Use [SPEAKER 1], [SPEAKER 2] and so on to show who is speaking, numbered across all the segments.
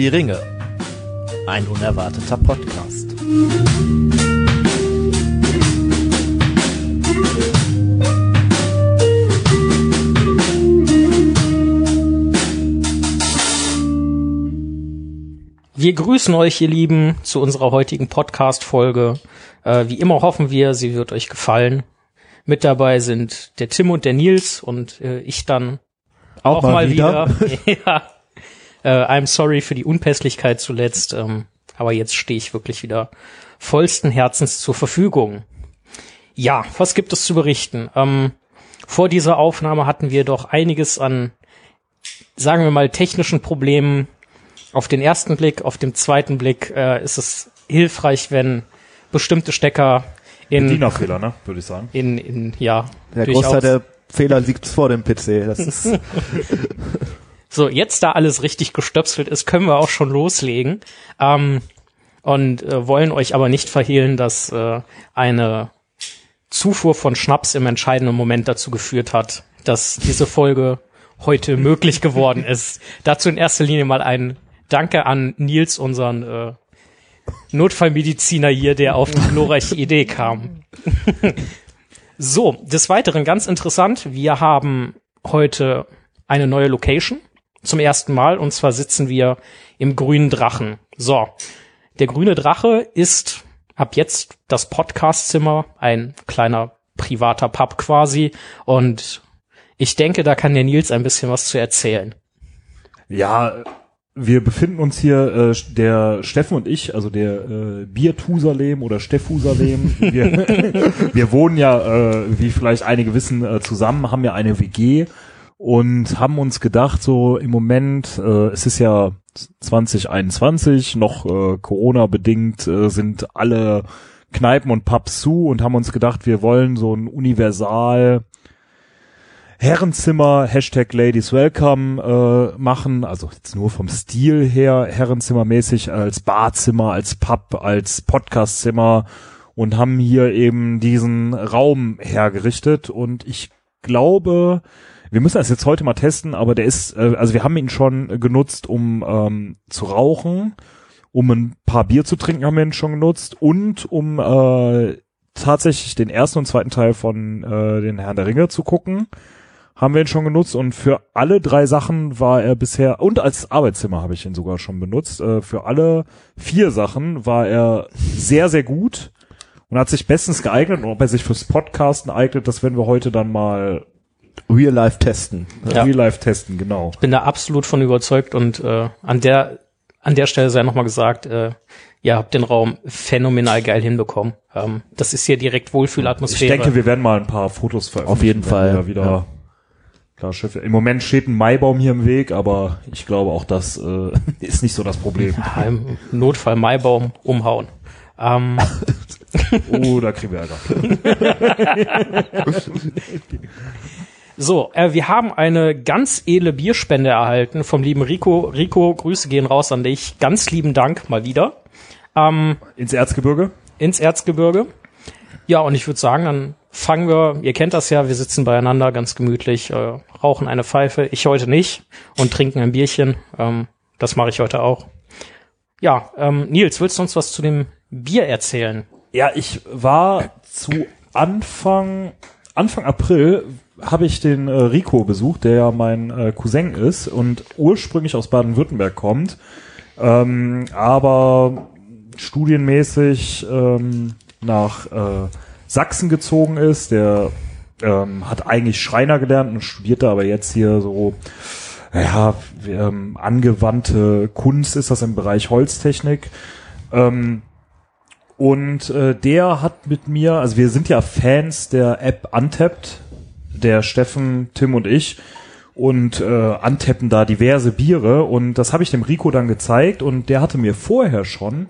[SPEAKER 1] Die Ringe. Ein unerwarteter Podcast.
[SPEAKER 2] Wir grüßen euch, ihr Lieben, zu unserer heutigen Podcast-Folge. Äh, wie immer hoffen wir, sie wird euch gefallen. Mit dabei sind der Tim und der Nils und äh, ich dann auch, auch mal, mal, wieder. wieder. ja. Äh, I'm sorry für die Unpässlichkeit zuletzt, ähm, aber jetzt stehe ich wirklich wieder vollsten Herzens zur Verfügung. Ja, was gibt es zu berichten? Ähm, vor dieser Aufnahme hatten wir doch einiges an, sagen wir mal, technischen Problemen auf den ersten Blick, auf den zweiten Blick äh, ist es hilfreich, wenn bestimmte Stecker in
[SPEAKER 3] Bedienerfehler, ne, würde ich sagen.
[SPEAKER 2] In, in ja.
[SPEAKER 1] Der Großteil der Fehler liegt vor dem PC. Das ist
[SPEAKER 2] so, jetzt da alles richtig gestöpselt ist, können wir auch schon loslegen. Ähm, und äh, wollen euch aber nicht verhehlen, dass äh, eine Zufuhr von Schnaps im entscheidenden Moment dazu geführt hat, dass diese Folge heute möglich geworden ist. Dazu in erster Linie mal ein Danke an Nils, unseren äh, Notfallmediziner hier, der auf die glorreiche Idee kam. so, des Weiteren ganz interessant, wir haben heute eine neue Location zum ersten Mal und zwar sitzen wir im grünen Drachen. So, der grüne Drache ist ab jetzt das Podcastzimmer, ein kleiner privater Pub quasi und ich denke, da kann der Nils ein bisschen was zu erzählen.
[SPEAKER 3] Ja, wir befinden uns hier, äh, der Steffen und ich, also der äh, Biertusalem oder Steffusalem. wir, wir wohnen ja, äh, wie vielleicht einige wissen, äh, zusammen, haben ja eine WG und haben uns gedacht, so im Moment, äh, es ist ja 2021, noch äh, Corona-bedingt äh, sind alle Kneipen und Pubs zu und haben uns gedacht, wir wollen so ein universal Herrenzimmer, Hashtag Ladies Welcome äh, machen, also jetzt nur vom Stil her, Herrenzimmermäßig als Barzimmer, als Pub, als Podcastzimmer und haben hier eben diesen Raum hergerichtet. Und ich glaube, wir müssen das jetzt heute mal testen, aber der ist, äh, also wir haben ihn schon genutzt, um ähm, zu rauchen, um ein paar Bier zu trinken, haben wir ihn schon genutzt und um äh, tatsächlich den ersten und zweiten Teil von äh, den Herrn der Ringe zu gucken haben wir ihn schon genutzt und für alle drei Sachen war er bisher, und als Arbeitszimmer habe ich ihn sogar schon benutzt, äh, für alle vier Sachen war er sehr, sehr gut und hat sich bestens geeignet. Und ob er sich fürs Podcasten eignet, das werden wir heute dann mal
[SPEAKER 1] Real Life testen.
[SPEAKER 3] Ja. Real Life testen, genau.
[SPEAKER 2] Ich bin da absolut von überzeugt und äh, an der an der Stelle sei nochmal gesagt, äh, ihr habt den Raum phänomenal geil hinbekommen. Ähm, das ist hier direkt Wohlfühlatmosphäre.
[SPEAKER 3] Ich denke, wir werden mal ein paar Fotos
[SPEAKER 1] veröffentlichen. Auf jeden Fall.
[SPEAKER 3] Wieder ja. Klar, Schiffe. Im Moment steht ein Maibaum hier im Weg, aber ich glaube auch das äh, ist nicht so das Problem.
[SPEAKER 2] Ja, Im Notfall Maibaum umhauen. Ähm.
[SPEAKER 3] oh, da kriegen wir Ärger.
[SPEAKER 2] so, äh, wir haben eine ganz edle Bierspende erhalten vom lieben Rico. Rico, Grüße gehen raus an dich. Ganz lieben Dank mal wieder.
[SPEAKER 3] Ähm, ins Erzgebirge?
[SPEAKER 2] Ins Erzgebirge. Ja, und ich würde sagen, dann fangen wir, ihr kennt das ja, wir sitzen beieinander ganz gemütlich, äh, rauchen eine Pfeife, ich heute nicht, und trinken ein Bierchen. Ähm, das mache ich heute auch. Ja, ähm, Nils, willst du uns was zu dem Bier erzählen?
[SPEAKER 3] Ja, ich war zu Anfang, Anfang April habe ich den äh, Rico besucht, der ja mein äh, Cousin ist und ursprünglich aus Baden-Württemberg kommt, ähm, aber studienmäßig ähm, nach äh, Sachsen gezogen ist. Der ähm, hat eigentlich Schreiner gelernt und studierte aber jetzt hier so ja, ähm, angewandte Kunst ist das im Bereich Holztechnik. Ähm, und äh, der hat mit mir, also wir sind ja Fans der App Untapped, der Steffen, Tim und ich und äh, antappen da diverse Biere und das habe ich dem Rico dann gezeigt und der hatte mir vorher schon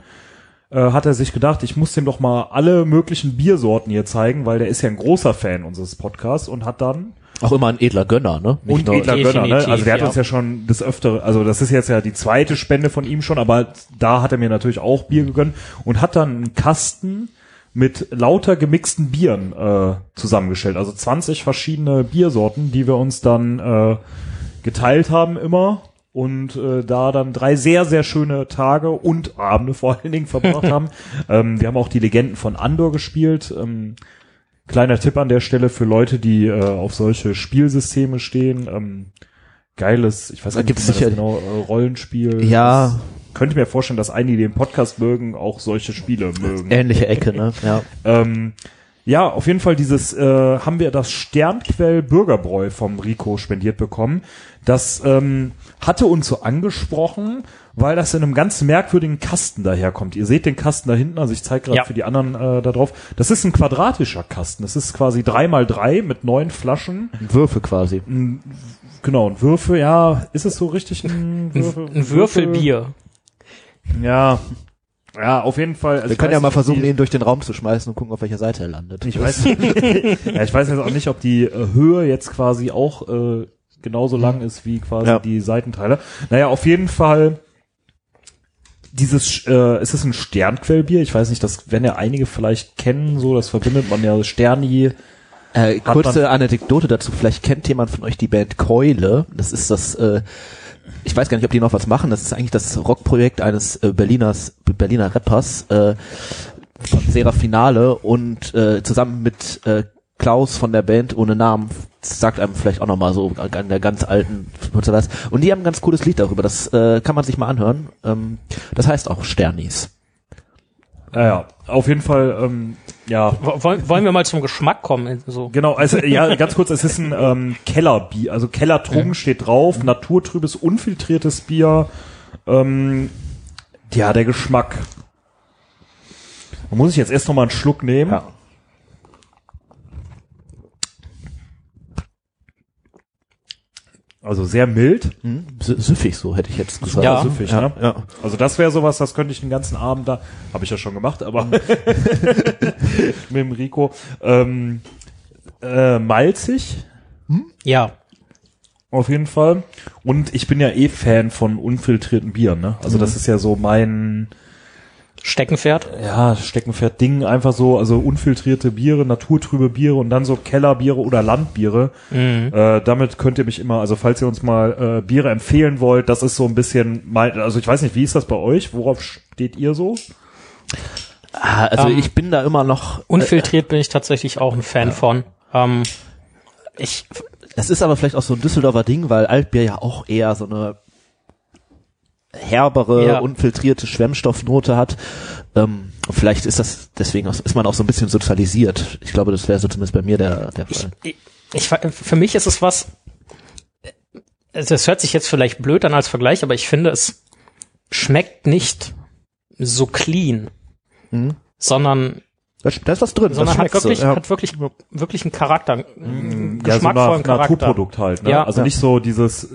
[SPEAKER 3] äh, hat er sich gedacht, ich muss dem doch mal alle möglichen Biersorten hier zeigen, weil der ist ja ein großer Fan unseres Podcasts und hat dann
[SPEAKER 1] auch immer ein edler Gönner, ne?
[SPEAKER 3] Nicht und edler Gönner, ne? Also der hat uns ja schon das öftere, also das ist jetzt ja die zweite Spende von ihm schon, aber da hat er mir natürlich auch Bier gegönnt und hat dann einen Kasten mit lauter gemixten Bieren äh, zusammengestellt. Also 20 verschiedene Biersorten, die wir uns dann äh, geteilt haben immer und äh, da dann drei sehr, sehr schöne Tage und Abende vor allen Dingen verbracht haben. Ähm, wir haben auch die Legenden von Andor gespielt. Ähm, kleiner Tipp an der Stelle für Leute, die äh, auf solche Spielsysteme stehen. Ähm, geiles, ich weiß
[SPEAKER 4] Da
[SPEAKER 3] nicht,
[SPEAKER 4] gibt's sicher-
[SPEAKER 3] genau, äh, Rollenspiel.
[SPEAKER 4] Ja.
[SPEAKER 3] Könnte mir vorstellen, dass einige, die den Podcast mögen, auch solche Spiele mögen.
[SPEAKER 4] Ähnliche Ecke, ne? Ja.
[SPEAKER 3] Ähm, ja, auf jeden Fall dieses äh, haben wir das Sternquell Bürgerbräu vom Rico spendiert bekommen. Das ähm, hatte uns so angesprochen, weil das in einem ganz merkwürdigen Kasten daherkommt. Ihr seht den Kasten da hinten, also ich zeige gerade
[SPEAKER 2] Ja.
[SPEAKER 3] für die anderen äh, da drauf. Das ist ein quadratischer Kasten. Das ist quasi drei mal drei mit neun Flaschen.
[SPEAKER 4] Würfe quasi.
[SPEAKER 3] Genau, und Würfel, ja, ist es so richtig ein Würfel?
[SPEAKER 2] Ein Würfelbier.
[SPEAKER 3] Ja. Ja, auf jeden Fall. Also
[SPEAKER 4] Wir können ja mal versuchen, ihn durch den Raum zu schmeißen und gucken, auf welcher Seite er landet.
[SPEAKER 3] Ich weiß, ja, ich weiß jetzt auch nicht, ob die äh, Höhe jetzt quasi auch äh, genauso lang ist wie quasi
[SPEAKER 4] Ja.
[SPEAKER 3] die Seitenteile. Naja, auf jeden Fall dieses, äh, ist es ein Sternquellbier? Ich weiß nicht, das werden ja einige vielleicht kennen, so, das verbindet man ja Sterni.
[SPEAKER 4] Äh, kurze Anekdote dazu. Vielleicht kennt jemand von euch die Band Keule. Das ist das, äh, ich weiß gar nicht, ob die noch was machen. Das ist eigentlich das Rockprojekt eines äh, Berliners, Berliner Rappers, äh, von Serafinale und äh, zusammen mit äh, Klaus von der Band ohne Namen, sagt einem vielleicht auch nochmal so an der ganz alten. Und die haben ein ganz cooles Lied darüber. Das äh, kann man sich mal anhören. Ähm, das heißt auch Sternis.
[SPEAKER 3] Naja, auf jeden Fall, ähm, ja,
[SPEAKER 2] Wo- Wollen, wollen wir mal zum Geschmack kommen? So.
[SPEAKER 3] Genau, also ja, ganz kurz, es ist ein ähm, Kellerbier, also Kellertrunk steht drauf, naturtrübes, unfiltriertes Bier. Ähm, ja, der Geschmack. Da muss ich jetzt erst noch mal einen Schluck nehmen.
[SPEAKER 4] Ja.
[SPEAKER 3] Also sehr mild,
[SPEAKER 4] Hm? Sü- Süffig, so hätte ich jetzt gesagt.
[SPEAKER 2] Ja.
[SPEAKER 3] süffig,
[SPEAKER 4] ja,
[SPEAKER 3] ne?
[SPEAKER 4] ja.
[SPEAKER 3] Also das wäre sowas, das könnte ich den ganzen Abend da, habe ich ja schon gemacht, aber mit dem Rico. Ähm, äh, malzig,
[SPEAKER 2] Ja.
[SPEAKER 3] Auf jeden Fall. Und ich bin ja eh Fan von unfiltrierten Bieren, ne? Also das ist ja so mein,
[SPEAKER 2] Steckenpferd.
[SPEAKER 3] ja, Steckenpferd-Ding, einfach so, also unfiltrierte Biere, naturtrübe Biere und dann so Kellerbiere oder Landbiere.
[SPEAKER 2] Mhm.
[SPEAKER 3] Äh, damit könnt ihr mich immer, also falls ihr uns mal äh, Biere empfehlen wollt, das ist so ein bisschen mein, also ich weiß nicht, wie ist das bei euch? Worauf steht ihr so?
[SPEAKER 4] Ah, Also
[SPEAKER 2] Ähm,
[SPEAKER 4] ich bin da immer noch.
[SPEAKER 2] Unfiltriert bin ich tatsächlich auch ein Fan von. Ähm, ich,
[SPEAKER 4] Das ist aber vielleicht auch so ein Düsseldorfer Ding, weil Altbier ja auch eher so eine herbere,
[SPEAKER 2] Ja.
[SPEAKER 4] unfiltrierte Schwemmstoffnote hat. Ähm, vielleicht ist das deswegen auch, ist man auch so ein bisschen sozialisiert. Ich glaube, das wäre so zumindest bei mir der, der Fall.
[SPEAKER 2] ich, ich, für mich ist es was, also das hört sich jetzt vielleicht blöd an als Vergleich, aber ich finde, es schmeckt nicht so clean,
[SPEAKER 4] Mhm.
[SPEAKER 2] sondern,
[SPEAKER 4] Da, ist was drin.
[SPEAKER 2] sondern
[SPEAKER 4] das
[SPEAKER 2] hat wirklich,
[SPEAKER 4] so, ja.
[SPEAKER 2] hat wirklich, wirklich einen Charakter, einen
[SPEAKER 3] Ja, so
[SPEAKER 2] geschmackvollen
[SPEAKER 3] ein
[SPEAKER 2] Charakter.
[SPEAKER 3] Naturprodukt halt, ne?
[SPEAKER 2] Ja.
[SPEAKER 3] also
[SPEAKER 2] Ja.
[SPEAKER 3] nicht so dieses,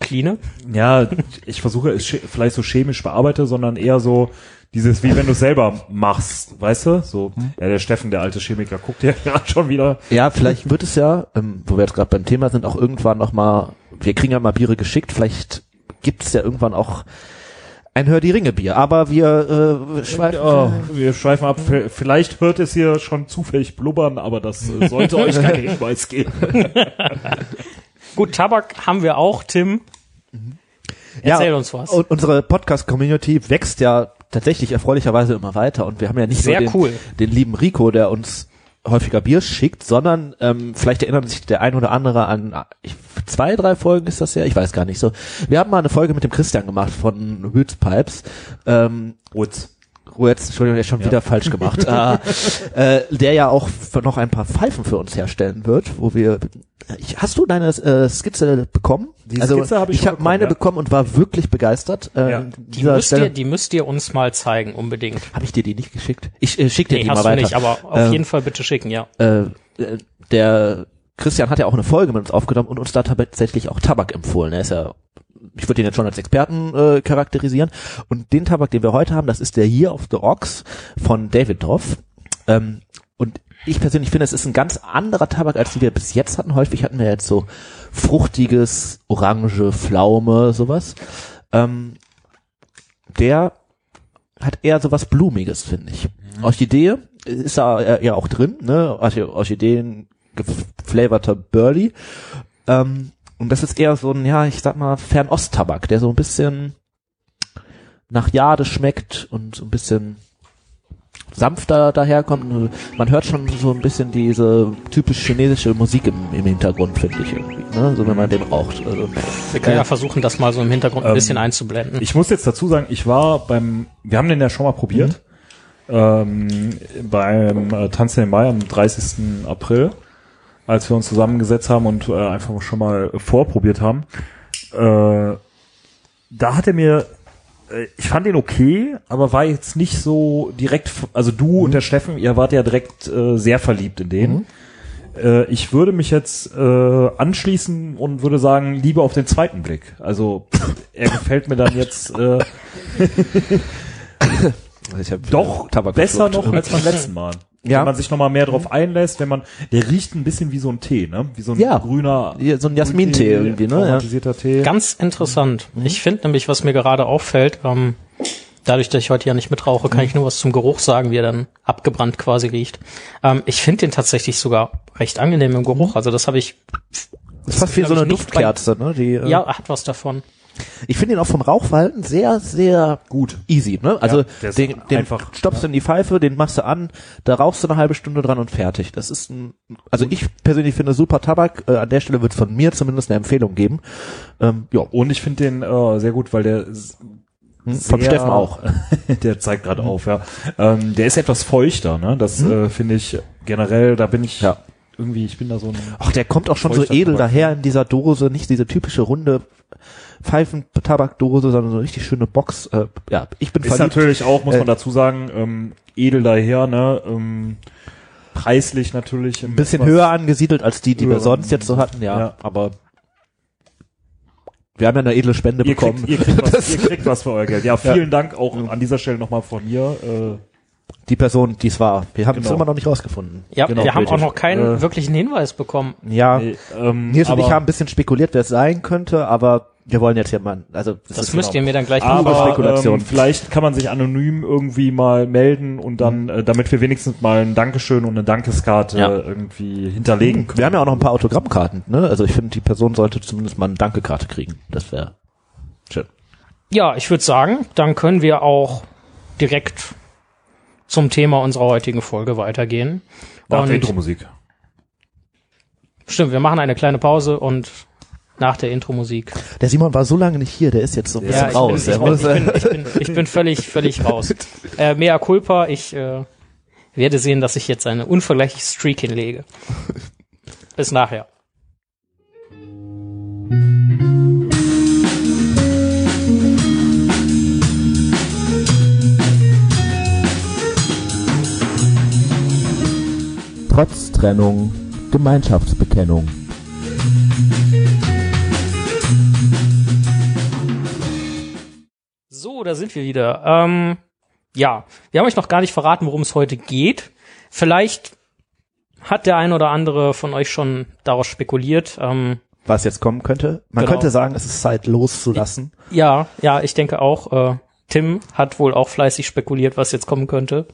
[SPEAKER 2] Clean?
[SPEAKER 3] ja, ich versuche es vielleicht so chemisch bearbeite, sondern eher so dieses, wie wenn du es selber machst, weißt du? So, ja, der Steffen, der alte Chemiker, guckt ja gerade schon wieder.
[SPEAKER 4] Ja, vielleicht wird es ja, ähm, wo wir jetzt gerade beim Thema sind, auch irgendwann noch mal, wir kriegen ja mal Biere geschickt, vielleicht gibt es ja irgendwann auch ein Hör die Ringe Bier, aber wir äh, schweifen
[SPEAKER 3] Oh, wir schweifen ab. Vielleicht hört es hier schon zufällig blubbern, aber das äh, sollte euch keinen Hinweis geben.
[SPEAKER 2] Gut, Tabak haben wir auch, Tim. Erzähl uns was.
[SPEAKER 4] Und unsere Podcast-Community wächst ja tatsächlich erfreulicherweise immer weiter und wir haben ja nicht
[SPEAKER 2] Sehr
[SPEAKER 4] nur den,
[SPEAKER 2] cool.
[SPEAKER 4] den lieben Rico, der uns häufiger Bier schickt, sondern ähm, vielleicht erinnert sich der ein oder andere an ich, zwei, drei Folgen ist das ja, ich weiß gar nicht so. Wir haben mal eine Folge mit dem Christian gemacht von Hüts Pipes. Ähm,
[SPEAKER 3] Utz.
[SPEAKER 4] Jetzt, Entschuldigung, der ist schon wieder falsch gemacht. äh, äh, der ja auch noch ein paar Pfeifen für uns herstellen wird, wo wir. Ich, hast du deine äh, Skizze bekommen?
[SPEAKER 3] Die
[SPEAKER 4] also,
[SPEAKER 3] Skizze habe ich
[SPEAKER 4] ich habe meine
[SPEAKER 3] bekommen, ja.
[SPEAKER 4] bekommen und war wirklich begeistert. Äh,
[SPEAKER 3] Ja.
[SPEAKER 2] Die müsst, ihr, die müsst ihr uns mal zeigen, unbedingt.
[SPEAKER 4] habe ich dir die nicht geschickt. Ich äh, schicke dir
[SPEAKER 2] Nee,
[SPEAKER 4] die
[SPEAKER 2] hast
[SPEAKER 4] mal
[SPEAKER 2] du
[SPEAKER 4] weiter.
[SPEAKER 2] nicht, aber auf
[SPEAKER 4] Ähm,
[SPEAKER 2] jeden Fall bitte schicken, ja.
[SPEAKER 4] äh, äh, der Christian hat ja auch eine Folge mit uns aufgenommen und uns da tatsächlich auch Tabak empfohlen. Er ist ja, ich würde ihn jetzt schon als Experten äh, charakterisieren. Und den Tabak, den wir heute haben, das ist der Year of the Ox von David Droff. Ähm, und ich persönlich finde, es ist ein ganz anderer Tabak, als die wir bis jetzt hatten. Häufig hatten wir jetzt so fruchtiges, Orange, Pflaume, sowas. Ähm, der hat eher so was Blumiges, finde ich. Orchidee ist da ja ja auch drin, ne? Orchi- Orchideen geflavorter Burley. Ähm, Und das ist eher so ein, ja, ich sag mal, Fernost-Tabak, der so ein bisschen nach Jade schmeckt und so ein bisschen sanfter daherkommt. Man hört schon so ein bisschen diese typisch chinesische Musik im, im Hintergrund, finde ich irgendwie, ne? so wenn man den raucht. Also,
[SPEAKER 2] Wir können
[SPEAKER 4] äh,
[SPEAKER 2] ja versuchen, das mal so im Hintergrund ein
[SPEAKER 3] Ähm,
[SPEAKER 2] bisschen einzublenden.
[SPEAKER 3] Ich muss jetzt dazu sagen, ich war beim, wir haben den ja schon mal probiert, ähm, beim äh, Tanz in den Mai am 30. April, als wir uns zusammengesetzt haben und äh, einfach schon mal vorprobiert haben. Äh, da hat er mir, äh, ich fand den okay, aber war jetzt nicht so direkt, also du und der Steffen, ihr wart ja direkt äh, sehr verliebt in den. Äh, ich würde mich jetzt äh, anschließen und würde sagen, Liebe auf den zweiten Blick. Also er gefällt mir dann jetzt äh,
[SPEAKER 4] hab
[SPEAKER 3] doch besser noch als beim letzten Mal.
[SPEAKER 4] Ja.
[SPEAKER 3] Wenn man sich nochmal mehr drauf einlässt, wenn man, der riecht ein bisschen wie so ein Tee, ne? Wie so ein
[SPEAKER 4] Ja.
[SPEAKER 3] grüner,
[SPEAKER 4] Ja, so ein Jasmintee irgendwie, ne? Ja.
[SPEAKER 3] Tee.
[SPEAKER 2] Ganz interessant.
[SPEAKER 3] Mhm.
[SPEAKER 2] Ich finde nämlich, was mir gerade auffällt, ähm, dadurch, dass ich heute ja nicht mitrauche,
[SPEAKER 3] Mhm.
[SPEAKER 2] kann ich nur was zum Geruch sagen, wie er dann abgebrannt quasi riecht. Ähm, ich finde den tatsächlich sogar recht angenehm im
[SPEAKER 3] Mhm.
[SPEAKER 2] Geruch. Also das habe ich,
[SPEAKER 4] Das ist fast wie so eine Duftkerze, ne? Die, äh,
[SPEAKER 2] ja, hat was davon.
[SPEAKER 4] Ich finde ihn auch vom Rauchverhalten sehr, sehr
[SPEAKER 3] Gut.
[SPEAKER 4] easy, ne? Also
[SPEAKER 3] Ja,
[SPEAKER 4] den, den
[SPEAKER 3] einfach,
[SPEAKER 4] stopfst du in die Pfeife, den machst du an, da rauchst du eine halbe Stunde dran und fertig. Das ist ein, also ich persönlich finde super Tabak. Äh, an der Stelle wird es von mir zumindest eine Empfehlung geben. Ähm, ja,
[SPEAKER 3] Und ich finde den äh, sehr gut, weil der
[SPEAKER 4] hm, von
[SPEAKER 3] sehr-
[SPEAKER 4] Steffen auch.
[SPEAKER 3] der zeigt gerade auf, ja. Ähm, der ist etwas feuchter, ne? Das äh, finde ich generell, da bin ich
[SPEAKER 4] Ja.
[SPEAKER 3] Irgendwie, ich bin da so ein
[SPEAKER 4] Ach, der kommt auch schon so edel
[SPEAKER 3] Tabak.
[SPEAKER 4] daher in dieser Dose, nicht diese typische runde Pfeifen-Tabakdose, sondern so eine richtig schöne Box. Äh, ja, ich bin
[SPEAKER 3] Ist
[SPEAKER 4] verliebt.
[SPEAKER 3] natürlich auch, muss
[SPEAKER 4] Äh,
[SPEAKER 3] man dazu sagen, ähm, edel daher, ne? Ähm, preislich natürlich
[SPEAKER 4] Ein bisschen höher angesiedelt als die, die wir
[SPEAKER 3] höheren-
[SPEAKER 4] sonst jetzt so hatten, ja.
[SPEAKER 3] Ja.
[SPEAKER 4] Aber wir haben ja eine edle Spende
[SPEAKER 3] Ihr
[SPEAKER 4] bekommen.
[SPEAKER 3] kriegt, ihr, kriegt was, ihr kriegt was für euer Geld. Ja, vielen Dank auch an dieser Stelle nochmal von mir. Äh,
[SPEAKER 4] die Person, die es war. Wir haben es
[SPEAKER 3] Genau.
[SPEAKER 4] immer noch nicht rausgefunden.
[SPEAKER 2] Ja,
[SPEAKER 3] Genau,
[SPEAKER 2] wir haben auch
[SPEAKER 3] richtig.
[SPEAKER 2] noch keinen
[SPEAKER 3] Äh,
[SPEAKER 2] wirklichen Hinweis bekommen.
[SPEAKER 4] Ja,
[SPEAKER 3] nee, ähm,
[SPEAKER 4] Nils und ich haben ein bisschen spekuliert, wer es sein könnte, aber wir wollen jetzt hier mal, also das,
[SPEAKER 2] Das
[SPEAKER 4] ist
[SPEAKER 2] müsst
[SPEAKER 4] genau.
[SPEAKER 2] ihr mir dann gleich
[SPEAKER 3] aber
[SPEAKER 4] Spekulation.
[SPEAKER 3] ähm, vielleicht kann man sich anonym irgendwie mal melden und dann, äh, damit wir wenigstens mal ein Dankeschön und eine Dankeskarte
[SPEAKER 2] Ja.
[SPEAKER 3] irgendwie hinterlegen können.
[SPEAKER 4] Wir haben ja auch noch ein paar Autogrammkarten, ne? Also ich finde, die Person sollte zumindest mal eine Dankekarte kriegen. Das wäre schön.
[SPEAKER 2] Ja, ich würde sagen, dann können wir auch direkt zum Thema unserer heutigen Folge weitergehen.
[SPEAKER 3] Nach
[SPEAKER 2] Und-
[SPEAKER 3] der Intro-Musik.
[SPEAKER 2] Stimmt, wir machen eine kleine Pause und nach der Intro-Musik.
[SPEAKER 4] Der Simon war so lange nicht hier, der ist jetzt so ein bisschen
[SPEAKER 2] Ja, ich
[SPEAKER 4] raus.
[SPEAKER 2] bin, ich, bin,
[SPEAKER 4] muss,
[SPEAKER 2] ich, bin, ich, bin, ich bin völlig, völlig raus. Äh, mea culpa, ich äh, werde sehen, dass ich jetzt eine unvergleichliche Streak hinlege. Bis nachher.
[SPEAKER 5] Trotz Trennung Gemeinschaftsbekennung.
[SPEAKER 2] So, da sind wir wieder. Ähm, ja, wir haben euch noch gar nicht verraten, worum es heute geht. Vielleicht hat der ein oder andere von euch schon daraus spekuliert. Ähm,
[SPEAKER 4] was jetzt kommen könnte. Man
[SPEAKER 2] Genau.
[SPEAKER 4] könnte sagen, es ist Zeit loszulassen.
[SPEAKER 2] ja, ja, ich denke auch. Äh, Tim hat wohl auch fleißig spekuliert, was jetzt kommen könnte.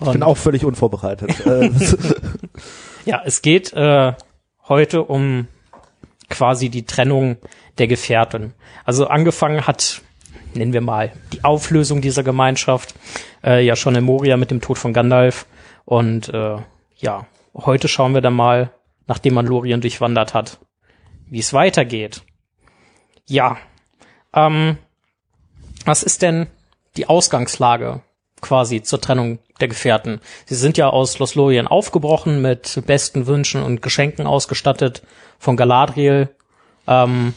[SPEAKER 4] Ich bin auch völlig unvorbereitet. Äh,
[SPEAKER 2] Ja, es geht äh, heute um quasi die Trennung der Gefährten. Also angefangen hat, nennen wir mal, die Auflösung dieser Gemeinschaft, äh, ja schon in Moria mit dem Tod von Gandalf. Und äh, ja, heute schauen wir dann mal, nachdem man Lorien durchwandert hat, wie es weitergeht. Ja, ähm, was ist denn die Ausgangslage quasi zur Trennung der Gefährten? Sie sind ja aus Los Lorien aufgebrochen, mit besten Wünschen und Geschenken ausgestattet von Galadriel. Ähm,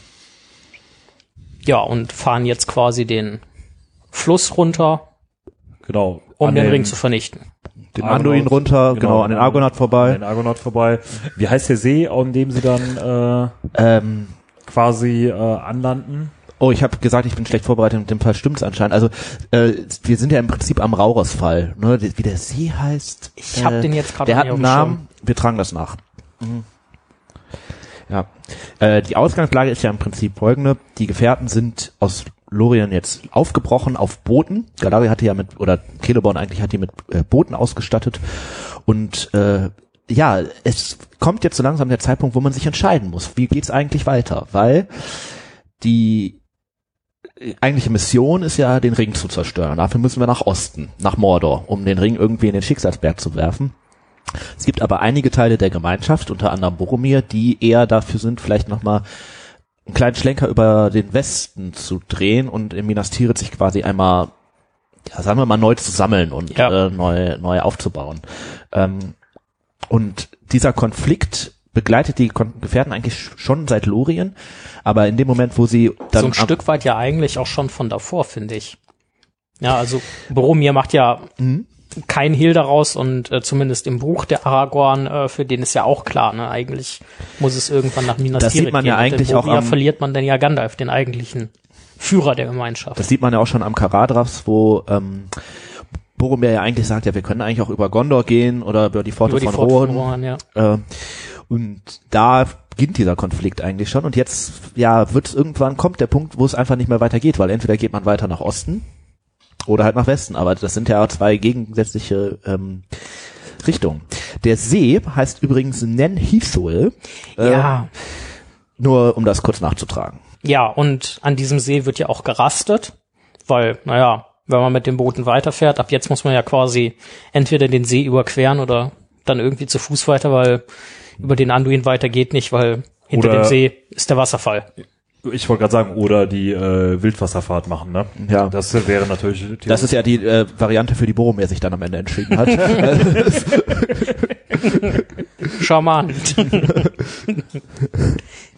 [SPEAKER 2] ja, und fahren jetzt quasi den Fluss runter,
[SPEAKER 3] Genau.
[SPEAKER 2] um
[SPEAKER 3] An
[SPEAKER 2] den,
[SPEAKER 3] den-
[SPEAKER 2] Ring zu vernichten.
[SPEAKER 4] den
[SPEAKER 3] Argonaut.
[SPEAKER 4] Anduin runter, genau, an den Argonaut
[SPEAKER 3] An
[SPEAKER 4] vorbei.
[SPEAKER 3] den Argonaut vorbei. Wie heißt der See, an dem sie dann äh,
[SPEAKER 4] Ähm,
[SPEAKER 3] quasi äh, anlanden?
[SPEAKER 4] Oh, ich habe gesagt, ich bin schlecht vorbereitet, mit dem Fall stimmt's anscheinend. Also äh, wir sind ja im Prinzip am Rauros-Fall. Ne? Wie der See heißt.
[SPEAKER 2] Ich hab den jetzt gerade
[SPEAKER 4] Der hat einen Namen, wir tragen das nach. Ja. Äh, die Ausgangslage ist ja im Prinzip folgende. Die Gefährten sind aus Lorien jetzt aufgebrochen auf Booten. Galadriel hatte ja mit, oder Celeborn eigentlich hat die mit äh, Booten ausgestattet und äh, ja, es kommt jetzt so langsam der Zeitpunkt, wo man sich entscheiden muss. Wie geht's eigentlich weiter? Weil die eigentliche Mission ist ja, den Ring zu zerstören. Dafür müssen wir nach Osten, nach Mordor, um den Ring irgendwie in den Schicksalsberg zu werfen. Es gibt aber einige Teile der Gemeinschaft, unter anderem Boromir, die eher dafür sind, vielleicht nochmal einen kleinen Schlenker über den Westen zu drehen und in Minas Tirith sich quasi einmal, ja, sagen wir mal, neu zu sammeln und
[SPEAKER 2] Ja.
[SPEAKER 4] äh, neu, neu aufzubauen. Ähm, und dieser Konflikt begleitet die Gefährten eigentlich sch- schon seit Lorien, aber in dem Moment, wo sie dann
[SPEAKER 2] so ein Stück weit ja eigentlich auch schon von davor, finde ich. Ja, also Boromir macht ja
[SPEAKER 4] Mhm.
[SPEAKER 2] kein Hehl daraus und äh, zumindest im Buch der Aragorn, äh, für den ist ja auch klar, ne, eigentlich muss es irgendwann nach Minas
[SPEAKER 4] Das sieht
[SPEAKER 2] Tirith
[SPEAKER 4] man
[SPEAKER 2] gehen.
[SPEAKER 4] ja eigentlich auch
[SPEAKER 2] Moria
[SPEAKER 4] am-
[SPEAKER 2] verliert man dann ja Gandalf, den eigentlichen Führer der Gemeinschaft.
[SPEAKER 4] Das sieht man ja auch schon am Karadras, wo ähm, Boromir ja eigentlich sagt, ja, wir können eigentlich auch über Gondor gehen oder über die Pforte
[SPEAKER 2] Über die
[SPEAKER 4] von
[SPEAKER 2] Pforte
[SPEAKER 4] Rohan.
[SPEAKER 2] von Rohan, ja.
[SPEAKER 4] Äh, und da beginnt dieser Konflikt eigentlich schon. Und jetzt, ja, wird irgendwann kommt der Punkt, wo es einfach nicht mehr weitergeht, weil entweder geht man weiter nach Osten oder halt nach Westen. Aber das sind ja zwei gegensätzliche ähm, Richtungen. Der See heißt übrigens Nen Hithul. Äh,
[SPEAKER 2] Ja,
[SPEAKER 4] Nur um das kurz nachzutragen.
[SPEAKER 2] ja, und an diesem See wird ja auch gerastet, weil, naja, wenn man mit dem Booten weiterfährt, ab jetzt muss man ja quasi entweder den See überqueren oder dann irgendwie zu Fuß weiter, weil über den Anduin weiter geht nicht, weil hinter
[SPEAKER 3] Oder-
[SPEAKER 2] dem See ist der Wasserfall.
[SPEAKER 3] Ich wollte gerade sagen, oder die äh, Wildwasserfahrt machen, ne?
[SPEAKER 4] Ja.
[SPEAKER 3] Das wäre natürlich.
[SPEAKER 4] Das ist ja die äh, Variante, für die Boromir sich dann am Ende entschieden hat.
[SPEAKER 2] Charmant.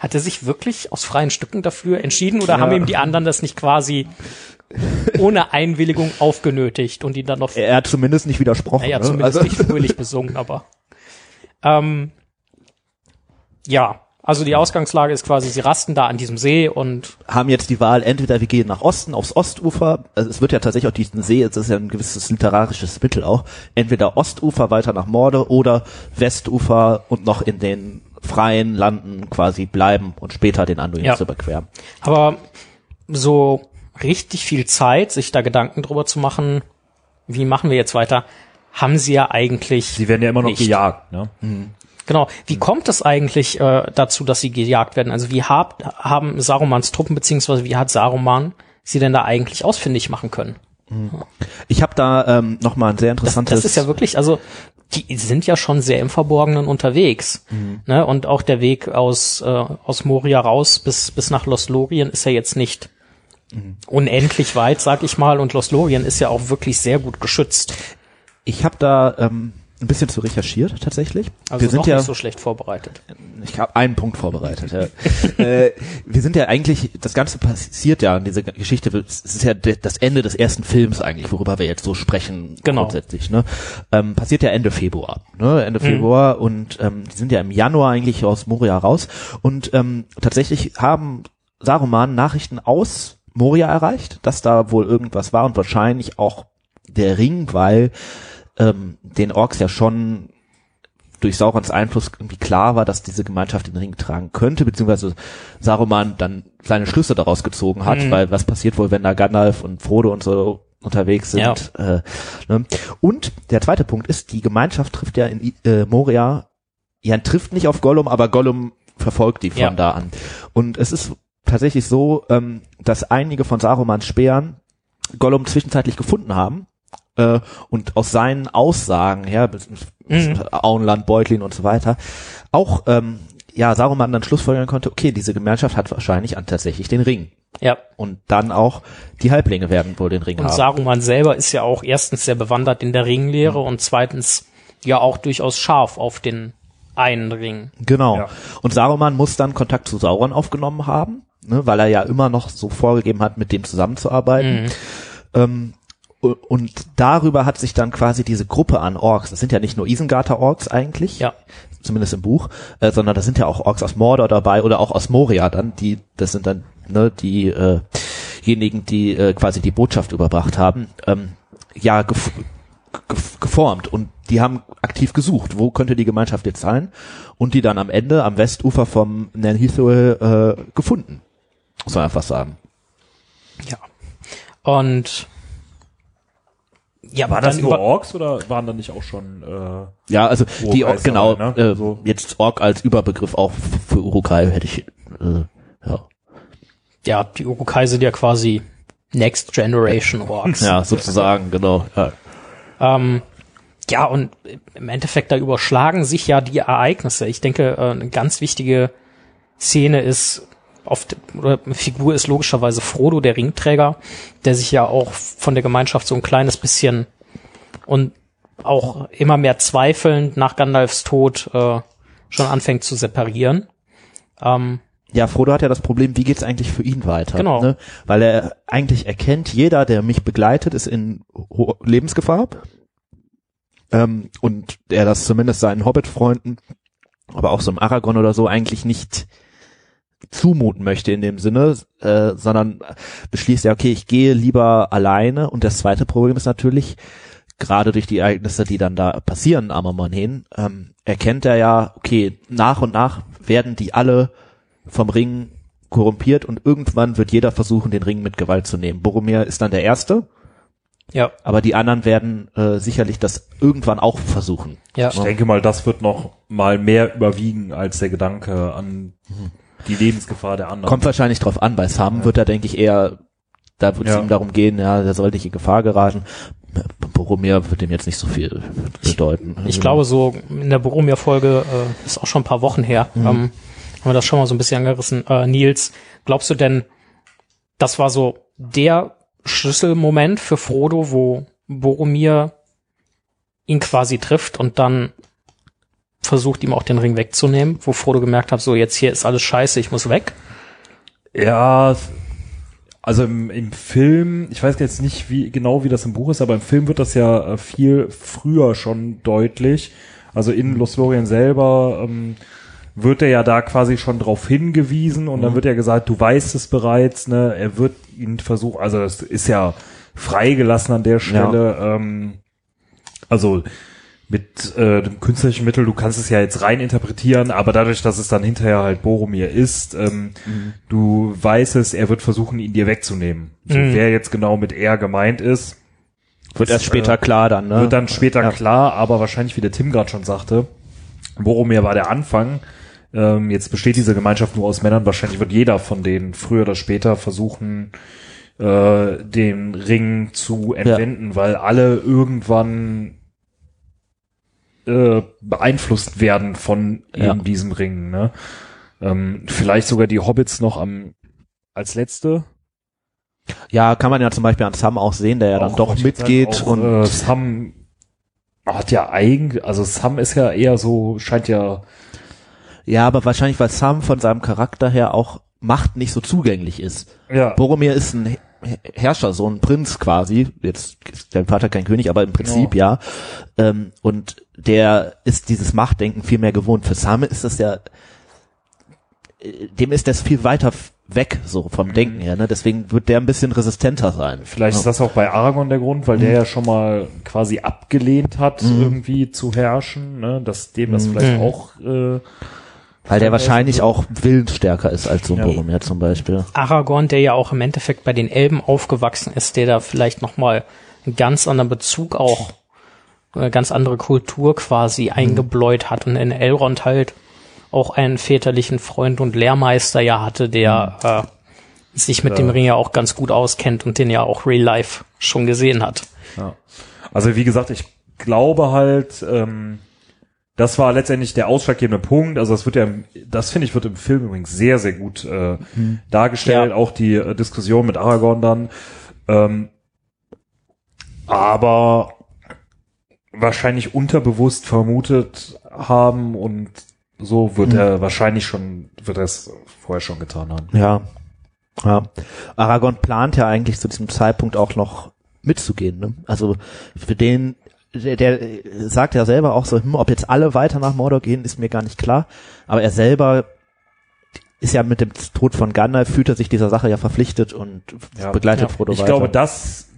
[SPEAKER 2] Hat er sich wirklich aus freien Stücken dafür entschieden oder haben ihm die anderen das nicht quasi ohne Einwilligung aufgenötigt und ihn dann noch
[SPEAKER 4] er hat zumindest nicht widersprochen.
[SPEAKER 2] Naja,
[SPEAKER 4] ne?
[SPEAKER 2] zumindest
[SPEAKER 4] also,
[SPEAKER 2] nicht fröhlich besungen, aber. Ähm, ja, also die Ausgangslage ist quasi, sie rasten da an diesem See und
[SPEAKER 4] haben jetzt die Wahl, entweder wir gehen nach Osten, aufs Ostufer, also es wird ja tatsächlich auch diesen See, es ist ja ein gewisses literarisches Mittel auch, entweder Ostufer weiter nach Morde oder Westufer und noch in den freien Landen quasi bleiben und später den Anduin
[SPEAKER 2] Ja.
[SPEAKER 4] zu überqueren.
[SPEAKER 2] aber so richtig viel Zeit, sich da Gedanken drüber zu machen, wie machen wir jetzt weiter, haben sie ja eigentlich.
[SPEAKER 3] Sie werden ja immer noch
[SPEAKER 2] Nicht.
[SPEAKER 3] gejagt, ne?
[SPEAKER 2] Genau. Wie kommt es eigentlich äh, dazu, dass sie gejagt werden? Also wie hab, haben Sarumans Truppen beziehungsweise wie hat Saruman sie denn da eigentlich ausfindig machen können?
[SPEAKER 4] Ich habe da ähm, nochmal ein sehr
[SPEAKER 2] Das,
[SPEAKER 4] interessantes...
[SPEAKER 2] das ist ja wirklich, also die sind ja schon sehr im Verborgenen unterwegs. Ne? Und auch der Weg aus, äh, aus Moria raus bis, bis nach Lothlorien ist ja jetzt nicht unendlich weit, sag ich mal. Und Lothlorien ist ja auch wirklich sehr gut geschützt.
[SPEAKER 4] ich habe da ähm, ein bisschen zu recherchiert tatsächlich.
[SPEAKER 2] Also
[SPEAKER 4] wir sind
[SPEAKER 2] noch
[SPEAKER 4] ja
[SPEAKER 2] nicht so schlecht vorbereitet.
[SPEAKER 4] Ich habe einen Punkt vorbereitet. Ja. äh, wir sind ja eigentlich, das Ganze passiert ja, diese Geschichte, es ist ja das Ende des ersten Films eigentlich, worüber wir jetzt so sprechen
[SPEAKER 2] Genau.
[SPEAKER 4] grundsätzlich. Ne? Ähm, passiert ja Ende Februar. Ne? Ende Februar und ähm, die sind ja im Januar eigentlich aus Moria raus und ähm, tatsächlich haben Saruman Nachrichten aus Moria erreicht, dass da wohl irgendwas war und wahrscheinlich auch der Ring, weil ähm, den Orks ja schon durch Saurons Einfluss irgendwie klar war, dass diese Gemeinschaft den Ring tragen könnte, beziehungsweise Saruman dann seine Schlüsse daraus gezogen hat,
[SPEAKER 2] Mhm.
[SPEAKER 4] weil was passiert wohl, wenn da Gandalf und Frodo und so unterwegs sind. Äh, ne? Und der zweite Punkt ist, die Gemeinschaft trifft ja in äh, Moria, ja trifft nicht auf Gollum, aber Gollum verfolgt die von
[SPEAKER 2] Ja.
[SPEAKER 4] da an. Und es ist tatsächlich so, ähm, dass einige von Sarumans Speeren Gollum zwischenzeitlich gefunden haben äh, und aus seinen Aussagen her,
[SPEAKER 2] Mhm.
[SPEAKER 4] Auenland, Beutlin und so weiter, auch ähm, ja Saruman dann schlussfolgern konnte, okay, diese Gemeinschaft hat wahrscheinlich an tatsächlich den Ring.
[SPEAKER 2] Ja.
[SPEAKER 4] Und dann auch die Halblinge werden wohl den Ring
[SPEAKER 2] Und
[SPEAKER 4] haben.
[SPEAKER 2] Saruman selber ist ja auch erstens sehr bewandert in der Ringlehre und zweitens ja auch durchaus scharf auf den einen Ring.
[SPEAKER 4] Genau.
[SPEAKER 3] Ja.
[SPEAKER 4] Und Saruman muss dann Kontakt zu Sauron aufgenommen haben, ne, weil er ja immer noch so vorgegeben hat, mit dem zusammenzuarbeiten. Ähm, u- und darüber hat sich dann quasi diese Gruppe an Orks, das sind ja nicht nur Isengarter Orks eigentlich,
[SPEAKER 2] Ja.
[SPEAKER 4] zumindest im Buch, äh, sondern da sind ja auch Orks aus Mordor dabei oder auch aus Moria dann, die, das sind dann ne, die äh, diejenigen, die äh, quasi die Botschaft überbracht haben, ähm, ja gef gef geformt und die haben aktiv gesucht, wo könnte die Gemeinschaft jetzt sein und die dann am Ende am Westufer vom Nanhithul äh, gefunden. Muss man einfach sagen.
[SPEAKER 2] Ja. Und Ja,
[SPEAKER 3] War das nur
[SPEAKER 2] über,
[SPEAKER 3] Orks oder waren da nicht auch schon äh,
[SPEAKER 4] Ja, also die
[SPEAKER 3] ist
[SPEAKER 4] genau,
[SPEAKER 3] ne?
[SPEAKER 4] äh,
[SPEAKER 3] So.
[SPEAKER 4] jetzt Ork als Überbegriff auch für Urukai hätte ich äh, ja,
[SPEAKER 2] ja, die Urukai sind ja quasi Next Generation Orks.
[SPEAKER 4] ja sozusagen genau. Ja.
[SPEAKER 2] Ähm, ja, und im Endeffekt, da überschlagen sich ja die Ereignisse. Ich denke, äh, eine ganz wichtige Szene ist, oft, oder Figur ist logischerweise Frodo, der Ringträger, der sich ja auch von der Gemeinschaft so ein kleines bisschen und auch immer mehr zweifelnd nach Gandalfs Tod äh, schon anfängt zu separieren. Ähm,
[SPEAKER 4] Ja, Frodo hat ja das Problem, wie geht's eigentlich für ihn weiter?
[SPEAKER 2] Genau.
[SPEAKER 4] Ne? Weil er eigentlich erkennt, jeder, der mich begleitet, ist in ho- Lebensgefahr. Ähm, und er das zumindest seinen Hobbit-Freunden, aber auch so im Aragorn oder so eigentlich nicht zumuten möchte in dem Sinne, äh, sondern beschließt ja, okay, ich gehe lieber alleine. Und das zweite Problem ist natürlich, gerade durch die Ereignisse, die dann da passieren am Amonhen, ähm, erkennt er ja, okay, nach und nach werden die alle vom Ring korrumpiert und irgendwann wird jeder versuchen, den Ring mit Gewalt zu nehmen. Boromir ist dann der Erste,
[SPEAKER 2] ja,
[SPEAKER 4] aber die anderen werden äh, sicherlich das irgendwann auch versuchen.
[SPEAKER 2] ja.
[SPEAKER 3] Ich denke mal, das wird noch mal mehr überwiegen als der Gedanke an die Lebensgefahr der anderen.
[SPEAKER 4] Kommt wahrscheinlich drauf an. Bei Sam wird er, denke ich, eher, da wird es
[SPEAKER 3] Ja.
[SPEAKER 4] ihm darum gehen, ja, der soll nicht in Gefahr geraten. Boromir wird dem jetzt nicht so viel bedeuten.
[SPEAKER 2] Ich glaube, so in der Boromir-Folge äh, ist auch schon ein paar Wochen her. Ähm, haben wir das schon mal so ein bisschen angerissen. Äh, Nils, glaubst du denn, das war so der Schlüsselmoment für Frodo, wo Boromir ihn quasi trifft und dann versucht, ihm auch den Ring wegzunehmen, wo Frodo gemerkt hat, so jetzt hier ist alles scheiße, ich muss weg.
[SPEAKER 3] Ja, also im, im Film, ich weiß jetzt nicht wie genau wie das im Buch ist, aber im Film wird das ja äh, viel früher schon deutlich. Also in Lothlorien selber ähm, wird er ja da quasi schon drauf hingewiesen und dann wird ja gesagt, du weißt es bereits, ne? Er wird ihn versuchen, also das ist ja freigelassen an der Stelle. Ähm, also mit äh, dem künstlerischen Mittel, du kannst es ja jetzt rein interpretieren, aber dadurch, dass es dann hinterher halt Boromir ist, ähm, du weißt es, er wird versuchen, ihn dir wegzunehmen. So,
[SPEAKER 2] Mhm.
[SPEAKER 3] Wer jetzt genau mit er gemeint ist,
[SPEAKER 4] wird erst später
[SPEAKER 3] äh,
[SPEAKER 4] klar dann, ne?
[SPEAKER 3] wird dann später
[SPEAKER 4] Ja.
[SPEAKER 3] klar, aber wahrscheinlich, wie der Tim gerade schon sagte, Boromir war der Anfang. Ähm, jetzt besteht diese Gemeinschaft nur aus Männern. Wahrscheinlich wird jeder von denen früher oder später versuchen, äh, den Ring zu entwenden, weil alle irgendwann äh, beeinflusst werden von
[SPEAKER 4] Ja.
[SPEAKER 3] eben diesem Ring. Ne? Ähm, vielleicht sogar die Hobbits noch am als letzte.
[SPEAKER 4] Ja, kann man ja zum Beispiel an Sam auch sehen, der ja dann
[SPEAKER 3] Auch,
[SPEAKER 4] doch mitgeht
[SPEAKER 3] auch,
[SPEAKER 4] und
[SPEAKER 3] äh, Sam hat ja eigentlich, also Sam ist ja eher so, scheint ja
[SPEAKER 4] ja, aber wahrscheinlich, weil Sam von seinem Charakter her auch Macht nicht so zugänglich ist.
[SPEAKER 3] ja
[SPEAKER 4] Boromir ist ein He- Herrscher, so ein Prinz quasi. Jetzt ist dein Vater kein König, aber im Prinzip ja. Ähm, und der ist dieses Machtdenken viel mehr gewohnt. Für Sam ist das ja, dem ist das viel weiter weg, so vom Denken her. Ne? Deswegen wird der ein bisschen resistenter sein.
[SPEAKER 3] Vielleicht ist das auch bei Aragorn der Grund, weil der ja schon mal quasi abgelehnt hat, irgendwie zu herrschen, ne? dass dem das vielleicht
[SPEAKER 2] Mhm.
[SPEAKER 3] auch äh,
[SPEAKER 4] Weil der
[SPEAKER 3] Ja,
[SPEAKER 4] wahrscheinlich auch willensstärker ist als so ein
[SPEAKER 3] Ja.
[SPEAKER 4] Boromir zum Beispiel.
[SPEAKER 2] Aragorn, der ja auch im Endeffekt bei den Elben aufgewachsen ist, der da vielleicht nochmal einen ganz anderen Bezug auch, ganz andere Kultur quasi eingebläut hat und in Elrond halt auch einen väterlichen Freund und Lehrmeister ja hatte, der äh, sich mit dem Ring ja auch ganz gut auskennt und den ja auch Real Life schon gesehen hat.
[SPEAKER 3] Also wie gesagt, ich glaube halt, ähm, das war letztendlich der ausschlaggebende Punkt. Also das wird ja, das finde ich, wird im Film übrigens sehr, sehr gut äh, dargestellt. Auch die äh, Diskussion mit Aragorn dann. Ähm, aber wahrscheinlich unterbewusst vermutet haben und so wird er wahrscheinlich schon, wird er es vorher schon getan haben.
[SPEAKER 4] Ja. ja. Aragorn plant ja eigentlich zu diesem Zeitpunkt auch noch mitzugehen. Ne? Also für den, der, der sagt ja selber auch so, hm, ob jetzt alle weiter nach Mordor gehen, ist mir gar nicht klar. Aber er selber ist ja mit dem Tod von Gandalf, fühlt er sich dieser Sache ja verpflichtet und
[SPEAKER 3] Ja.
[SPEAKER 4] begleitet
[SPEAKER 2] Ja.
[SPEAKER 4] Frodo
[SPEAKER 3] ich
[SPEAKER 4] weiter.
[SPEAKER 3] glaube, dass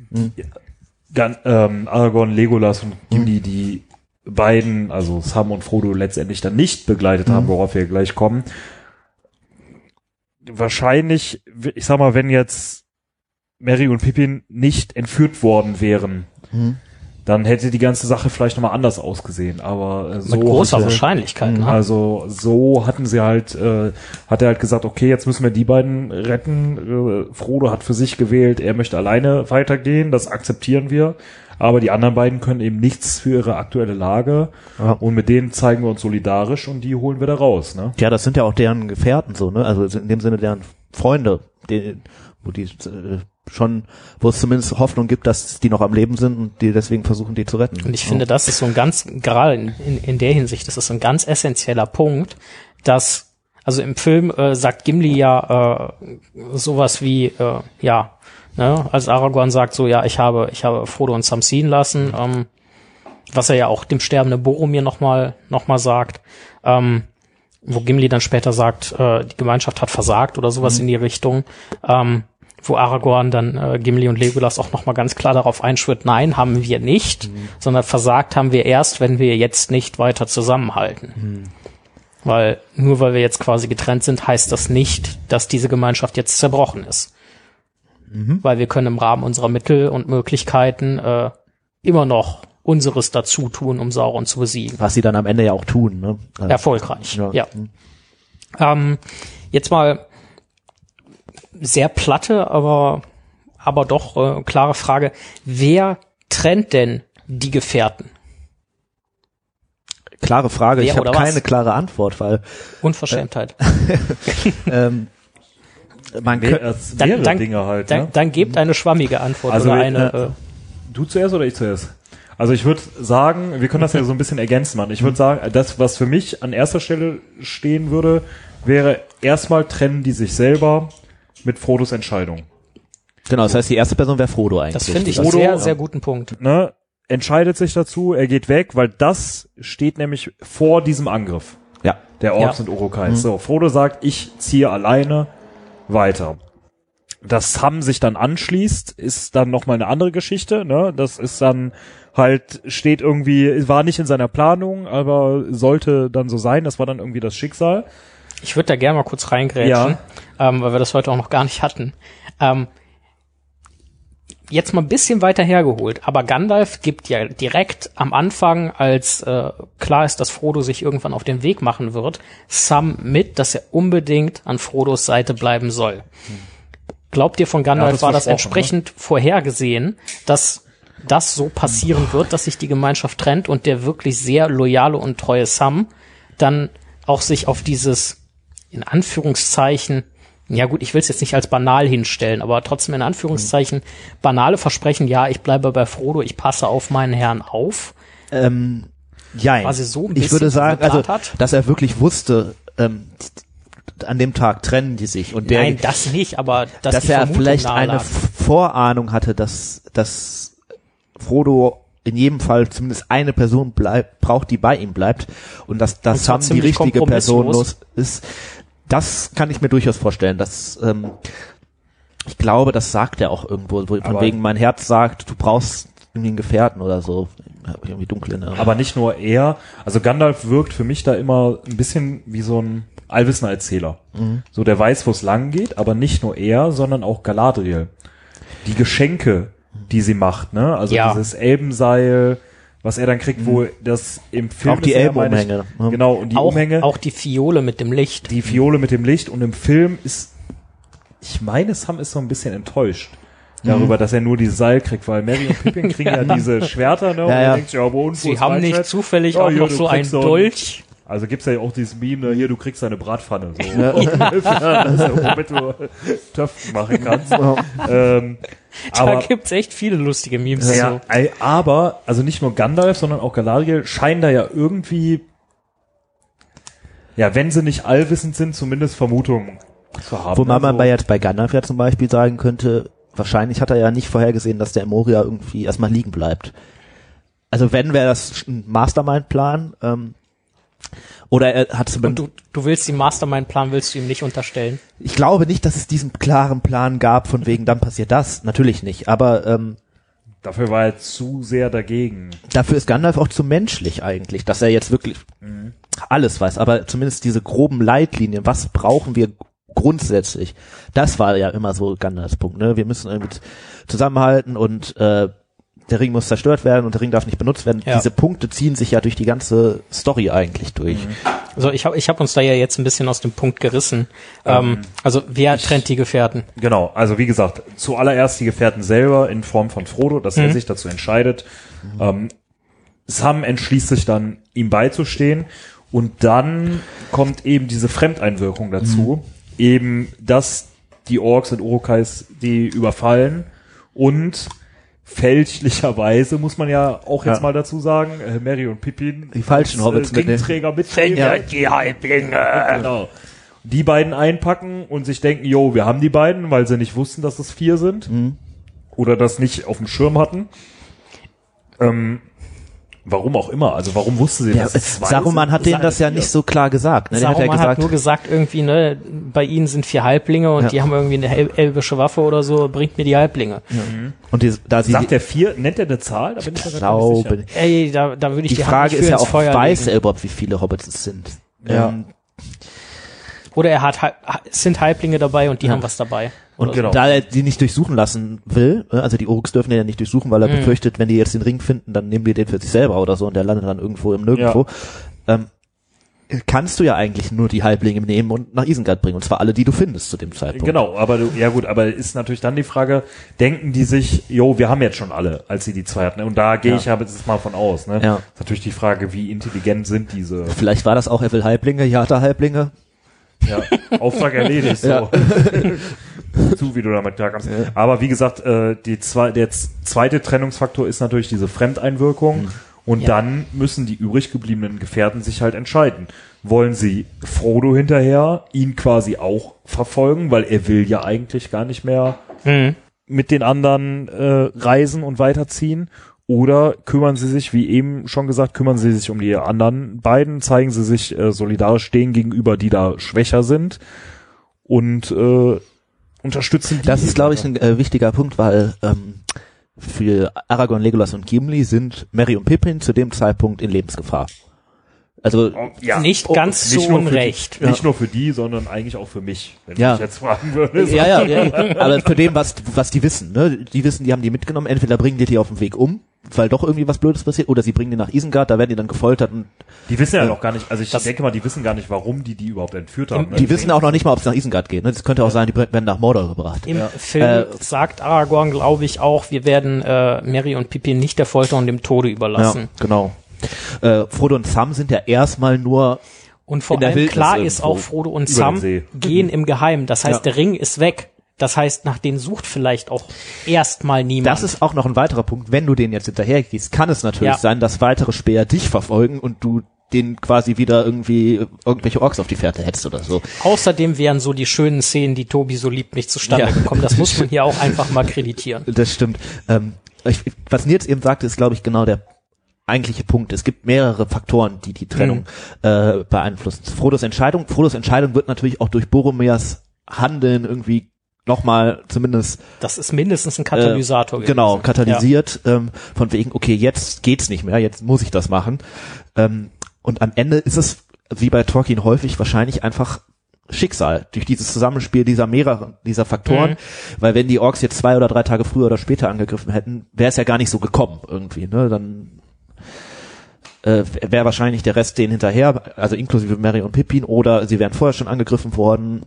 [SPEAKER 4] Mhm.
[SPEAKER 3] Gan ähm, Aragorn, Legolas und Gimli die beiden, also Sam und Frodo letztendlich dann nicht begleitet haben, worauf wir gleich kommen. Wahrscheinlich, ich sag mal, wenn jetzt Mary und Pippin nicht entführt worden wären,
[SPEAKER 4] Mhm.
[SPEAKER 3] Dann hätte die ganze Sache vielleicht nochmal anders ausgesehen. Aber äh, so
[SPEAKER 2] Mit großer
[SPEAKER 3] hatte-
[SPEAKER 2] Wahrscheinlichkeit. Ne?
[SPEAKER 3] also so hatten sie halt, äh, hat er halt gesagt, okay, jetzt müssen wir die beiden retten. Äh, Frodo hat für sich gewählt, er möchte alleine weitergehen, das akzeptieren wir. Aber die anderen beiden können eben nichts für ihre aktuelle Lage.
[SPEAKER 4] Ja.
[SPEAKER 3] Und mit denen zeigen wir uns solidarisch und die holen wir da raus. Ne?
[SPEAKER 4] Ja, das sind ja auch deren Gefährten so, ne? Also in dem Sinne deren Freunde, die, wo die äh, schon, wo es zumindest Hoffnung gibt, dass die noch am Leben sind und die deswegen versuchen, die zu retten.
[SPEAKER 2] Und ich finde, das ist so ein ganz, gerade in, in, in der Hinsicht, das ist so ein ganz essentieller Punkt, dass, also im Film äh, sagt Gimli ja äh, sowas wie, äh, ja, ne, als Aragorn sagt so, ja, ich habe, ich habe Frodo und Sam ziehen lassen, ähm, was er ja auch dem sterbenden Boromir nochmal noch mal sagt, ähm, wo Gimli dann später sagt, äh, die Gemeinschaft hat versagt oder sowas in die Richtung, ähm, wo Aragorn dann äh, Gimli und Legolas auch nochmal ganz klar darauf einschwört, nein, haben wir nicht, sondern versagt haben wir erst, wenn wir jetzt nicht weiter zusammenhalten. Weil nur weil wir jetzt quasi getrennt sind, heißt das nicht, dass diese Gemeinschaft jetzt zerbrochen ist. Weil wir können im Rahmen unserer Mittel und Möglichkeiten äh, immer noch unseres dazu tun, um Sauron zu besiegen.
[SPEAKER 4] Was sie dann am Ende ja auch tun, ne? Also,
[SPEAKER 2] Erfolgreich,
[SPEAKER 4] Ja.
[SPEAKER 2] ja. Ähm, jetzt mal sehr platte, aber, aber doch äh, klare Frage. Wer trennt denn die Gefährten?
[SPEAKER 4] Klare Frage,
[SPEAKER 2] Wer
[SPEAKER 4] ich habe keine klare Antwort, weil
[SPEAKER 2] Unverschämtheit.
[SPEAKER 4] ähm, man könnte,
[SPEAKER 2] Dann-
[SPEAKER 3] mehrere
[SPEAKER 2] dann-
[SPEAKER 3] Dinge halt.
[SPEAKER 2] Dann,
[SPEAKER 3] ne?
[SPEAKER 2] dann gebt eine schwammige Antwort
[SPEAKER 3] Also,
[SPEAKER 2] oder
[SPEAKER 3] äh,
[SPEAKER 2] eine. Äh,
[SPEAKER 3] Du zuerst oder ich zuerst? Also ich würde sagen, wir können das ja so ein bisschen ergänzen, Mann. Ich würde sagen, das, was für mich an erster Stelle stehen würde, wäre erstmal trennen die sich selber mit Frodos Entscheidung.
[SPEAKER 4] genau, das heißt, die erste Person wäre Frodo eigentlich.
[SPEAKER 2] das finde ich einen
[SPEAKER 3] Frodo,
[SPEAKER 2] sehr, sehr guten Punkt.
[SPEAKER 3] Ne? Entscheidet sich dazu, er geht weg, weil das steht nämlich vor diesem Angriff
[SPEAKER 4] Ja.
[SPEAKER 3] der Orks
[SPEAKER 2] Ja.
[SPEAKER 3] und Urukais. So, Frodo sagt, ich ziehe alleine weiter. Dass Sam sich dann anschließt, ist dann nochmal eine andere Geschichte. Ne? Das ist dann halt, steht irgendwie, war nicht in seiner Planung, aber sollte dann so sein. Das war dann irgendwie das Schicksal.
[SPEAKER 2] Ich würde da gerne mal kurz reingrätschen, ähm, weil wir das heute auch noch gar nicht hatten. Ähm, jetzt mal ein bisschen weiter hergeholt, aber Gandalf gibt ja direkt am Anfang, als äh, klar ist, dass Frodo sich irgendwann auf den Weg machen wird, Sam mit, dass er unbedingt an Frodos Seite bleiben soll. Glaubt ihr von
[SPEAKER 3] Ja,
[SPEAKER 2] Gandalf
[SPEAKER 3] das
[SPEAKER 2] war das
[SPEAKER 3] versprochen,
[SPEAKER 2] entsprechend vorhergesehen, dass das so passieren wird, dass sich die Gemeinschaft trennt und der wirklich sehr loyale und treue Sam dann auch sich auf dieses in Anführungszeichen ja gut, ich will es jetzt nicht als banal hinstellen, aber trotzdem in Anführungszeichen banale Versprechen, ja, ich bleibe bei Frodo, ich passe auf meinen Herrn auf.
[SPEAKER 4] Ähm, jein.
[SPEAKER 2] Quasi so ein
[SPEAKER 4] ich würde sagen, also,
[SPEAKER 2] hat?
[SPEAKER 4] dass er wirklich wusste, ähm, an dem Tag trennen die sich und der,
[SPEAKER 2] Nein, das nicht, aber dass,
[SPEAKER 4] dass er vielleicht eine. Vorahnung hatte, dass, dass Frodo in jedem Fall zumindest eine Person bleibt, braucht, die bei ihm bleibt und dass,
[SPEAKER 2] zwar
[SPEAKER 4] Sam die richtige Person ist. Das kann ich mir durchaus vorstellen. Dass, ähm, ich glaube, das sagt er auch irgendwo, wo- von
[SPEAKER 3] Aber-
[SPEAKER 4] wegen mein Herz sagt, du brauchst irgendwie einen Gefährten oder so. Irgendwie in Erinnerung.
[SPEAKER 3] Aber nicht nur er. Also Gandalf wirkt für mich da immer ein bisschen wie so ein allwissender Erzähler. So, der weiß, wo es lang geht, aber nicht nur er, sondern auch Galadriel. Die Geschenke, die sie macht, ne? Also
[SPEAKER 2] Ja.
[SPEAKER 3] dieses Elbenseil, was er dann kriegt, wo das im Film
[SPEAKER 4] Auch die
[SPEAKER 3] ist ja,
[SPEAKER 4] Elbenumhänge, ne?
[SPEAKER 3] Genau, und die
[SPEAKER 2] auch,
[SPEAKER 3] Umhänge,
[SPEAKER 2] auch die Fiole mit dem Licht.
[SPEAKER 3] die Fiole mit dem Licht und im Film ist, ich meine, Sam ist so ein bisschen enttäuscht. Darüber,
[SPEAKER 2] Mhm.
[SPEAKER 3] dass er nur dieses Seil kriegt, weil Mary und Pippin kriegen ja diese Schwerter, ne? und
[SPEAKER 4] Ja,
[SPEAKER 3] er
[SPEAKER 4] ja.
[SPEAKER 3] denkt ja, wo, wo
[SPEAKER 2] Sie haben nicht
[SPEAKER 3] Schwert?
[SPEAKER 2] zufällig
[SPEAKER 3] Ja,
[SPEAKER 2] auch
[SPEAKER 3] hier,
[SPEAKER 2] noch so einen
[SPEAKER 3] kriegst so ein-
[SPEAKER 2] Dolch.
[SPEAKER 3] Also gibt's ja auch dieses Meme, ne, hier, du kriegst eine Bratpfanne, so, also, womit du Töpfen machen kannst. ähm,
[SPEAKER 2] Da
[SPEAKER 3] aber,
[SPEAKER 2] gibt's echt viele lustige Memes.
[SPEAKER 3] ja,
[SPEAKER 2] So.
[SPEAKER 3] aber, also nicht nur Gandalf, sondern auch Galadriel scheinen da ja irgendwie, ja, wenn sie nicht allwissend sind, zumindest Vermutungen zu haben.
[SPEAKER 4] Wo man
[SPEAKER 3] Also,
[SPEAKER 4] bei jetzt bei Gandalf ja zum Beispiel sagen könnte, wahrscheinlich hat er ja nicht vorhergesehen, dass der Moria irgendwie erstmal liegen bleibt. Also wenn wäre das ein Mastermind-Plan, ähm, oder er hat
[SPEAKER 2] Und
[SPEAKER 4] zumindest,
[SPEAKER 2] du, du willst den Mastermind-Plan, willst du ihm nicht unterstellen.
[SPEAKER 4] ich glaube nicht, dass es diesen klaren Plan gab, von wegen dann passiert das, natürlich nicht, aber ähm,
[SPEAKER 3] Dafür war er zu sehr dagegen.
[SPEAKER 4] dafür ist Gandalf auch zu menschlich eigentlich, dass er jetzt wirklich alles weiß, aber zumindest diese groben Leitlinien, was brauchen wir grundsätzlich, das war ja immer so Gandalfs Punkt, ne? Wir müssen irgendwie zusammenhalten und äh, der Ring muss zerstört werden und der Ring darf nicht benutzt werden.
[SPEAKER 2] Ja.
[SPEAKER 4] Diese Punkte ziehen sich ja durch die ganze Story eigentlich durch.
[SPEAKER 2] Also ich habe ich hab uns da ja jetzt ein bisschen aus dem Punkt gerissen. Ähm, also wer trennt die Gefährten?
[SPEAKER 3] Genau, also wie gesagt, zuallererst die Gefährten selber in Form von Frodo, dass er sich dazu entscheidet. Ähm, Sam entschließt sich dann, ihm beizustehen und dann kommt eben diese Fremdeinwirkung dazu, eben, dass die Orks und Urukais die überfallen und fälschlicherweise, muss man ja auch jetzt
[SPEAKER 4] Ja.
[SPEAKER 3] mal dazu sagen, äh, Mary und Pippin
[SPEAKER 4] Die falschen
[SPEAKER 3] als,
[SPEAKER 4] Hobbits
[SPEAKER 3] äh,
[SPEAKER 4] mitnehmen.
[SPEAKER 3] Ringträger mitnehmen.
[SPEAKER 4] Ja.
[SPEAKER 1] Die Halblinge.
[SPEAKER 3] Genau. Die beiden einpacken und sich denken, jo, wir haben die beiden, weil sie nicht wussten, dass es vier sind. Oder das nicht auf dem Schirm hatten. Ähm, warum auch immer. Also warum wusste sie,
[SPEAKER 4] Ja,
[SPEAKER 3] dass es zwei
[SPEAKER 4] Saruman hat denen das ja nicht so klar gesagt. Ne? Der hat ja
[SPEAKER 2] Saruman
[SPEAKER 4] gesagt,
[SPEAKER 2] hat nur gesagt irgendwie, ne, bei ihnen sind vier Halblinge und
[SPEAKER 4] Ja.
[SPEAKER 2] die haben irgendwie eine el elbische Waffe oder so, bringt mir die Halblinge.
[SPEAKER 4] und die, da sie
[SPEAKER 3] Sagt der vier, nennt er eine Zahl? Da bin ich
[SPEAKER 4] glaube,
[SPEAKER 3] sicher.
[SPEAKER 2] Ey, da, da würde ich
[SPEAKER 4] die
[SPEAKER 2] die, Hand
[SPEAKER 4] Frage
[SPEAKER 2] nicht
[SPEAKER 4] ist ja auch, weiß er überhaupt, wie viele Hobbits es sind?
[SPEAKER 3] Ja.
[SPEAKER 4] Ähm,
[SPEAKER 2] Oder er hat, sind Halblinge dabei und die haben was dabei.
[SPEAKER 4] Und
[SPEAKER 3] genau.
[SPEAKER 4] da er die nicht durchsuchen lassen will, äh, also die Uruks dürfen den ja nicht durchsuchen, weil er
[SPEAKER 2] Mhm.
[SPEAKER 4] befürchtet, wenn die jetzt den Ring finden, dann nehmen die den für sich selber oder so und der landet dann irgendwo im Nirgendwo. Ähm, kannst du ja eigentlich nur die Halblinge nehmen und nach Isengard bringen, und zwar alle, die du findest zu dem Zeitpunkt.
[SPEAKER 3] Genau, aber du, ja gut, aber ist natürlich dann die Frage, denken die sich, jo, wir haben jetzt schon alle, als sie die zwei hatten. Und da gehe
[SPEAKER 4] Ja.
[SPEAKER 3] ich ja jetzt mal von aus. Ne?
[SPEAKER 4] Ja.
[SPEAKER 3] Ist natürlich die Frage, wie intelligent sind diese
[SPEAKER 4] Vielleicht war das auch, er will Halblinge, ja, hat er Halblinge.
[SPEAKER 3] Ja, Auftrag erledigt. So.
[SPEAKER 4] Ja.
[SPEAKER 3] Zu, wie du damit klarkommst. Aber wie gesagt, äh, die zwei, der zweite Trennungsfaktor ist natürlich diese Fremdeinwirkung. Und
[SPEAKER 2] Ja.
[SPEAKER 3] dann müssen die übrig gebliebenen Gefährten sich halt entscheiden. Wollen sie Frodo hinterher, ihn quasi auch verfolgen, weil er will ja eigentlich gar nicht mehr
[SPEAKER 2] Mhm.
[SPEAKER 3] mit den anderen äh, reisen und weiterziehen? Oder kümmern sie sich, wie eben schon gesagt, kümmern sie sich um die anderen beiden, zeigen sie sich äh, solidarisch denen gegenüber, die da schwächer sind und äh, unterstützen die.
[SPEAKER 4] Das ist, glaube ich, ein äh, wichtiger Punkt, weil ähm, für Aragorn, Legolas und Gimli sind Merry und Pippin zu dem Zeitpunkt in Lebensgefahr. Also
[SPEAKER 3] Oh, ja.
[SPEAKER 2] Nicht
[SPEAKER 3] Oh,
[SPEAKER 2] ganz
[SPEAKER 3] nur für
[SPEAKER 2] Unrecht.
[SPEAKER 3] Die, Nicht nur für die, sondern eigentlich auch für mich, wenn
[SPEAKER 4] Ja.
[SPEAKER 3] ich jetzt fragen würde.
[SPEAKER 4] ja, ja, ja, aber für dem, was, was die wissen, ne? Die wissen, die haben die mitgenommen, entweder bringen die die auf dem Weg um, weil doch irgendwie was Blödes passiert, oder sie bringen die nach Isengard, da werden die dann gefoltert und
[SPEAKER 3] Die wissen ja noch gar nicht, also ich
[SPEAKER 2] Das-
[SPEAKER 3] denke mal, die wissen gar nicht, warum die die überhaupt entführt haben. ne?
[SPEAKER 4] die wissen auch noch nicht mal, ob es nach Isengard geht. Ne? Das könnte auch sein, die werden nach Mordor gebracht.
[SPEAKER 2] Im Film
[SPEAKER 4] Äh,
[SPEAKER 2] sagt Aragorn, glaube ich, auch, wir werden äh, Mary und Pippin nicht der Folter und dem Tode überlassen.
[SPEAKER 4] Ja, genau. Äh, Frodo und Sam sind ja erstmal nur
[SPEAKER 2] Und vor allem
[SPEAKER 4] Wildnis
[SPEAKER 2] klar ist auch, Frodo und Sam gehen im Geheimen. Das heißt,
[SPEAKER 4] Ja.
[SPEAKER 2] der Ring ist weg. Das heißt, nach denen sucht vielleicht auch erstmal niemand.
[SPEAKER 4] Das ist auch noch ein weiterer Punkt. Wenn du den jetzt hinterhergehst, kann es natürlich
[SPEAKER 2] Ja.
[SPEAKER 4] sein, dass weitere Speer dich verfolgen und du den quasi wieder irgendwie irgendwelche Orks auf die Fährte hättest oder so.
[SPEAKER 2] Außerdem wären so die schönen Szenen, die Tobi so liebt, nicht zustande
[SPEAKER 4] Ja.
[SPEAKER 2] gekommen. Das muss man hier auch einfach mal kreditieren.
[SPEAKER 4] Das stimmt. Ähm, ich, was Nils eben sagte, ist, glaube ich, genau der eigentliche Punkt. Es gibt mehrere Faktoren, die die Trennung äh, beeinflussen. Frodos Entscheidung. Frodos Entscheidung wird natürlich auch durch Boromirs Handeln irgendwie nochmal zumindest
[SPEAKER 2] Das ist mindestens ein Katalysator.
[SPEAKER 4] Äh, genau, katalysiert, ähm, von wegen, okay, jetzt geht's nicht mehr, jetzt muss ich das machen. Ähm, und am Ende ist es, wie bei Tolkien häufig, wahrscheinlich einfach Schicksal durch dieses Zusammenspiel dieser mehreren, dieser Faktoren,
[SPEAKER 2] Mhm.
[SPEAKER 4] weil wenn die Orks jetzt zwei oder drei Tage früher oder später angegriffen hätten, wäre es ja gar nicht so gekommen irgendwie, ne, dann äh, wäre wahrscheinlich der Rest denen hinterher, also inklusive Mary und Pippin, oder sie wären vorher schon angegriffen worden.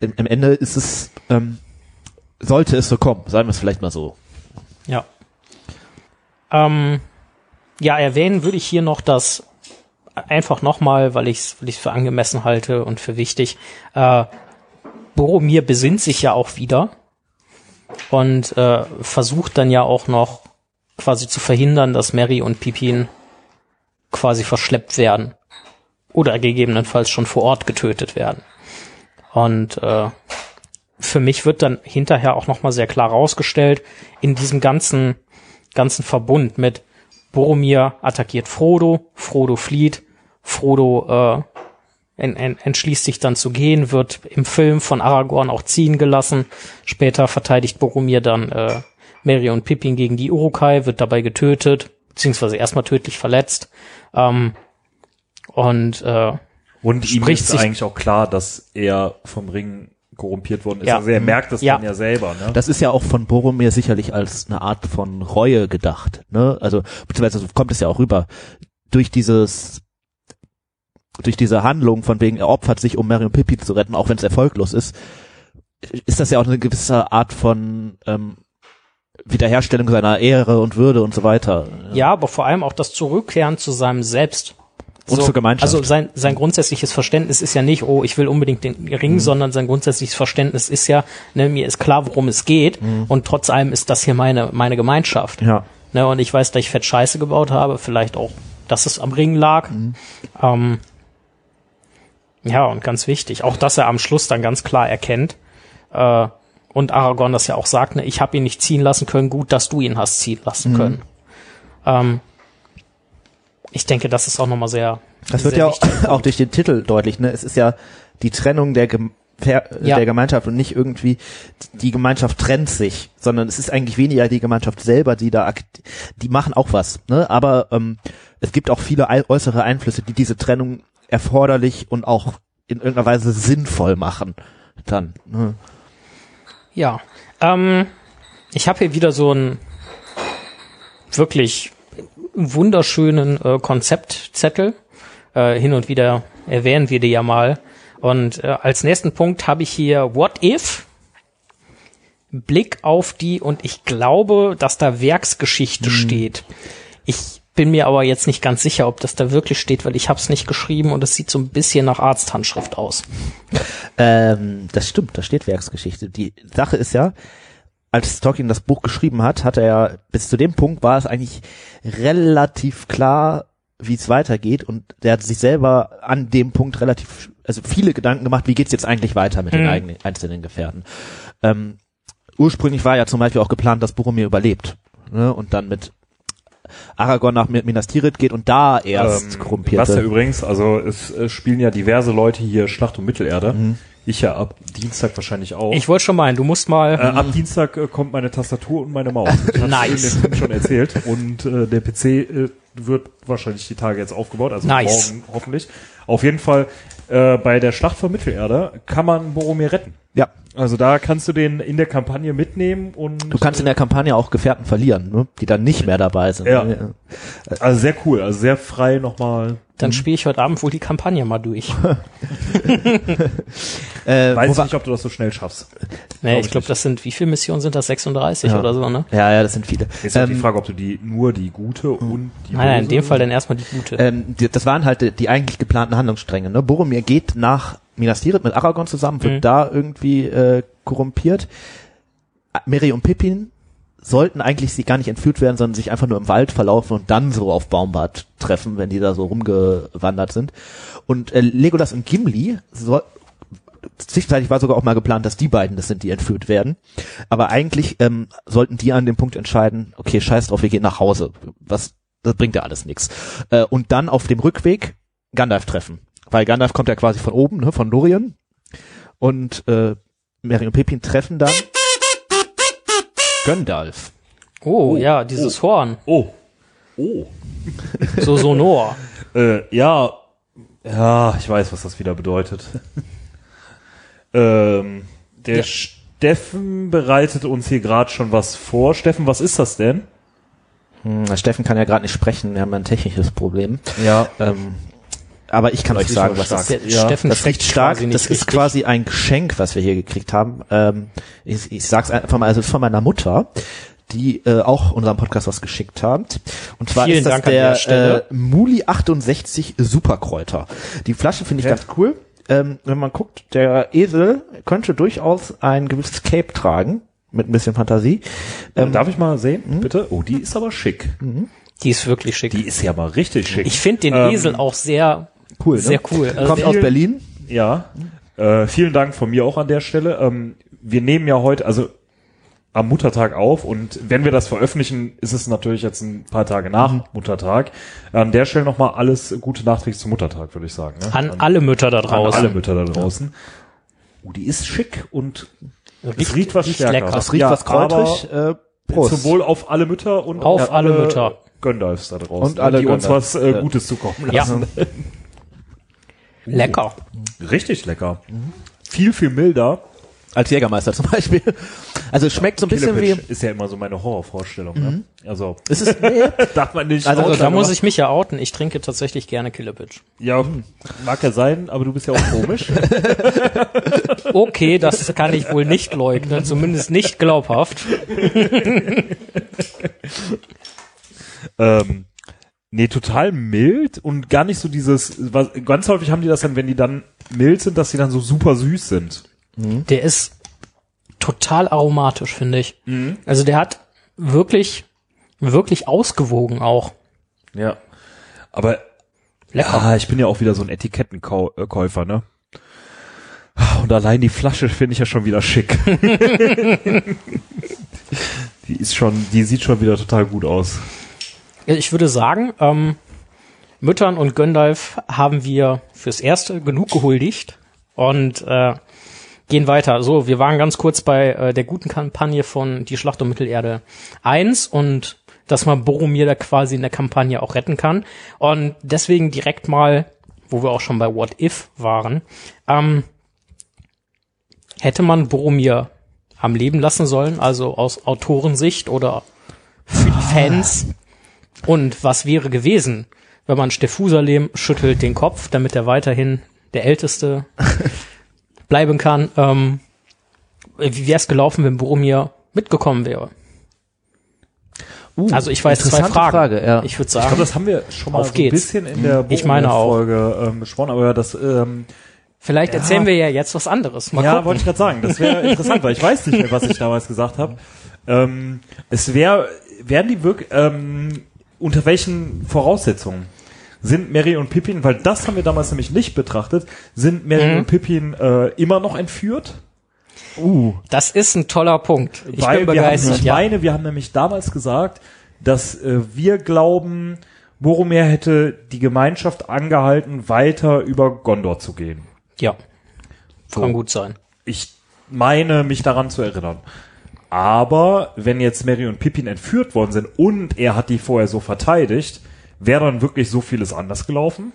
[SPEAKER 4] Im, am Ende ist es, ähm, sollte es so kommen, sagen wir es vielleicht mal so.
[SPEAKER 2] Ja. Ähm, ja, erwähnen würde ich hier noch das einfach nochmal, weil ich es weil ich's für angemessen halte und für wichtig. Äh, Boromir besinnt sich ja auch wieder und äh, versucht dann ja auch noch quasi zu verhindern, dass Mary und Pippin quasi verschleppt werden oder gegebenenfalls schon vor Ort getötet werden. Und äh, für mich wird dann hinterher auch nochmal sehr klar rausgestellt, in diesem ganzen, ganzen Verbund mit Boromir attackiert Frodo, Frodo flieht, Frodo äh, en, en, entschließt sich dann zu gehen, wird im Film von Aragorn auch ziehen gelassen. Später verteidigt Boromir dann äh, Merry und Pippin gegen die Urukai, wird dabei getötet, beziehungsweise erstmal tödlich verletzt. Ähm, und äh,
[SPEAKER 3] Und ihm ist
[SPEAKER 2] sich-
[SPEAKER 3] eigentlich auch klar, dass er vom Ring korrumpiert worden ist.
[SPEAKER 2] Ja.
[SPEAKER 3] Also er merkt das
[SPEAKER 2] Ja.
[SPEAKER 3] dann ja selber. Ne?
[SPEAKER 4] Das ist ja auch von Boromir sicherlich als eine Art von Reue gedacht. Ne? Also beziehungsweise so kommt es ja auch rüber durch dieses durch diese Handlung von wegen er opfert sich, um Merry und Pippin zu retten, auch wenn es erfolglos ist, ist das ja auch eine gewisse Art von ähm, Wiederherstellung seiner Ehre und Würde und so weiter.
[SPEAKER 2] Ja, aber vor allem auch das Zurückkehren zu seinem Selbst.
[SPEAKER 4] Und zur Gemeinschaft.
[SPEAKER 2] Also sein, sein grundsätzliches Verständnis ist ja nicht, oh, ich will unbedingt den
[SPEAKER 4] Mhm.
[SPEAKER 2] Ring, sondern sein grundsätzliches Verständnis ist ja, ne, mir ist klar, worum es geht und trotz allem ist das hier meine, meine Gemeinschaft.
[SPEAKER 4] Mhm. Ja.
[SPEAKER 2] Ne, und ich weiß, dass ich fett Scheiße gebaut habe, vielleicht auch, dass es am Ring lag.
[SPEAKER 4] Mhm.
[SPEAKER 2] Ähm, ja, und ganz wichtig, auch dass er am Schluss dann ganz klar erkennt, äh, und Aragorn das ja auch sagt, ne, ich habe ihn nicht ziehen lassen können, gut, dass du ihn hast ziehen lassen
[SPEAKER 4] Mhm.
[SPEAKER 2] können. Ähm, ich denke, das ist auch nochmal sehr.
[SPEAKER 4] Das wird
[SPEAKER 2] sehr
[SPEAKER 4] ja auch,
[SPEAKER 2] wichtig.
[SPEAKER 4] auch durch den Titel deutlich. Ne? Es ist ja die Trennung der, Gem
[SPEAKER 2] Ja.
[SPEAKER 4] der Gemeinschaft und nicht irgendwie die Gemeinschaft trennt sich, sondern es ist eigentlich weniger die Gemeinschaft selber, die da die machen auch was. Ne? Aber ähm, es gibt auch viele äußere Einflüsse, die diese Trennung erforderlich und auch in irgendeiner Weise sinnvoll machen. Dann. Ne?
[SPEAKER 2] Ja. Ähm, ich habe hier wieder so einen wirklich wunderschönen äh, Konzeptzettel. Äh, hin und wieder erwähnen wir die ja mal. Und äh, als nächsten Punkt habe ich hier What If? Blick auf die und ich glaube, dass da Werksgeschichte steht. Ich bin mir aber jetzt nicht ganz sicher, ob das da wirklich steht, weil ich habe es nicht geschrieben und es sieht so ein bisschen nach Arzthandschrift aus.
[SPEAKER 4] Ähm, das stimmt, da steht Werksgeschichte. Die Sache ist ja, als Tolkien das Buch geschrieben hat, hat er ja, bis zu dem Punkt war es eigentlich relativ klar, wie es weitergeht und der hat sich selber an dem Punkt relativ, also viele Gedanken gemacht, wie geht's jetzt eigentlich weiter mit den
[SPEAKER 2] Mhm.
[SPEAKER 4] eigenen, einzelnen Gefährten. Ähm, ursprünglich war ja zum Beispiel auch geplant, dass Boromir überlebt ne, und dann mit Aragorn nach Minas Tirith geht und da erst
[SPEAKER 3] Ähm,
[SPEAKER 4] korrumpierte.
[SPEAKER 3] Was ja übrigens, also es äh, spielen ja diverse Leute hier Schlacht um Mittelerde.
[SPEAKER 4] Mhm.
[SPEAKER 3] Ich ja ab Dienstag wahrscheinlich auch.
[SPEAKER 2] Ich wollte schon meinen, du musst mal.
[SPEAKER 3] äh, ab Dienstag äh, kommt meine Tastatur und meine Maus. Das
[SPEAKER 2] Nice.
[SPEAKER 3] Ich schon erzählt. Und äh, der PC äh, wird wahrscheinlich die Tage jetzt aufgebaut, also
[SPEAKER 2] Nice.
[SPEAKER 3] morgen hoffentlich. Auf jeden Fall äh, bei der Schlacht von Mittelerde kann man Boromir retten.
[SPEAKER 4] ja,
[SPEAKER 3] Also da kannst du den in der Kampagne mitnehmen und
[SPEAKER 4] du kannst in der Kampagne auch Gefährten verlieren, ne, die dann nicht mehr dabei sind.
[SPEAKER 3] Ja.
[SPEAKER 4] Ne?
[SPEAKER 3] also sehr cool, also sehr frei nochmal.
[SPEAKER 2] Dann spiele ich heute Abend wohl die Kampagne mal durch.
[SPEAKER 4] Äh,
[SPEAKER 3] Weiß ich nicht, ob du das so schnell schaffst.
[SPEAKER 2] Nee,
[SPEAKER 3] ich
[SPEAKER 2] ich glaube, das sind, wie viele Missionen sind das? 36
[SPEAKER 4] Ja.
[SPEAKER 2] oder so, ne?
[SPEAKER 4] Ja, ja, das sind viele.
[SPEAKER 3] Ist halt die
[SPEAKER 4] Ähm,
[SPEAKER 3] Frage, ob du die nur die gute und die
[SPEAKER 2] Nein, nein, in dem Fall dann erstmal die gute.
[SPEAKER 4] ähm, die, das waren halt die, die eigentlich geplanten Handlungsstränge. Ne? Boromir geht nach Minas Tirith mit Aragorn zusammen, wird
[SPEAKER 2] Mhm.
[SPEAKER 4] da irgendwie äh, korrumpiert. Merry und Pippin sollten eigentlich sie gar nicht entführt werden, sondern sich einfach nur im Wald verlaufen und dann so auf Baumbart treffen, wenn die da so rumgewandert sind. Und äh, Legolas und Gimli soll, zwischenzeitlich war sogar auch mal geplant, dass die beiden das sind, die entführt werden. Aber eigentlich ähm, sollten die an dem Punkt entscheiden, okay, scheiß drauf, wir gehen nach Hause. Was, das bringt ja alles nichts. Äh, und dann auf dem Rückweg Gandalf treffen. Weil Gandalf kommt ja quasi von oben, ne, von Lorien. Und äh, Merry und Pippin treffen dann Gandalf.
[SPEAKER 2] oh, ja, dieses Horn.
[SPEAKER 3] Oh. Oh.
[SPEAKER 2] So sonor.
[SPEAKER 3] Äh, ja. Ja, ich weiß, was das wieder bedeutet. ähm, der
[SPEAKER 2] Ja.
[SPEAKER 3] Steffen bereitet uns hier gerade schon was vor. Steffen, was ist das denn?
[SPEAKER 4] Hm, Steffen kann ja gerade nicht sprechen, wir haben ein technisches Problem.
[SPEAKER 3] Ja.
[SPEAKER 4] Ähm, aber ich kann
[SPEAKER 3] Das
[SPEAKER 4] euch sagen,
[SPEAKER 3] aber
[SPEAKER 4] was das
[SPEAKER 3] Ja,
[SPEAKER 2] Steffen
[SPEAKER 4] Das
[SPEAKER 2] spricht
[SPEAKER 4] riecht stark. Das ist
[SPEAKER 2] richtig.
[SPEAKER 4] quasi ein Geschenk, was wir hier gekriegt haben. Ähm, ich, ich sag's einfach mal, also es ist von meiner Mutter, die äh, auch unserem Podcast was geschickt hat. Und zwar
[SPEAKER 2] Vielen
[SPEAKER 4] ist das
[SPEAKER 2] Dank an
[SPEAKER 4] der äh, Muli 68 Superkräuter. Die Flasche finde ich
[SPEAKER 3] Ja.
[SPEAKER 4] ganz cool. Ähm, wenn man guckt, der Esel könnte durchaus ein gewisses Cape tragen, mit ein bisschen Fantasie. Ähm,
[SPEAKER 3] Darf ich mal sehen, bitte? Oh, die ist aber schick.
[SPEAKER 2] Die ist wirklich schick.
[SPEAKER 3] Die ist ja mal richtig schick.
[SPEAKER 2] ich finde den
[SPEAKER 3] Ähm,
[SPEAKER 2] Esel auch sehr,
[SPEAKER 4] cool, ne?
[SPEAKER 2] sehr cool. Also
[SPEAKER 4] Kommt aus Berlin.
[SPEAKER 3] Ja. Äh, vielen Dank von mir auch an der Stelle. Ähm, wir nehmen ja heute, also am Muttertag auf und wenn wir das veröffentlichen, ist es natürlich jetzt ein paar Tage nach
[SPEAKER 2] Mhm.
[SPEAKER 3] Muttertag. An der Stelle nochmal alles gute nachträglich zum Muttertag, würde ich sagen. Ne?
[SPEAKER 2] an alle Mütter da
[SPEAKER 3] an
[SPEAKER 2] draußen.
[SPEAKER 3] alle Mütter da draußen. Oh, die ist schick und es
[SPEAKER 2] Riecht-
[SPEAKER 3] riecht was
[SPEAKER 2] riecht
[SPEAKER 3] stärker.
[SPEAKER 2] lecker.
[SPEAKER 4] Das riecht
[SPEAKER 3] Ja,
[SPEAKER 4] was kräutrig. Äh, Prost.
[SPEAKER 3] Sowohl auf alle Mütter und
[SPEAKER 2] Auf alle Mütter.
[SPEAKER 3] Gandalfs da draußen,
[SPEAKER 4] Und alle
[SPEAKER 3] die uns
[SPEAKER 4] Gandalfs.
[SPEAKER 3] was äh,
[SPEAKER 4] Ja.
[SPEAKER 3] Gutes zukommen
[SPEAKER 2] Ja. Lecker.
[SPEAKER 3] Richtig lecker. Viel, viel milder
[SPEAKER 4] Als Jägermeister zum Beispiel. Also es schmeckt so ein bisschen wie.
[SPEAKER 3] Killepitch ist ja immer so meine Horrorvorstellung. Ne? Also
[SPEAKER 4] Es ist, nee,
[SPEAKER 3] darf man nicht.
[SPEAKER 4] Also,
[SPEAKER 2] Also, da muss ich mich ja outen. Ich trinke tatsächlich gerne Killepitch.
[SPEAKER 3] Ja, mag ja sein, aber du bist ja auch komisch.
[SPEAKER 2] Okay, das kann ich wohl nicht leugnen, zumindest nicht glaubhaft.
[SPEAKER 3] ähm, nee, total mild und gar nicht so dieses, was, ganz häufig haben die das dann, wenn die dann mild sind, dass sie dann so super süß sind.
[SPEAKER 2] Der ist total aromatisch, finde ich.
[SPEAKER 3] Mhm.
[SPEAKER 2] Also der hat wirklich, wirklich ausgewogen auch.
[SPEAKER 3] Ja. Aber
[SPEAKER 2] Lecker.
[SPEAKER 3] Ah, ich bin ja auch wieder so ein Etikettenkäufer, ne? Und allein die Flasche finde ich ja schon wieder schick. die ist schon, die sieht schon wieder total gut aus.
[SPEAKER 2] Ich würde sagen, ähm, Müttern und Gandalf haben wir fürs Erste genug gehuldigt und äh, gehen weiter. So, wir waren ganz kurz bei äh, der guten Kampagne von Die Schlacht um Mittelerde 1 und dass man Boromir da quasi in der Kampagne auch retten kann. Und deswegen direkt mal, wo wir auch schon bei What If waren, ähm, hätte man Boromir am Leben lassen sollen, also aus Autorensicht oder für die Fans. Und was wäre gewesen, wenn man Stephusalem schüttelt den Kopf, damit er weiterhin der Älteste bleiben kann? Ähm, wie wäre es gelaufen, wenn Boromir mitgekommen wäre?
[SPEAKER 4] uh,
[SPEAKER 2] Also ich weiß zwei Fragen.
[SPEAKER 4] Frage, ja.
[SPEAKER 2] Ich würde
[SPEAKER 3] Ich
[SPEAKER 2] sagen,
[SPEAKER 3] glaube, das haben wir schon mal so ein bisschen in der
[SPEAKER 2] Ich meine auch.
[SPEAKER 3] Folge ähm, besprochen, aber das ähm,
[SPEAKER 2] vielleicht erzählen wir ja jetzt was anderes. Mal
[SPEAKER 3] ja,
[SPEAKER 2] gucken.
[SPEAKER 3] wollte ich gerade sagen, das wäre interessant, weil ich weiß nicht mehr, was ich damals gesagt habe. Ähm, es wäre, wären die wirklich, ähm, unter welchen Voraussetzungen sind Mary und Pippin, weil das haben wir damals nämlich nicht betrachtet, sind Mary
[SPEAKER 2] Mhm.
[SPEAKER 3] und Pippin äh, immer noch entführt? Uh,
[SPEAKER 2] Das ist ein toller Punkt. Ich
[SPEAKER 3] weil
[SPEAKER 2] bin
[SPEAKER 3] wir haben,
[SPEAKER 2] begeistert.
[SPEAKER 3] ich
[SPEAKER 2] ja.
[SPEAKER 3] meine, wir haben nämlich damals gesagt, dass äh, wir glauben, Boromir hätte die Gemeinschaft angehalten, weiter über Gondor zu gehen.
[SPEAKER 2] ja,
[SPEAKER 3] So.
[SPEAKER 2] kann gut sein.
[SPEAKER 3] Ich meine, mich daran zu erinnern. Aber wenn jetzt Mary und Pippin entführt worden sind und er hat die vorher so verteidigt, wäre dann wirklich so vieles anders gelaufen?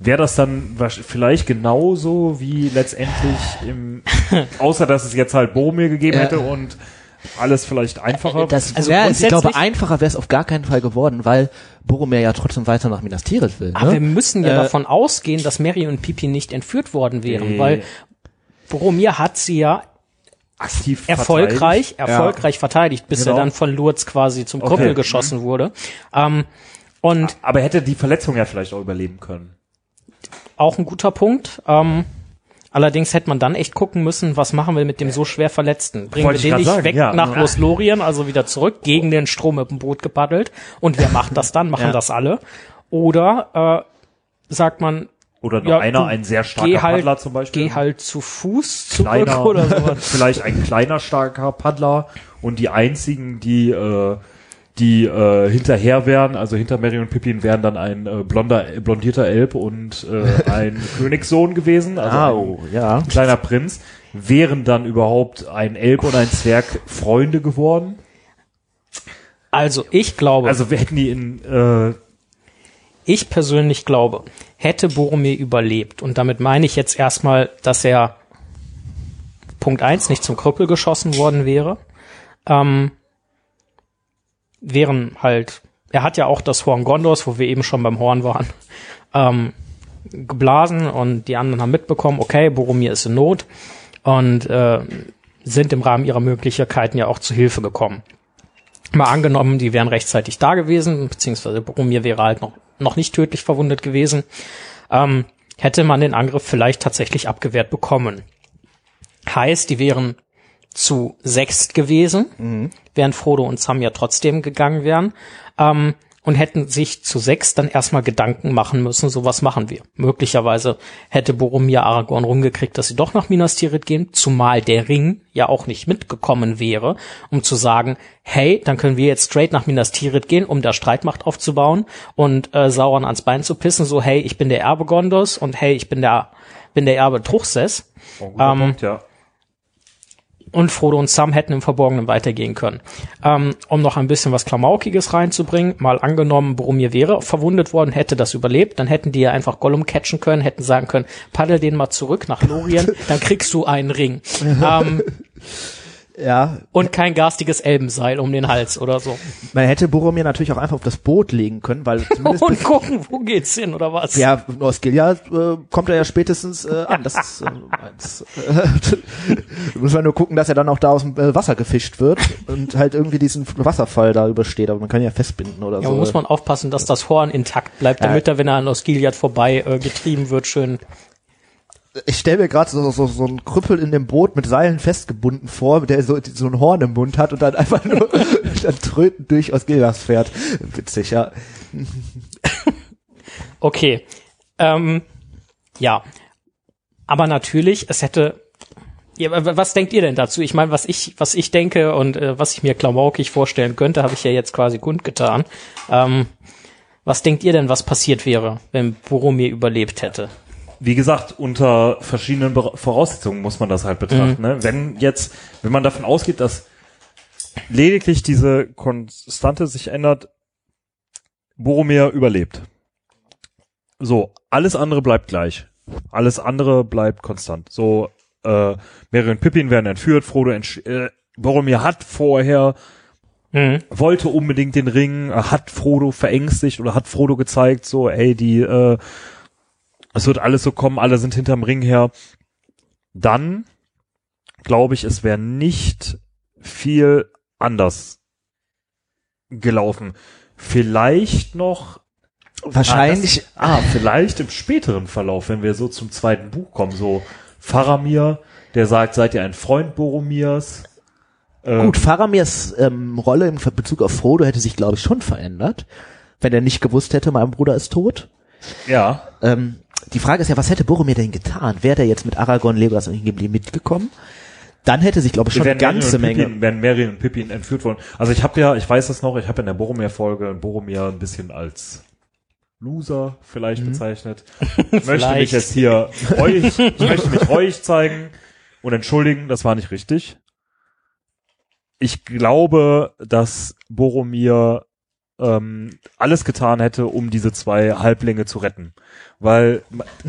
[SPEAKER 3] Wäre das dann vielleicht genauso wie letztendlich im, außer dass es jetzt halt Boromir gegeben
[SPEAKER 4] Ja.
[SPEAKER 3] hätte und alles vielleicht einfacher?
[SPEAKER 4] Das,
[SPEAKER 2] Also
[SPEAKER 4] wär, ich glaube, einfacher wäre es auf gar keinen Fall geworden, weil Boromir ja trotzdem weiter nach Minas Tirith will.
[SPEAKER 2] Aber wir
[SPEAKER 4] Ne?
[SPEAKER 2] müssen ja
[SPEAKER 4] Äh,
[SPEAKER 2] davon ausgehen, dass Mary und Pippin nicht entführt worden wären,
[SPEAKER 3] Nee.
[SPEAKER 2] weil Boromir hat sie ja
[SPEAKER 3] aktiv
[SPEAKER 2] erfolgreich,
[SPEAKER 3] verteidigt?
[SPEAKER 2] erfolgreich verteidigt, bis
[SPEAKER 3] Genau.
[SPEAKER 2] er dann von Lourdes quasi zum
[SPEAKER 3] Okay.
[SPEAKER 2] Krüppel geschossen wurde. Ähm, und
[SPEAKER 3] Aber hätte die Verletzung ja vielleicht auch überleben können.
[SPEAKER 2] auch ein guter Punkt. Ähm, allerdings hätte man dann echt gucken müssen, was machen wir mit dem so schwer Verletzten? Bringen
[SPEAKER 3] Wollte
[SPEAKER 2] wir den nicht
[SPEAKER 3] sagen,
[SPEAKER 2] weg
[SPEAKER 3] ja.
[SPEAKER 2] nach Lothlorien, also wieder zurück, gegen den Strom mit dem Boot gepaddelt? Und wer macht das dann? Machen
[SPEAKER 4] Ja.
[SPEAKER 2] das alle? Oder äh, sagt man,
[SPEAKER 3] Oder nur
[SPEAKER 2] Ja,
[SPEAKER 3] einer, ein sehr starker
[SPEAKER 2] halt,
[SPEAKER 3] Paddler zum Beispiel.
[SPEAKER 2] geh halt zu Fuß zurück
[SPEAKER 3] kleiner,
[SPEAKER 2] oder sowas.
[SPEAKER 3] vielleicht ein kleiner starker Paddler und die einzigen, die äh, die äh, hinterher wären, also hinter Mary und Pippin wären dann ein äh, blonder, blondierter Elb und äh, ein Königssohn gewesen, also
[SPEAKER 4] Au, ja.
[SPEAKER 3] ein kleiner Prinz, wären dann überhaupt ein Elb und ein Zwerg Freunde geworden.
[SPEAKER 2] Also ich glaube,
[SPEAKER 3] Also wir hätten die in äh,
[SPEAKER 2] ich persönlich glaube, hätte Boromir überlebt, und damit meine ich jetzt erstmal, dass er Punkt eins nicht zum Krüppel geschossen worden wäre, ähm, wären halt, er hat ja auch das Horn Gondors, wo wir eben schon beim Horn waren, ähm, geblasen und die anderen haben mitbekommen, okay, Boromir ist in Not und äh, sind im Rahmen ihrer Möglichkeiten ja auch zu Hilfe gekommen. Mal angenommen, die wären rechtzeitig da gewesen, beziehungsweise Boromir wäre halt noch, noch nicht tödlich verwundet gewesen, ähm, hätte man den Angriff vielleicht tatsächlich abgewehrt bekommen. Heißt, die wären zu sechst gewesen, während Frodo und Sam ja trotzdem gegangen wären, ähm, und hätten sich zu sechs dann erstmal Gedanken machen müssen, so was machen wir. Möglicherweise hätte Boromir Aragorn rumgekriegt, dass sie doch nach Minas Tirith gehen, zumal der Ring ja auch nicht mitgekommen wäre, um zu sagen, hey, dann können wir jetzt straight nach Minas Tirith gehen, um da Streitmacht aufzubauen und äh, Sauron ans Bein zu pissen, so hey, ich bin der Erbe Gondors und hey, ich bin der bin der Erbe Truchsess.
[SPEAKER 3] oh,
[SPEAKER 2] Ähm,
[SPEAKER 3] Punkt, ja.
[SPEAKER 2] Und Frodo und Sam hätten im Verborgenen weitergehen können. Ähm, um noch ein bisschen was Klamaukiges reinzubringen, mal angenommen, Boromir wäre verwundet worden, hätte das überlebt, dann hätten die ja einfach Gollum catchen können, hätten sagen können, paddel den mal zurück nach Lorien, dann kriegst du einen Ring. ähm,
[SPEAKER 4] Ja,
[SPEAKER 2] und kein garstiges Elbenseil um den Hals oder so.
[SPEAKER 4] man hätte Boromir natürlich auch einfach auf das Boot legen können, weil zumindest
[SPEAKER 2] Und gucken, wo geht's hin oder was?
[SPEAKER 4] Ja, in Osgiliath äh, kommt er ja spätestens äh, an. Das ist, äh, eins, äh, muss man nur gucken, dass er dann auch da aus dem äh, Wasser gefischt wird und halt irgendwie diesen Wasserfall da übersteht. Aber man kann ihn ja festbinden oder
[SPEAKER 2] Ja,
[SPEAKER 4] so.
[SPEAKER 2] muss man aufpassen, dass das Horn intakt bleibt, damit er, wenn er an Osgiliath vorbei äh, getrieben wird, schön
[SPEAKER 4] ich stelle mir gerade so, so, so einen Krüppel in dem Boot mit Seilen festgebunden vor, der so, so ein Horn im Mund hat und dann einfach nur dann trötend durch Osgiliath fährt. Witzig, ja.
[SPEAKER 2] Okay. Ähm, ja. Aber natürlich, es hätte. Ja, was denkt ihr denn dazu? Ich meine, was ich, was ich denke und äh, was ich mir klamaukig vorstellen könnte, habe ich ja jetzt quasi kundgetan. Ähm, was denkt ihr denn, was passiert wäre, wenn Boromir überlebt hätte?
[SPEAKER 3] Wie gesagt, unter verschiedenen Voraussetzungen muss man das halt betrachten. Ne? Wenn jetzt, wenn man davon ausgeht, dass lediglich diese Konstante sich ändert, Boromir überlebt. So, alles andere bleibt gleich. Alles andere bleibt konstant. So, äh, Merry und Pippin werden entführt, Frodo entsch äh, Boromir hat vorher
[SPEAKER 2] Mhm.
[SPEAKER 3] wollte unbedingt den Ring, hat Frodo verängstigt oder hat Frodo gezeigt, so, ey, die, äh, es wird alles so kommen, alle sind hinterm Ring her. Dann glaube ich, es wäre nicht viel anders gelaufen. Vielleicht noch
[SPEAKER 4] Wahrscheinlich,
[SPEAKER 3] Ah, das, ah, vielleicht im späteren Verlauf, wenn wir so zum zweiten Buch kommen, so Faramir, der sagt, seid ihr ein Freund Boromirs? Ähm,
[SPEAKER 4] Gut, Faramirs ähm, Rolle im Bezug auf Frodo hätte sich, glaube ich, schon verändert, wenn er nicht gewusst hätte, mein Bruder ist tot.
[SPEAKER 3] Ja,
[SPEAKER 4] Ähm, die Frage ist ja, was hätte Boromir denn getan? Wäre der jetzt mit Aragorn, Legolas und Gimli mitgekommen? Dann hätte sich, glaube ich, schon eine ganze Menge.
[SPEAKER 3] Pippin, wären Merry und Pippin entführt worden. Also ich habe ja, ich weiß das noch, ich habe in der Boromir-Folge Boromir ein bisschen als Loser vielleicht bezeichnet. Ich möchte mich jetzt hier reuig, ich möchte mich reuig zeigen und entschuldigen, das war nicht richtig. Ich glaube, dass Boromir ähm, alles getan hätte, um diese zwei Halblinge zu retten. Weil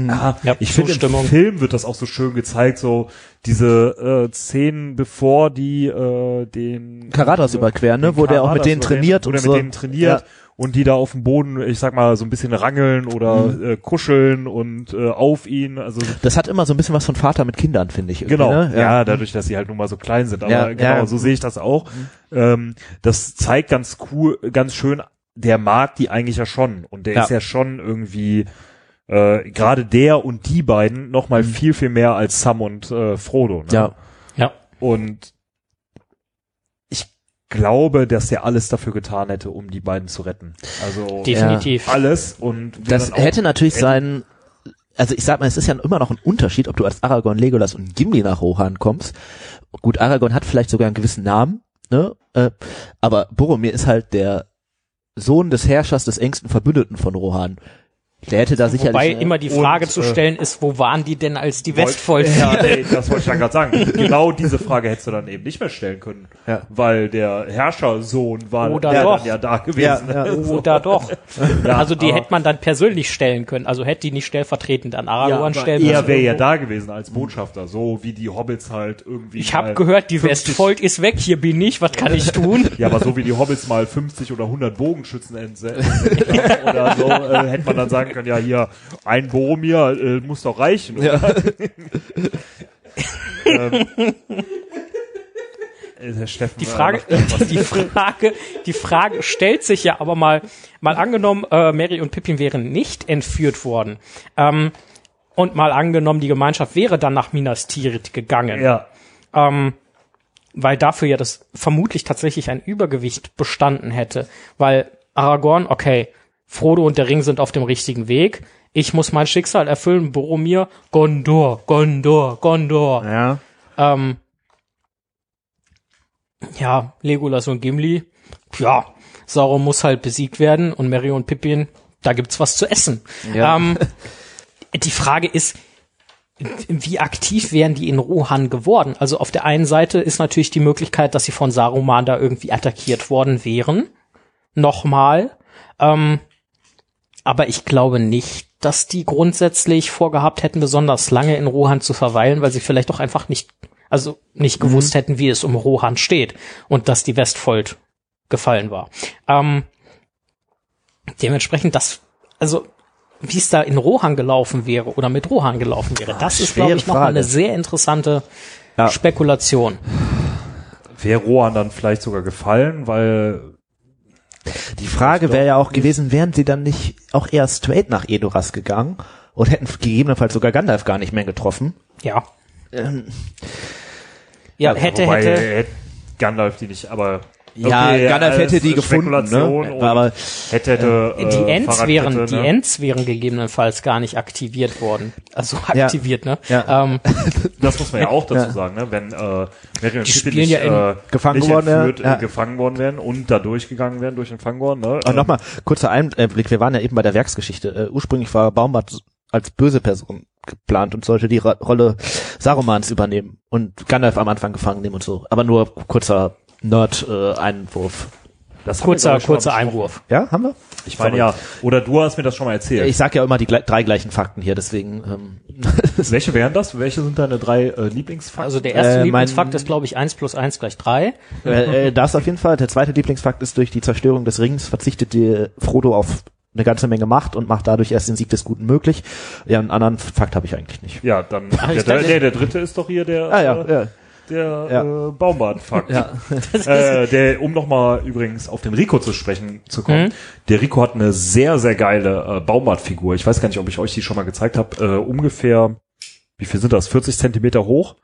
[SPEAKER 3] ah,
[SPEAKER 2] Ja,
[SPEAKER 3] ich finde, im. Film wird das auch so schön gezeigt, so diese äh, Szenen, bevor die äh, den
[SPEAKER 4] Karadas überqueren, ne?
[SPEAKER 3] den
[SPEAKER 4] Wo der auch mit
[SPEAKER 3] Karadas
[SPEAKER 4] denen trainiert
[SPEAKER 3] wo
[SPEAKER 4] und
[SPEAKER 3] der
[SPEAKER 4] so.
[SPEAKER 3] mit denen trainiert
[SPEAKER 4] Ja.
[SPEAKER 3] Und die da auf dem Boden, ich sag mal, so ein bisschen rangeln oder
[SPEAKER 4] Mhm.
[SPEAKER 3] äh, kuscheln und äh, auf ihn, also
[SPEAKER 4] Das hat immer so ein bisschen was von Vater mit Kindern, finde ich. irgendwie,
[SPEAKER 3] Genau,
[SPEAKER 4] Ne?
[SPEAKER 3] ja. dadurch, dass sie halt nun mal so klein sind. Aber
[SPEAKER 4] Ja,
[SPEAKER 3] genau,
[SPEAKER 4] ja.
[SPEAKER 3] so sehe ich das auch. Ähm, das zeigt ganz cool, ganz schön, der mag die eigentlich ja schon. Und der
[SPEAKER 4] Ja.
[SPEAKER 3] ist ja schon irgendwie, äh, gerade der und die beiden noch mal viel, viel mehr als Sam und äh, Frodo. Ne?
[SPEAKER 4] Mhm. Ja.
[SPEAKER 2] Ja.
[SPEAKER 3] Und glaube, dass er alles dafür getan hätte, um die beiden zu retten. Also
[SPEAKER 2] Definitiv.
[SPEAKER 3] alles und
[SPEAKER 4] Das hätte natürlich
[SPEAKER 3] Ed-
[SPEAKER 4] sein, also ich sag mal, es ist ja immer noch ein Unterschied, ob du als Aragorn, Legolas und Gimli nach Rohan kommst. Gut, Aragorn hat vielleicht sogar einen gewissen Namen, ne? Äh, aber Boromir ist halt der Sohn des Herrschers des engsten Verbündeten von Rohan. Der hätte da sicherlich.
[SPEAKER 2] Wobei immer die
[SPEAKER 3] und,
[SPEAKER 2] Frage zu
[SPEAKER 3] äh,
[SPEAKER 2] stellen ist, wo waren die denn, als die Westfold
[SPEAKER 3] Ja, ey, das wollte ich dann gerade sagen. Genau diese Frage hättest du dann eben nicht mehr stellen können.
[SPEAKER 4] Ja.
[SPEAKER 3] Weil der Herrschersohn war
[SPEAKER 2] Oder
[SPEAKER 3] der
[SPEAKER 2] doch.
[SPEAKER 3] dann ja da gewesen.
[SPEAKER 4] Ja, ja.
[SPEAKER 2] Oder doch.
[SPEAKER 3] Ja,
[SPEAKER 2] also die hätte man dann persönlich stellen können. Also hätte die nicht stellvertretend an Aragorn stellen
[SPEAKER 3] er
[SPEAKER 2] müssen.
[SPEAKER 3] wäre ja da gewesen als Botschafter, so wie die Hobbits halt irgendwie.
[SPEAKER 2] Ich habe gehört, die
[SPEAKER 3] 50
[SPEAKER 2] Westfold ist weg, hier bin ich, was kann ich tun?
[SPEAKER 3] Ja, aber so wie die Hobbits mal 50 oder 100 Bogenschützen entsendet haben oder so, äh, hätte man dann sagen können, ja hier, ein Boromir äh, muss doch reichen. Oder? ähm, äh, Steffen,
[SPEAKER 2] Die
[SPEAKER 3] äh,
[SPEAKER 2] Frage, die Frage, die Frage stellt sich ja aber mal, mal angenommen, äh, Mary und Pippin wären nicht entführt worden. Ähm, und mal angenommen, die Gemeinschaft wäre dann nach Minas Tirith gegangen.
[SPEAKER 3] Ja,
[SPEAKER 2] ähm, weil dafür ja das vermutlich tatsächlich ein Übergewicht bestanden hätte. Weil Aragorn, okay, Frodo und der Ring sind auf dem richtigen Weg. Ich muss mein Schicksal erfüllen. Boromir, Gondor, Gondor, Gondor.
[SPEAKER 4] ja.
[SPEAKER 2] Ähm, ja, Legolas und Gimli, ja, Sauron muss halt besiegt werden und Merry und Pippin, da gibt's was zu essen.
[SPEAKER 4] Ja.
[SPEAKER 2] Ähm, die Frage ist, wie aktiv wären die in Rohan geworden? Also auf der einen Seite ist natürlich die Möglichkeit, dass sie von Saruman da irgendwie attackiert worden wären. Nochmal. Ähm, aber ich glaube nicht, dass die grundsätzlich vorgehabt hätten, besonders lange in Rohan zu verweilen, weil sie vielleicht auch einfach nicht, also nicht gewusst hätten, wie es um Rohan steht und dass die Westfold gefallen war. Ähm, dementsprechend das, also wie es da in Rohan gelaufen wäre oder mit Rohan gelaufen wäre, das ist, glaube ich, noch mal eine sehr interessante
[SPEAKER 4] Ja.
[SPEAKER 2] Spekulation.
[SPEAKER 3] Wäre Rohan dann vielleicht sogar gefallen, weil
[SPEAKER 4] Die Frage wäre ja auch gewesen, wären sie dann nicht auch eher straight nach Edoras gegangen und hätten gegebenenfalls sogar Gandalf gar nicht mehr getroffen?
[SPEAKER 2] Ja.
[SPEAKER 4] Ähm,
[SPEAKER 2] Ja, hätte,
[SPEAKER 3] wobei,
[SPEAKER 2] hätte.
[SPEAKER 3] hätte Gandalf die nicht, aber
[SPEAKER 4] ja,
[SPEAKER 3] okay,
[SPEAKER 4] Gandalf hätte
[SPEAKER 3] als
[SPEAKER 4] die gefunden, ne? Aber
[SPEAKER 3] hätte, hätte
[SPEAKER 2] Die
[SPEAKER 3] äh,
[SPEAKER 2] Ents
[SPEAKER 3] Fahrradkette,
[SPEAKER 2] wären, die
[SPEAKER 3] ne?
[SPEAKER 2] Ents wären gegebenenfalls gar nicht aktiviert worden. Also
[SPEAKER 4] Ja.
[SPEAKER 2] aktiviert, ne?
[SPEAKER 4] Ja.
[SPEAKER 2] Ähm,
[SPEAKER 3] Das muss man ja auch dazu
[SPEAKER 4] Ja.
[SPEAKER 3] sagen, ne? Wenn äh, und
[SPEAKER 2] Die spielen
[SPEAKER 3] nicht,
[SPEAKER 2] ja in-
[SPEAKER 3] äh,
[SPEAKER 4] gefangen
[SPEAKER 3] nicht
[SPEAKER 4] worden wären,
[SPEAKER 3] entführt,
[SPEAKER 4] ja.
[SPEAKER 3] äh, gefangen worden wären und da durchgegangen wären durch den Fangorn, ne?
[SPEAKER 4] Und nochmal, kurzer Einblick, wir waren ja eben bei der Werksgeschichte. Äh, ursprünglich war Baumbart als böse Person geplant und sollte die Ra Rolle Sarumans übernehmen und Gandalf am Anfang gefangen nehmen und so. Aber nur kurzer Nerd-Einwurf.
[SPEAKER 3] Das haben wir,
[SPEAKER 2] kurzer, kurzer. Einwurf.
[SPEAKER 4] ja, haben wir?
[SPEAKER 3] Ich meine ja, oder du hast mir das schon mal erzählt.
[SPEAKER 4] Ich sag ja immer die gle drei gleichen Fakten hier, deswegen. Ähm,
[SPEAKER 3] Welche wären das? Welche sind deine drei äh, Lieblingsfakten?
[SPEAKER 2] Also der erste
[SPEAKER 4] Äh,
[SPEAKER 2] Lieblingsfakt ist, glaube ich, eins plus eins gleich drei.
[SPEAKER 4] äh, äh, das auf jeden Fall. Der zweite Lieblingsfakt ist, durch die Zerstörung des Rings verzichtet die Frodo auf eine ganze Menge Macht und macht dadurch erst den Sieg des Guten möglich. Ja, einen anderen Fakt habe ich eigentlich nicht.
[SPEAKER 3] ja, dann der, der, der, der dritte ist doch hier der
[SPEAKER 4] Ah ja,
[SPEAKER 3] äh,
[SPEAKER 4] ja.
[SPEAKER 3] Der
[SPEAKER 4] Ja.
[SPEAKER 3] äh, Baumbart-Fakt.
[SPEAKER 4] Ja.
[SPEAKER 3] äh, der, um nochmal übrigens auf den Rico zu sprechen zu kommen.
[SPEAKER 2] Mhm.
[SPEAKER 3] Der Rico hat eine sehr, sehr geile äh, Baumbart-Figur. Ich weiß gar nicht, ob ich euch die schon mal gezeigt habe. Äh, ungefähr, wie viel sind das? 40 Zentimeter hoch.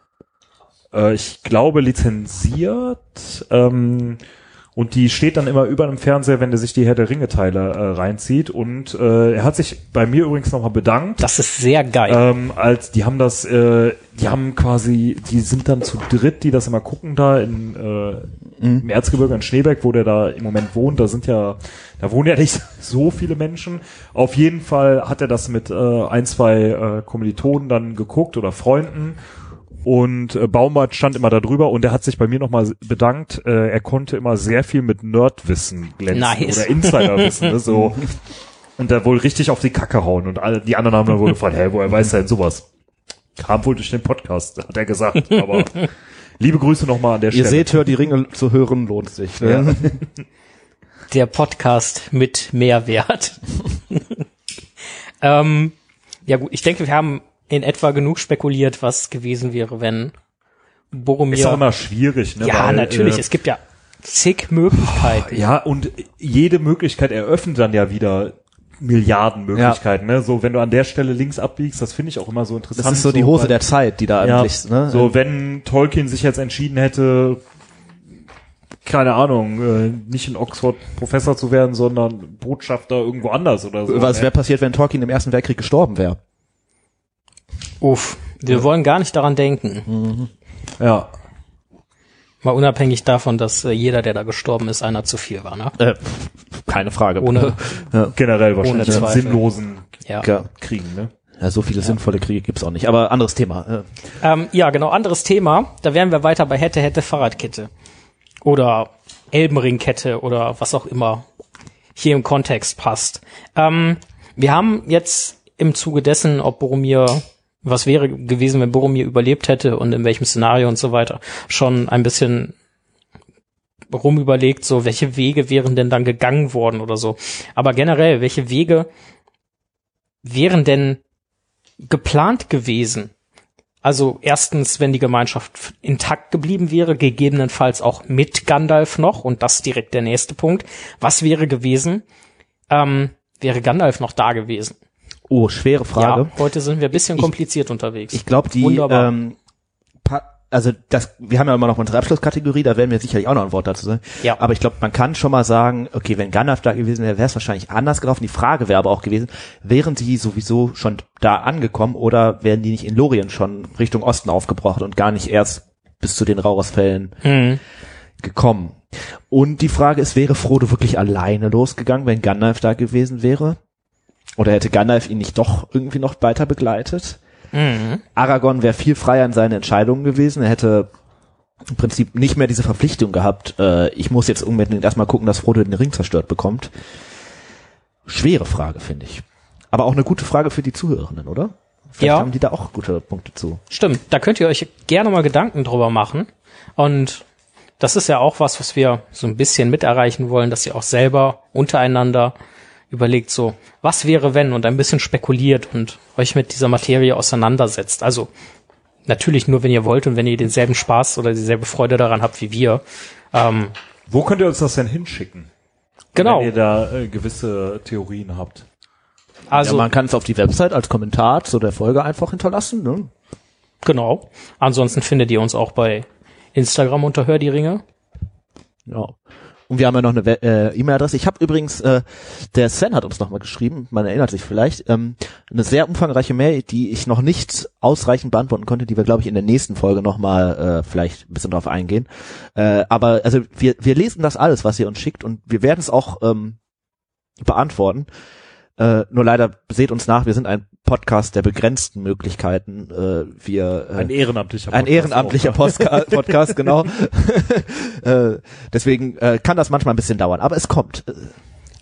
[SPEAKER 3] Äh, ich glaube lizenziert. Ähm, und die steht dann immer über dem Fernseher, wenn der sich die Herr der Ringe-Teile äh, reinzieht. Und äh, er hat sich bei mir übrigens nochmal bedankt.
[SPEAKER 2] Das ist sehr geil.
[SPEAKER 3] Ähm, als die haben das, äh, die haben quasi, die sind dann zu dritt, die das immer gucken da in äh, im Erzgebirge in Schneeberg, wo der da im Moment wohnt. Da sind ja, da wohnen ja nicht so viele Menschen. Auf jeden Fall hat er das mit äh, ein, zwei äh, Kommilitonen dann geguckt oder Freunden. Und äh, Baumart stand immer da drüber und er hat sich bei mir nochmal bedankt. Äh, er konnte immer sehr viel mit Nerdwissen glänzen
[SPEAKER 2] Nice.
[SPEAKER 3] oder Insiderwissen. ne, so. Und da wohl richtig auf die Kacke hauen. Und alle, die anderen haben dann wohl gefragt, hey, woher weiß er denn sowas? Kam wohl durch den Podcast, hat er gesagt. Aber liebe Grüße nochmal an der
[SPEAKER 4] Ihr
[SPEAKER 3] Stelle.
[SPEAKER 4] seht, hört die Ringe zu hören, lohnt sich. Ne?
[SPEAKER 2] Der Podcast mit Mehrwert. ähm, ja gut, ich denke, wir haben in etwa genug spekuliert, was gewesen wäre, wenn Boromir.
[SPEAKER 3] Ist auch immer schwierig, ne?
[SPEAKER 2] ja,
[SPEAKER 3] weil,
[SPEAKER 2] natürlich.
[SPEAKER 3] Äh,
[SPEAKER 2] es gibt ja zig Möglichkeiten.
[SPEAKER 3] ja, und jede Möglichkeit eröffnet dann ja wieder Milliarden Möglichkeiten, ne? So, wenn du an der Stelle links abbiegst, das finde ich auch immer so interessant.
[SPEAKER 4] Das ist so die Hose
[SPEAKER 3] weil-
[SPEAKER 4] der Zeit, die da
[SPEAKER 3] ja,
[SPEAKER 4] eigentlich, ne?
[SPEAKER 3] So, wenn Tolkien sich jetzt entschieden hätte, keine Ahnung, äh, nicht in Oxford Professor zu werden, sondern Botschafter irgendwo anders oder so.
[SPEAKER 4] Was
[SPEAKER 3] ne?
[SPEAKER 4] wäre passiert, wenn Tolkien im Ersten Weltkrieg gestorben wäre?
[SPEAKER 2] Uff, wir wollen gar nicht daran denken.
[SPEAKER 3] Ja.
[SPEAKER 2] Mal unabhängig davon, dass äh, jeder, der da gestorben ist, einer zu viel war, ne?
[SPEAKER 4] Äh, keine Frage.
[SPEAKER 2] Ohne,
[SPEAKER 3] Generell wahrscheinlich
[SPEAKER 2] Ohne Zweifel.
[SPEAKER 3] sinnlosen
[SPEAKER 2] ja.
[SPEAKER 4] Ja.
[SPEAKER 3] Kriegen, ne?
[SPEAKER 4] Ja, so viele sinnvolle Kriege gibt's auch nicht. Aber anderes Thema. Äh,
[SPEAKER 2] Ähm, ja, genau, anderes Thema. Da wären wir weiter bei hätte, hätte Fahrradkette. Oder Elbenringkette oder was auch immer hier im Kontext passt. Ähm, wir haben jetzt im Zuge dessen, ob Boromir, was wäre gewesen, wenn Boromir überlebt hätte und in welchem Szenario und so weiter, schon ein bisschen rumüberlegt, so welche Wege wären denn dann gegangen worden oder so. Aber generell, welche Wege wären denn geplant gewesen? Also erstens, wenn die Gemeinschaft intakt geblieben wäre, gegebenenfalls auch mit Gandalf noch, und das direkt der nächste Punkt. Was wäre gewesen? Ähm, wäre Gandalf noch da gewesen?
[SPEAKER 4] Oh, schwere Frage.
[SPEAKER 2] Ja, heute sind wir ein bisschen
[SPEAKER 4] Ich-
[SPEAKER 2] kompliziert unterwegs.
[SPEAKER 4] Ich glaube, die,
[SPEAKER 2] Wunderbar.
[SPEAKER 4] ähm, also das, wir haben ja immer noch unsere Abschlusskategorie, da werden wir sicherlich auch noch ein Wort dazu sagen.
[SPEAKER 2] Ja.
[SPEAKER 4] Aber ich glaube, man kann schon mal sagen, okay, wenn Gandalf da gewesen wäre, wäre es wahrscheinlich anders gelaufen. Die Frage wäre aber auch gewesen, wären die sowieso schon da angekommen oder wären die nicht in Lorien schon Richtung Osten aufgebrochen und gar nicht erst bis zu den Raurasfällen
[SPEAKER 2] Mhm.
[SPEAKER 4] gekommen? Und die Frage ist, wäre Frodo wirklich alleine losgegangen, wenn Gandalf da gewesen wäre? Oder hätte Gandalf ihn nicht doch irgendwie noch weiter begleitet? Aragorn wäre viel freier in seinen Entscheidungen gewesen. Er hätte im Prinzip nicht mehr diese Verpflichtung gehabt, äh, ich muss jetzt unbedingt erstmal gucken, dass Frodo den Ring zerstört bekommt. Schwere Frage, finde ich. Aber auch eine gute Frage für die Zuhörenden, oder? Vielleicht
[SPEAKER 2] Ja.
[SPEAKER 4] haben die da auch gute Punkte zu.
[SPEAKER 2] Stimmt, da könnt ihr euch gerne mal Gedanken drüber machen. Und das ist ja auch was, was wir so ein bisschen mit erreichen wollen, dass ihr auch selber untereinander überlegt, so, was wäre wenn und ein bisschen spekuliert und euch mit dieser Materie auseinandersetzt. Also natürlich nur, wenn ihr wollt und wenn ihr denselben Spaß oder dieselbe Freude daran habt wie wir. Ähm,
[SPEAKER 3] Wo könnt ihr uns das denn hinschicken?
[SPEAKER 2] genau,
[SPEAKER 3] Wenn ihr da äh, gewisse Theorien habt.
[SPEAKER 2] also
[SPEAKER 4] ja, man kann es auf die Website als Kommentar zu der Folge einfach hinterlassen. Ne?
[SPEAKER 2] genau. Ansonsten findet ihr uns auch bei Instagram unter Hör die Ringe.
[SPEAKER 4] Ja. Und wir haben ja noch eine äh, E-Mail-Adresse. Ich habe übrigens, äh, der Sven hat uns nochmal geschrieben, man erinnert sich vielleicht, ähm, eine sehr umfangreiche Mail, die ich noch nicht ausreichend beantworten konnte, die wir, glaube ich, in der nächsten Folge nochmal äh, vielleicht ein bisschen drauf eingehen. Äh, aber also wir, wir lesen das alles, was ihr uns schickt und wir werden es auch ähm, beantworten. Äh, nur leider seht uns nach, wir sind ein Podcast der begrenzten Möglichkeiten. Äh, wir äh,
[SPEAKER 3] Ein ehrenamtlicher
[SPEAKER 4] ein
[SPEAKER 3] Podcast
[SPEAKER 4] ehrenamtlicher
[SPEAKER 3] auch,
[SPEAKER 4] Postka Podcast, genau. äh, deswegen äh, kann das manchmal ein bisschen dauern, aber es kommt.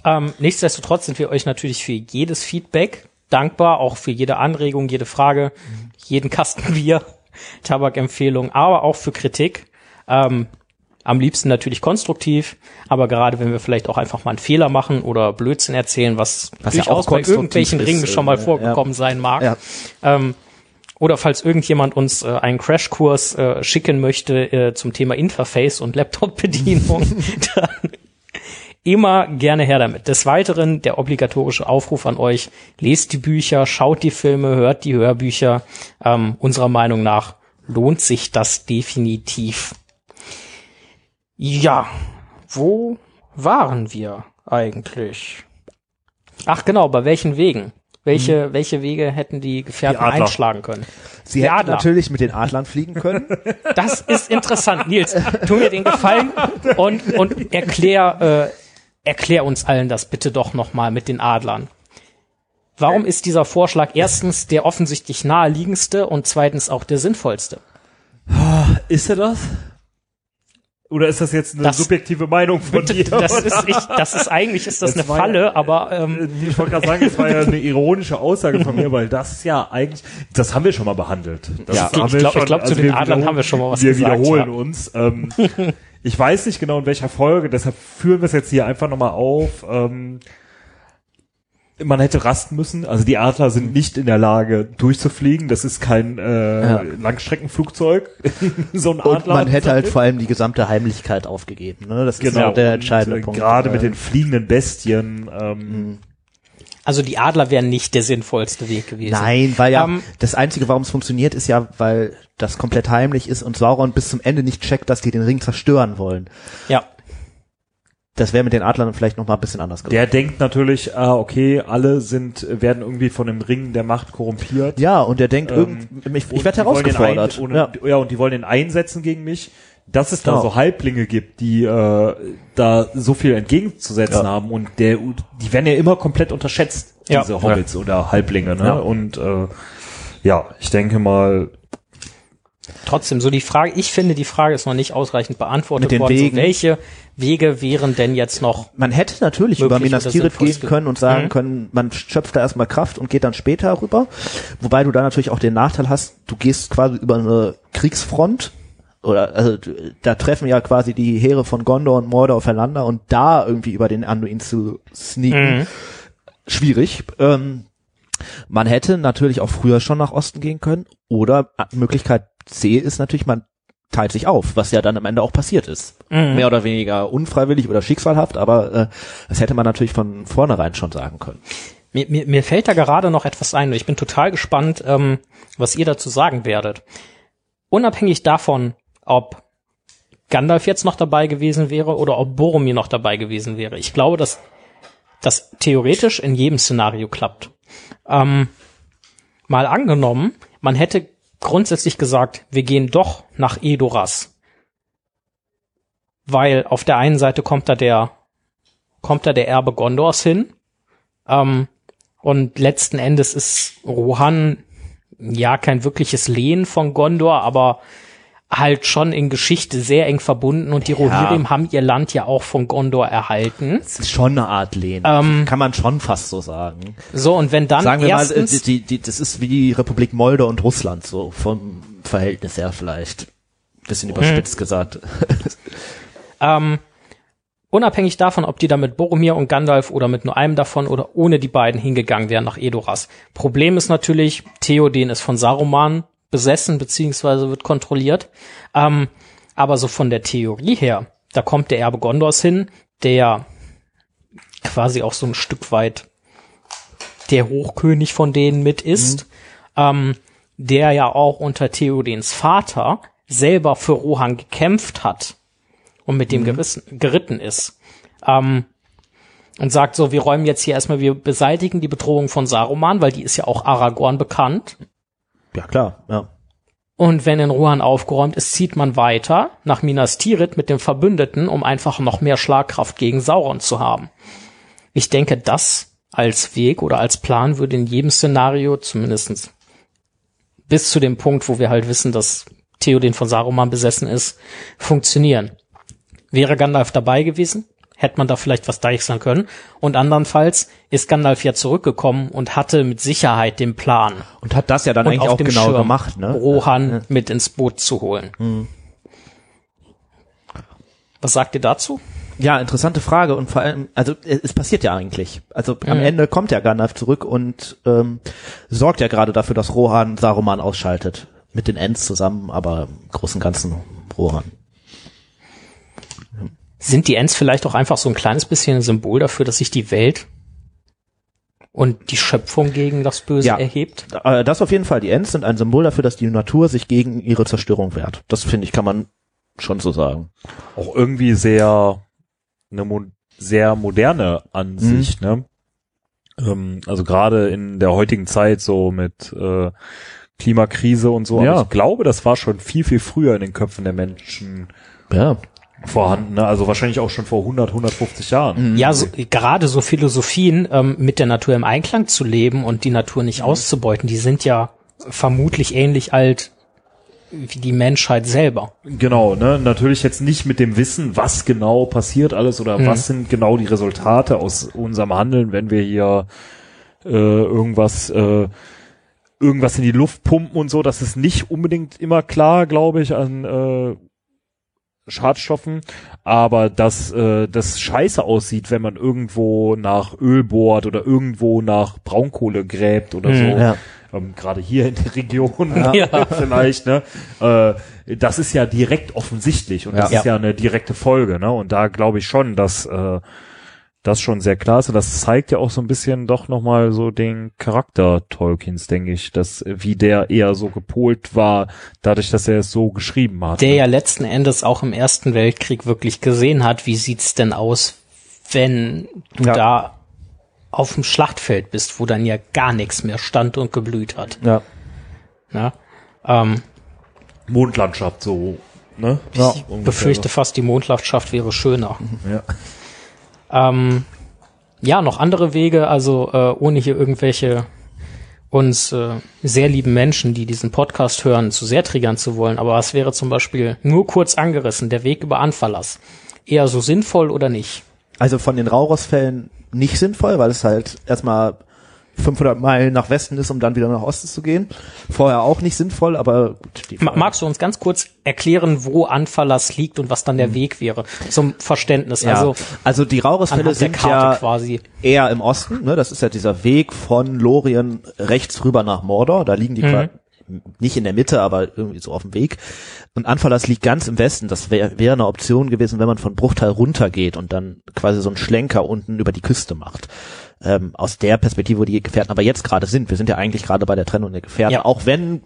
[SPEAKER 2] Ähm, nichtsdestotrotz sind wir euch natürlich für jedes Feedback dankbar, auch für jede Anregung, jede Frage, jeden Kasten Bier, Tabakempfehlung, aber auch für Kritik. Ähm, am liebsten natürlich konstruktiv, aber gerade wenn wir vielleicht auch einfach mal einen Fehler machen oder Blödsinn erzählen, was,
[SPEAKER 4] Was ja
[SPEAKER 2] durchaus
[SPEAKER 4] auch
[SPEAKER 2] bei irgendwelchen
[SPEAKER 4] ist,
[SPEAKER 2] Ringen schon mal
[SPEAKER 4] äh,
[SPEAKER 2] vorgekommen sein mag.
[SPEAKER 4] Ja.
[SPEAKER 2] Ähm, oder falls irgendjemand uns äh, einen Crashkurs äh, schicken möchte äh, zum Thema Interface und Laptop-Bedienung, dann immer gerne her damit. Des Weiteren der obligatorische Aufruf an euch, lest die Bücher, schaut die Filme, hört die Hörbücher. Ähm, unserer Meinung nach lohnt sich das definitiv. Ja, wo waren wir eigentlich? Ach genau, bei welchen Wegen? Welche, welche Wege hätten die Gefährten
[SPEAKER 3] Die
[SPEAKER 2] einschlagen können?
[SPEAKER 4] Sie
[SPEAKER 2] Die
[SPEAKER 4] hätten
[SPEAKER 2] Adler.
[SPEAKER 4] natürlich mit den Adlern fliegen können.
[SPEAKER 2] Das ist interessant. Nils, tu mir den Gefallen und, und erklär, äh, erklär uns allen das bitte doch nochmal mit den Adlern. Warum ist dieser Vorschlag erstens der offensichtlich naheliegendste und zweitens auch der sinnvollste?
[SPEAKER 3] Ist er das? Oder ist das jetzt eine
[SPEAKER 2] Das-
[SPEAKER 3] subjektive Meinung von dir?
[SPEAKER 2] Das ist, ich, das ist eigentlich ist das
[SPEAKER 3] Das
[SPEAKER 2] eine
[SPEAKER 3] war ja-
[SPEAKER 2] Falle, aber ähm,
[SPEAKER 3] Äh, Ich wollte gerade sagen, das war ja eine ironische Aussage von mir, weil das ist ja eigentlich, das haben wir schon mal behandelt. Das
[SPEAKER 4] Ja,
[SPEAKER 3] haben
[SPEAKER 2] ich
[SPEAKER 3] wir
[SPEAKER 2] glaub- glaub, zu
[SPEAKER 3] also
[SPEAKER 2] den
[SPEAKER 3] wir
[SPEAKER 2] Adlern haben wir schon mal was
[SPEAKER 3] Wir
[SPEAKER 2] gesagt,
[SPEAKER 3] wiederholen
[SPEAKER 2] ja.
[SPEAKER 3] uns. Ähm, ich weiß nicht genau in welcher Folge, deshalb führen wir es jetzt hier einfach nochmal auf. Ähm, man hätte rasten müssen. Also die Adler sind nicht in der Lage durchzufliegen. Das ist kein äh,
[SPEAKER 4] Ja.
[SPEAKER 3] Langstreckenflugzeug. so ein
[SPEAKER 4] Und
[SPEAKER 3] Adler.
[SPEAKER 4] man hätte halt vor allem die gesamte Heimlichkeit aufgegeben. Ne? Das ist
[SPEAKER 3] genau
[SPEAKER 4] ja der
[SPEAKER 3] Und,
[SPEAKER 4] entscheidende
[SPEAKER 3] äh,
[SPEAKER 4] Punkt.
[SPEAKER 3] Gerade mit den fliegenden Bestien. Ähm,
[SPEAKER 2] also die Adler wären nicht der sinnvollste Weg gewesen.
[SPEAKER 4] Nein, weil ja
[SPEAKER 2] Ähm,
[SPEAKER 4] das Einzige, warum es funktioniert, ist ja, weil das komplett heimlich ist und Sauron bis zum Ende nicht checkt, dass die den Ring zerstören wollen.
[SPEAKER 2] Ja,
[SPEAKER 4] Das wäre mit den Adlern vielleicht noch mal ein bisschen anders gelaufen.
[SPEAKER 3] Der denkt natürlich, ah, okay, alle sind, werden irgendwie von dem Ring der Macht korrumpiert.
[SPEAKER 4] Ja, und der denkt,
[SPEAKER 3] Ähm,
[SPEAKER 4] irgend, ich, ich werde herausgefordert.
[SPEAKER 3] Ein, und,
[SPEAKER 4] ja.
[SPEAKER 3] ja. und die wollen den einsetzen gegen mich. Dass es da
[SPEAKER 4] Genau.
[SPEAKER 3] so Halblinge gibt, die äh, da so viel entgegenzusetzen
[SPEAKER 4] Ja.
[SPEAKER 3] haben und der, die werden ja immer komplett unterschätzt,
[SPEAKER 2] Ja.
[SPEAKER 3] diese Hobbits oder Halblinge. Ne?
[SPEAKER 4] Ja.
[SPEAKER 3] Und äh, ja, ich denke mal,
[SPEAKER 2] trotzdem, so die Frage, ich finde, die Frage ist noch nicht ausreichend beantwortet worden.
[SPEAKER 4] Wegen.
[SPEAKER 2] So, welche Wege wären denn jetzt noch
[SPEAKER 4] Man hätte natürlich über Minas Tirith gehen können und sagen
[SPEAKER 2] Mhm.
[SPEAKER 4] können, man schöpft da erstmal Kraft und geht dann später rüber. Wobei du da natürlich auch den Nachteil hast, du gehst quasi über eine Kriegsfront oder also da treffen ja quasi die Heere von Gondor und Mordor aufeinander und da irgendwie über den Anduin zu sneaken,
[SPEAKER 2] Mhm.
[SPEAKER 4] schwierig. Ähm, man hätte natürlich auch früher schon nach Osten gehen können oder äh, Möglichkeit C ist natürlich, man teilt sich auf, was ja dann am Ende auch passiert ist.
[SPEAKER 2] Mhm.
[SPEAKER 4] Mehr oder weniger unfreiwillig oder schicksalhaft, aber äh, das hätte man natürlich von vornherein schon sagen können.
[SPEAKER 2] Mir, mir, mir fällt da gerade noch etwas ein und ich bin total gespannt, ähm, was ihr dazu sagen werdet. Unabhängig davon, ob Gandalf jetzt noch dabei gewesen wäre oder ob Boromir noch dabei gewesen wäre. Ich glaube, dass das theoretisch in jedem Szenario klappt. Ähm, mal angenommen, man hätte grundsätzlich gesagt, wir gehen doch nach Edoras. Weil auf der einen Seite kommt da der, kommt da der Erbe Gondors hin, ähm, und letzten Endes ist Rohan ja, kein wirkliches Lehen von Gondor, aber halt schon in Geschichte sehr eng verbunden und die Rohirrim haben ihr Land ja auch von Gondor erhalten.
[SPEAKER 4] Das ist schon eine Art Lehn.
[SPEAKER 2] Ähm,
[SPEAKER 4] Kann man schon fast so sagen.
[SPEAKER 2] So, und wenn dann
[SPEAKER 4] Sagen wir mal,
[SPEAKER 2] erstens,
[SPEAKER 4] die, die, das ist wie die Republik Moldau und Russland, so vom Verhältnis her vielleicht. Bisschen überspitzt gesagt.
[SPEAKER 2] ähm, unabhängig davon, ob die da mit Boromir und Gandalf oder mit nur einem davon oder ohne die beiden hingegangen wären nach Edoras. Problem ist natürlich, Theoden ist von Saruman besessen beziehungsweise wird kontrolliert. Ähm, aber so von der Theorie her, da kommt der Erbe Gondors hin, der quasi auch so ein Stück weit der Hochkönig von denen mit ist, ähm, der ja auch unter Theodens Vater selber für Rohan gekämpft hat und mit dem gerissen, geritten ist. Ähm, und sagt so, wir räumen jetzt hier erstmal, wir beseitigen die Bedrohung von Saruman, weil die ist ja auch Aragorn bekannt.
[SPEAKER 4] Ja, klar, ja.
[SPEAKER 2] Und wenn in Rohan aufgeräumt ist, zieht man weiter nach Minas Tirith mit dem Verbündeten, um einfach noch mehr Schlagkraft gegen Sauron zu haben. Ich denke, das als Weg oder als Plan würde in jedem Szenario zumindestens bis zu dem Punkt, wo wir halt wissen, dass Theoden von Saruman besessen ist, funktionieren. Wäre Gandalf dabei gewesen, hätte man da vielleicht was deichseln können. Und andernfalls ist Gandalf ja zurückgekommen und hatte mit Sicherheit den Plan,
[SPEAKER 4] Und hat das ja dann
[SPEAKER 2] und
[SPEAKER 4] eigentlich auch genau
[SPEAKER 2] Schirm
[SPEAKER 4] gemacht, ne?
[SPEAKER 2] Rohan mit ins Boot zu holen. Was sagt ihr dazu?
[SPEAKER 4] Ja, interessante Frage und vor allem, also es es passiert ja eigentlich. Also am
[SPEAKER 2] Mhm.
[SPEAKER 4] Ende kommt ja Gandalf zurück und ähm, sorgt ja gerade dafür, dass Rohan Saruman ausschaltet. Mit den Ents zusammen, aber im Großen und Ganzen Rohan.
[SPEAKER 2] Sind die Ents vielleicht auch einfach so ein kleines bisschen ein Symbol dafür, dass sich die Welt und die Schöpfung gegen das Böse
[SPEAKER 4] Ja.
[SPEAKER 2] erhebt?
[SPEAKER 4] Äh, Das auf jeden Fall. Die Ents sind ein Symbol dafür, dass die Natur sich gegen ihre Zerstörung wehrt. Das finde ich, kann man schon so sagen.
[SPEAKER 3] Auch irgendwie sehr, eine mo sehr moderne Ansicht, ne? Ähm, also gerade in der heutigen Zeit so mit äh, Klimakrise und so.
[SPEAKER 4] Ja.
[SPEAKER 3] Aber ich glaube, das war schon viel, viel früher in den Köpfen der Menschen
[SPEAKER 4] Ja.
[SPEAKER 3] Vorhanden. Ne? Also wahrscheinlich auch schon vor 100, 150 Jahren.
[SPEAKER 2] Ja, so, gerade so Philosophien ähm, mit der Natur im Einklang zu leben und die Natur nicht auszubeuten, die sind ja vermutlich ähnlich alt wie die Menschheit selber.
[SPEAKER 3] Genau, ne? Natürlich jetzt nicht mit dem Wissen, was genau passiert alles oder was sind genau die Resultate aus unserem Handeln, wenn wir hier äh, irgendwas äh, irgendwas in die Luft pumpen und so. Das ist nicht unbedingt immer klar, glaube ich, an äh, Schadstoffen, aber dass äh, das scheiße aussieht, wenn man irgendwo nach Öl bohrt oder irgendwo nach Braunkohle gräbt oder so.
[SPEAKER 4] Ja.
[SPEAKER 3] Ähm, Gerade hier in der Region
[SPEAKER 2] Ja.
[SPEAKER 3] vielleicht, ne? Äh, das ist ja direkt offensichtlich und das
[SPEAKER 4] Ja.
[SPEAKER 3] ist ja eine direkte Folge, ne? Und da glaube ich schon, dass äh, das schon sehr klar ist und das zeigt ja auch so ein bisschen doch nochmal so den Charakter Tolkiens, denke ich, dass wie der eher so gepolt war, dadurch, dass er es so geschrieben hat.
[SPEAKER 2] Der ja letzten Endes auch im Ersten Weltkrieg wirklich gesehen hat, wie sieht's denn aus, wenn du
[SPEAKER 4] Ja.
[SPEAKER 2] da auf dem Schlachtfeld bist, wo dann ja gar nichts mehr stand und geblüht hat.
[SPEAKER 4] Ja.
[SPEAKER 2] Ne? Ähm,
[SPEAKER 3] Mondlandschaft so, ne?
[SPEAKER 2] ich befürchte fast, die Mondlandschaft wäre schöner.
[SPEAKER 3] Ja.
[SPEAKER 2] Ähm, ja, noch andere Wege, also äh, ohne hier irgendwelche uns äh, sehr lieben Menschen, die diesen Podcast hören, zu sehr triggern zu wollen. Aber es wäre zum Beispiel nur kurz angerissen, der Weg über Anverlass. Eher so sinnvoll oder nicht?
[SPEAKER 4] Also von den Rauros-Fällen nicht sinnvoll, weil es halt erstmal 500 Meilen nach Westen ist, um dann wieder nach Osten zu gehen. Vorher auch nicht sinnvoll, aber gut,
[SPEAKER 2] Magst du uns ganz kurz erklären, wo Anverlass liegt und was dann der Weg wäre? Zum Verständnis.
[SPEAKER 4] ja.
[SPEAKER 2] Also
[SPEAKER 4] also die
[SPEAKER 2] der
[SPEAKER 4] sind ja
[SPEAKER 2] quasi.
[SPEAKER 4] eher im Osten, ne? Das ist ja dieser Weg von Lorien rechts rüber nach Mordor. Da liegen die
[SPEAKER 2] Mhm.
[SPEAKER 4] nicht in der Mitte, aber irgendwie so auf dem Weg. Und Anverlass liegt ganz im Westen. Das wäre wär eine Option gewesen, wenn man von Bruchteil runtergeht und dann quasi so einen Schlenker unten über die Küste macht. Ähm, aus der Perspektive, wo die Gefährten aber jetzt gerade sind. Wir sind ja eigentlich gerade bei der Trennung der Gefährten,
[SPEAKER 2] Ja.
[SPEAKER 4] auch wenn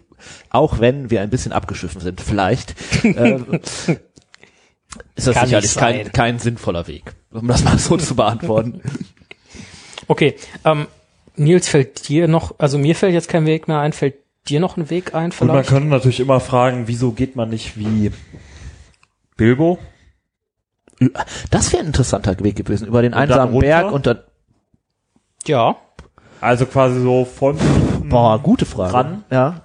[SPEAKER 4] auch wenn wir ein bisschen abgeschiffen sind, vielleicht. ähm, ist das
[SPEAKER 2] Kann
[SPEAKER 4] sicherlich kein, kein sinnvoller Weg, um das mal so zu beantworten.
[SPEAKER 2] Okay, ähm, Nils, fällt dir noch, also mir fällt jetzt kein Weg mehr ein, fällt dir noch ein Weg ein
[SPEAKER 3] Und man
[SPEAKER 2] vielleicht?
[SPEAKER 3] könnte natürlich immer fragen, wieso geht man nicht wie Bilbo?
[SPEAKER 4] Das wäre ein interessanter Weg gewesen, über den
[SPEAKER 3] dann
[SPEAKER 4] einsamen? Berg und dann,
[SPEAKER 2] Ja,
[SPEAKER 3] Also quasi so von
[SPEAKER 4] Boah, gute Frage.
[SPEAKER 3] Ran?
[SPEAKER 4] Ja.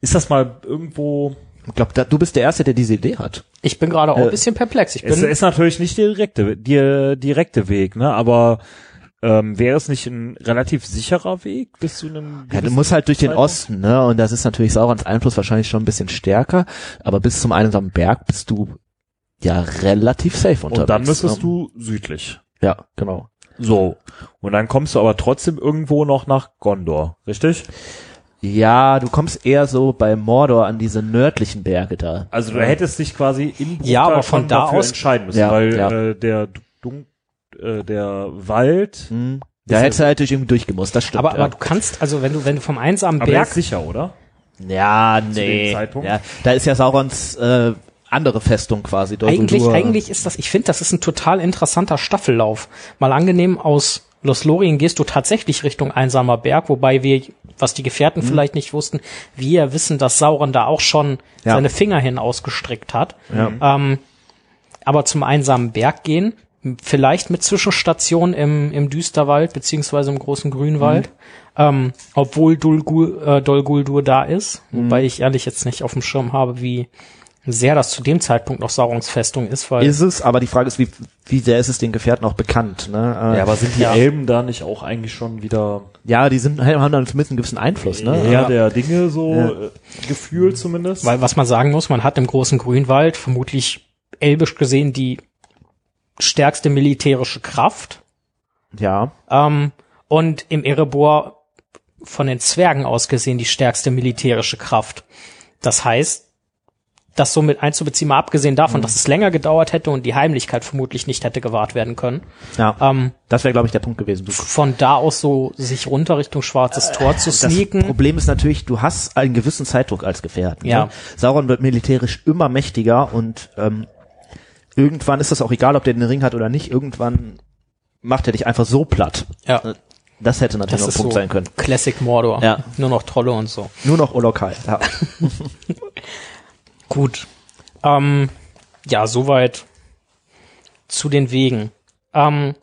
[SPEAKER 3] Ist das mal irgendwo?
[SPEAKER 4] Ich glaube, du bist der Erste, der diese Idee hat.
[SPEAKER 2] Ich bin gerade auch
[SPEAKER 4] Äh,
[SPEAKER 2] ein bisschen perplex. Ich
[SPEAKER 3] Es
[SPEAKER 2] bin,
[SPEAKER 3] ist natürlich nicht der direkte, der direkte Weg, ne? Aber ähm, wäre es nicht ein relativ sicherer Weg bis zu einem?
[SPEAKER 4] Ja, du musst halt durch den? Osten, ne? Und das ist natürlich Saurons Einfluss wahrscheinlich schon ein bisschen stärker, aber bis zum einsamen Berg bist du ja relativ safe unterwegs.
[SPEAKER 3] Und dann müsstest
[SPEAKER 4] ne?
[SPEAKER 3] du südlich.
[SPEAKER 4] Ja, genau.
[SPEAKER 3] So. Und dann kommst du aber trotzdem irgendwo noch nach Gondor, richtig?
[SPEAKER 4] Ja, du kommst eher so bei Mordor an diese nördlichen Berge da.
[SPEAKER 3] Also du hättest dich quasi in Bruchtal
[SPEAKER 2] Ja, aber von da
[SPEAKER 3] dafür
[SPEAKER 2] aus-
[SPEAKER 3] entscheiden müssen,
[SPEAKER 4] Ja,
[SPEAKER 3] weil
[SPEAKER 4] ja.
[SPEAKER 3] Äh, der Dun äh, der Wald,
[SPEAKER 4] Hm. Da hättest du halt durch irgendwie durchgemusst, das stimmt.
[SPEAKER 2] aber,
[SPEAKER 4] ja.
[SPEAKER 2] aber du kannst, also wenn du, wenn du vom einsamen
[SPEAKER 3] aber
[SPEAKER 2] Berg
[SPEAKER 3] ist sicher, oder?
[SPEAKER 4] ja,
[SPEAKER 3] dem
[SPEAKER 4] nee.
[SPEAKER 3] Zeitpunkt?
[SPEAKER 4] Ja, da ist ja Saurons äh, andere Festung quasi. Dol
[SPEAKER 2] Eigentlich, eigentlich ist das, ich finde, das ist ein total interessanter Staffellauf. Mal angenehm aus Los Lorien gehst du tatsächlich Richtung einsamer Berg, wobei wir, was die Gefährten vielleicht nicht wussten, wir ja wissen, dass Sauron da auch schon
[SPEAKER 4] Ja.
[SPEAKER 2] seine Finger hin ausgestreckt hat.
[SPEAKER 4] Ja.
[SPEAKER 2] Ähm, aber zum einsamen Berg gehen, vielleicht mit Zwischenstation im, im Düsterwald beziehungsweise im großen Grünwald, ähm, obwohl Dol, äh, Dol Guldur da ist, wobei ich ehrlich jetzt nicht auf dem Schirm habe, wie sehr das zu dem Zeitpunkt noch Saurons Festung ist, weil
[SPEAKER 4] Ist es, aber die Frage ist, wie, wie sehr ist es den Gefährten auch bekannt? Ne? Äh,
[SPEAKER 3] Ja, aber sind die
[SPEAKER 2] Ja.
[SPEAKER 3] Elben da nicht auch eigentlich schon wieder
[SPEAKER 4] ja, die sind, haben dann zumindest einen gewissen Einfluss. Ne?
[SPEAKER 3] eher der Dinge so
[SPEAKER 4] Ja.
[SPEAKER 3] äh, gefühlt zumindest?
[SPEAKER 2] Weil was man sagen muss, man hat im großen Grünwald vermutlich elbisch gesehen die stärkste militärische Kraft.
[SPEAKER 4] ja.
[SPEAKER 2] Ähm, und im Erebor von den Zwergen aus gesehen die stärkste militärische Kraft. Das heißt, das somit einzubeziehen, mal abgesehen davon, dass es länger gedauert hätte und die Heimlichkeit vermutlich nicht hätte gewahrt werden können.
[SPEAKER 4] Ja,
[SPEAKER 2] Ähm,
[SPEAKER 4] das wäre, glaube ich, der Punkt gewesen. Du,
[SPEAKER 2] von da aus so sich runter Richtung Schwarzes Tor zu
[SPEAKER 4] das
[SPEAKER 2] sneaken.
[SPEAKER 4] Problem ist natürlich, du hast einen gewissen Zeitdruck als Gefährten.
[SPEAKER 2] Ja.
[SPEAKER 4] Ne? Sauron wird militärisch immer mächtiger und ähm, irgendwann ist das auch egal, ob der den Ring hat oder nicht. Irgendwann macht er dich einfach so platt.
[SPEAKER 2] Ja,
[SPEAKER 4] Das hätte natürlich
[SPEAKER 2] das
[SPEAKER 4] noch ein Punkt
[SPEAKER 2] so
[SPEAKER 4] sein können.
[SPEAKER 2] Classic Mordor.
[SPEAKER 4] Ja.
[SPEAKER 2] Nur noch Trolle und so.
[SPEAKER 4] Nur noch Olokai. Ja.
[SPEAKER 2] Gut. Ähm, ja, soweit zu den Wegen. Ähm,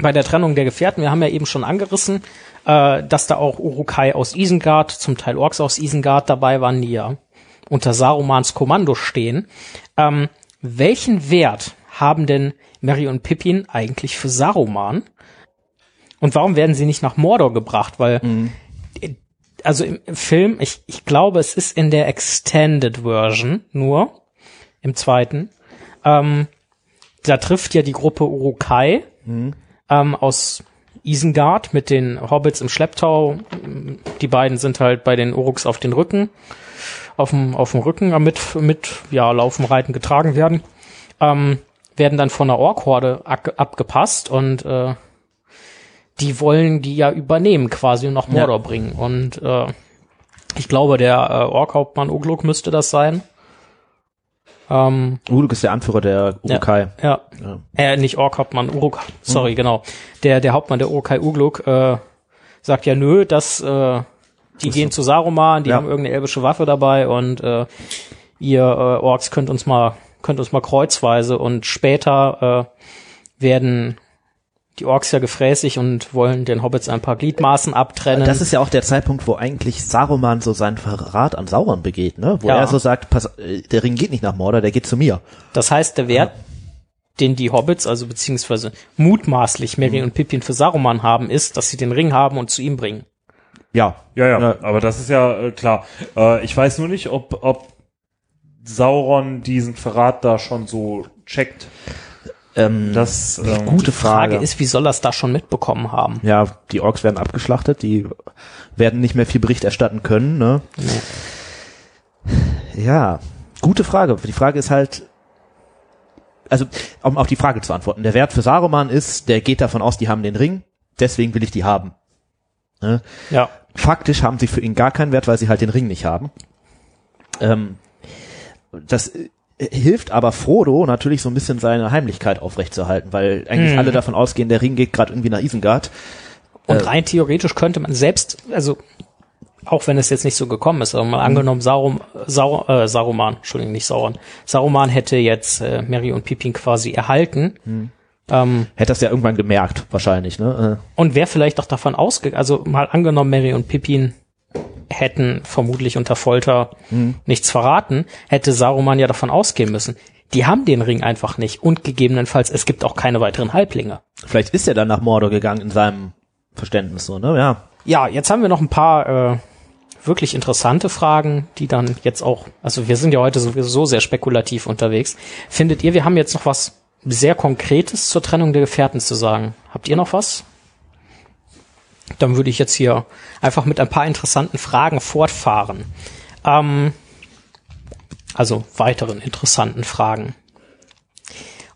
[SPEAKER 2] bei der Trennung der Gefährten, wir haben ja eben schon angerissen, äh, dass da auch Urukai aus Isengard, zum Teil Orks aus Isengard dabei waren, die ja unter Sarumans Kommando stehen. Ähm, welchen Wert haben denn Merry und Pippin eigentlich für Saruman? Und warum werden sie nicht nach Mordor gebracht? Weil also im, Film, ich, ich glaube, es ist in der Extended Version nur, im zweiten, ähm, da trifft ja die Gruppe Urukai ähm, aus Isengard mit den Hobbits im Schlepptau. Die beiden sind halt bei den Uruks auf den Rücken, auf dem, auf dem Rücken mit, mit ja, Laufen, Reiten getragen werden. Ähm, werden dann von der Orkhorde ab- abgepasst und äh, die wollen die ja übernehmen quasi und nach Mordor bringen. Und äh, ich glaube, der äh, Orkhauptmann Ugluk müsste das sein. Ähm,
[SPEAKER 4] Uluk ist der Anführer der Urukai.
[SPEAKER 2] ja.
[SPEAKER 4] Ja.
[SPEAKER 2] Äh, nicht Orkhauptmann, Uruk, sorry, genau. Der, der Hauptmann der Urukai Ugluk äh, sagt ja, nö, dass äh, die gehen zu Saruman, die
[SPEAKER 4] Ja.
[SPEAKER 2] haben irgendeine elbische Waffe dabei und äh, ihr äh, Orks könnt uns mal, könnt uns mal kreuzweise und später äh, werden die Orks ja gefräßig und wollen den Hobbits ein paar Gliedmaßen abtrennen.
[SPEAKER 4] Das ist ja auch der Zeitpunkt, wo eigentlich Saruman so seinen Verrat an Sauron begeht, ne? Wo
[SPEAKER 2] Ja.
[SPEAKER 4] er so sagt, pass, äh, der Ring geht nicht nach Mordor, der geht zu mir.
[SPEAKER 2] Das heißt, der Wert, den die Hobbits, also beziehungsweise mutmaßlich Merry und Pippin für Saruman haben, ist, dass sie den Ring haben und zu ihm bringen.
[SPEAKER 4] Ja.
[SPEAKER 3] Ja, ja,
[SPEAKER 4] Ja.
[SPEAKER 3] aber das ist ja äh, klar. Äh, ich weiß nur nicht, ob, ob Sauron diesen Verrat da schon so checkt.
[SPEAKER 4] Ähm,
[SPEAKER 3] Das ähm,
[SPEAKER 4] gute
[SPEAKER 2] Frage
[SPEAKER 4] Frage.
[SPEAKER 2] ist, wie soll es da schon mitbekommen haben?
[SPEAKER 4] ja, die Orks werden abgeschlachtet, die werden nicht mehr viel Bericht erstatten können, ne? Ja, gute Frage. Die Frage ist halt, also um auf die Frage zu antworten, der Wert für Saruman ist, der geht davon aus, die haben den Ring, deswegen will ich die haben. Ne?
[SPEAKER 2] Ja.
[SPEAKER 4] Faktisch haben sie für ihn gar keinen Wert, weil sie halt den Ring nicht haben. Ähm, das hilft aber Frodo natürlich so ein bisschen seine Heimlichkeit aufrechtzuerhalten, weil eigentlich
[SPEAKER 2] Mhm.
[SPEAKER 4] alle davon ausgehen, der Ring geht gerade irgendwie nach Isengard.
[SPEAKER 2] Und
[SPEAKER 4] Äh,
[SPEAKER 2] rein theoretisch könnte man selbst, also auch wenn es jetzt nicht so gekommen ist, aber mal angenommen, Sarum, Sau, äh, Saruman, Entschuldigung, nicht Sauron, Saruman hätte jetzt äh, Merry und Pippin quasi erhalten. Ähm,
[SPEAKER 4] Hätte das ja irgendwann gemerkt, wahrscheinlich, ne?
[SPEAKER 2] und wäre vielleicht auch davon ausgegangen, also mal angenommen, Merry und Pippin hätten vermutlich unter Folter
[SPEAKER 4] Mhm.
[SPEAKER 2] nichts verraten, hätte Saruman ja davon ausgehen müssen. Die haben den Ring einfach nicht und gegebenenfalls es gibt auch keine weiteren Halblinge.
[SPEAKER 4] Vielleicht ist er dann nach Mordor gegangen in seinem Verständnis so, ne? Ja.
[SPEAKER 2] Ja, jetzt haben wir noch ein paar äh, wirklich interessante Fragen, die dann jetzt auch, also wir sind ja heute sowieso sehr spekulativ unterwegs. Findet ihr, wir haben jetzt noch was sehr Konkretes zur Trennung der Gefährten zu sagen? Habt ihr noch was? Dann würde ich jetzt hier einfach mit ein paar interessanten Fragen fortfahren. Ähm, also weiteren interessanten Fragen.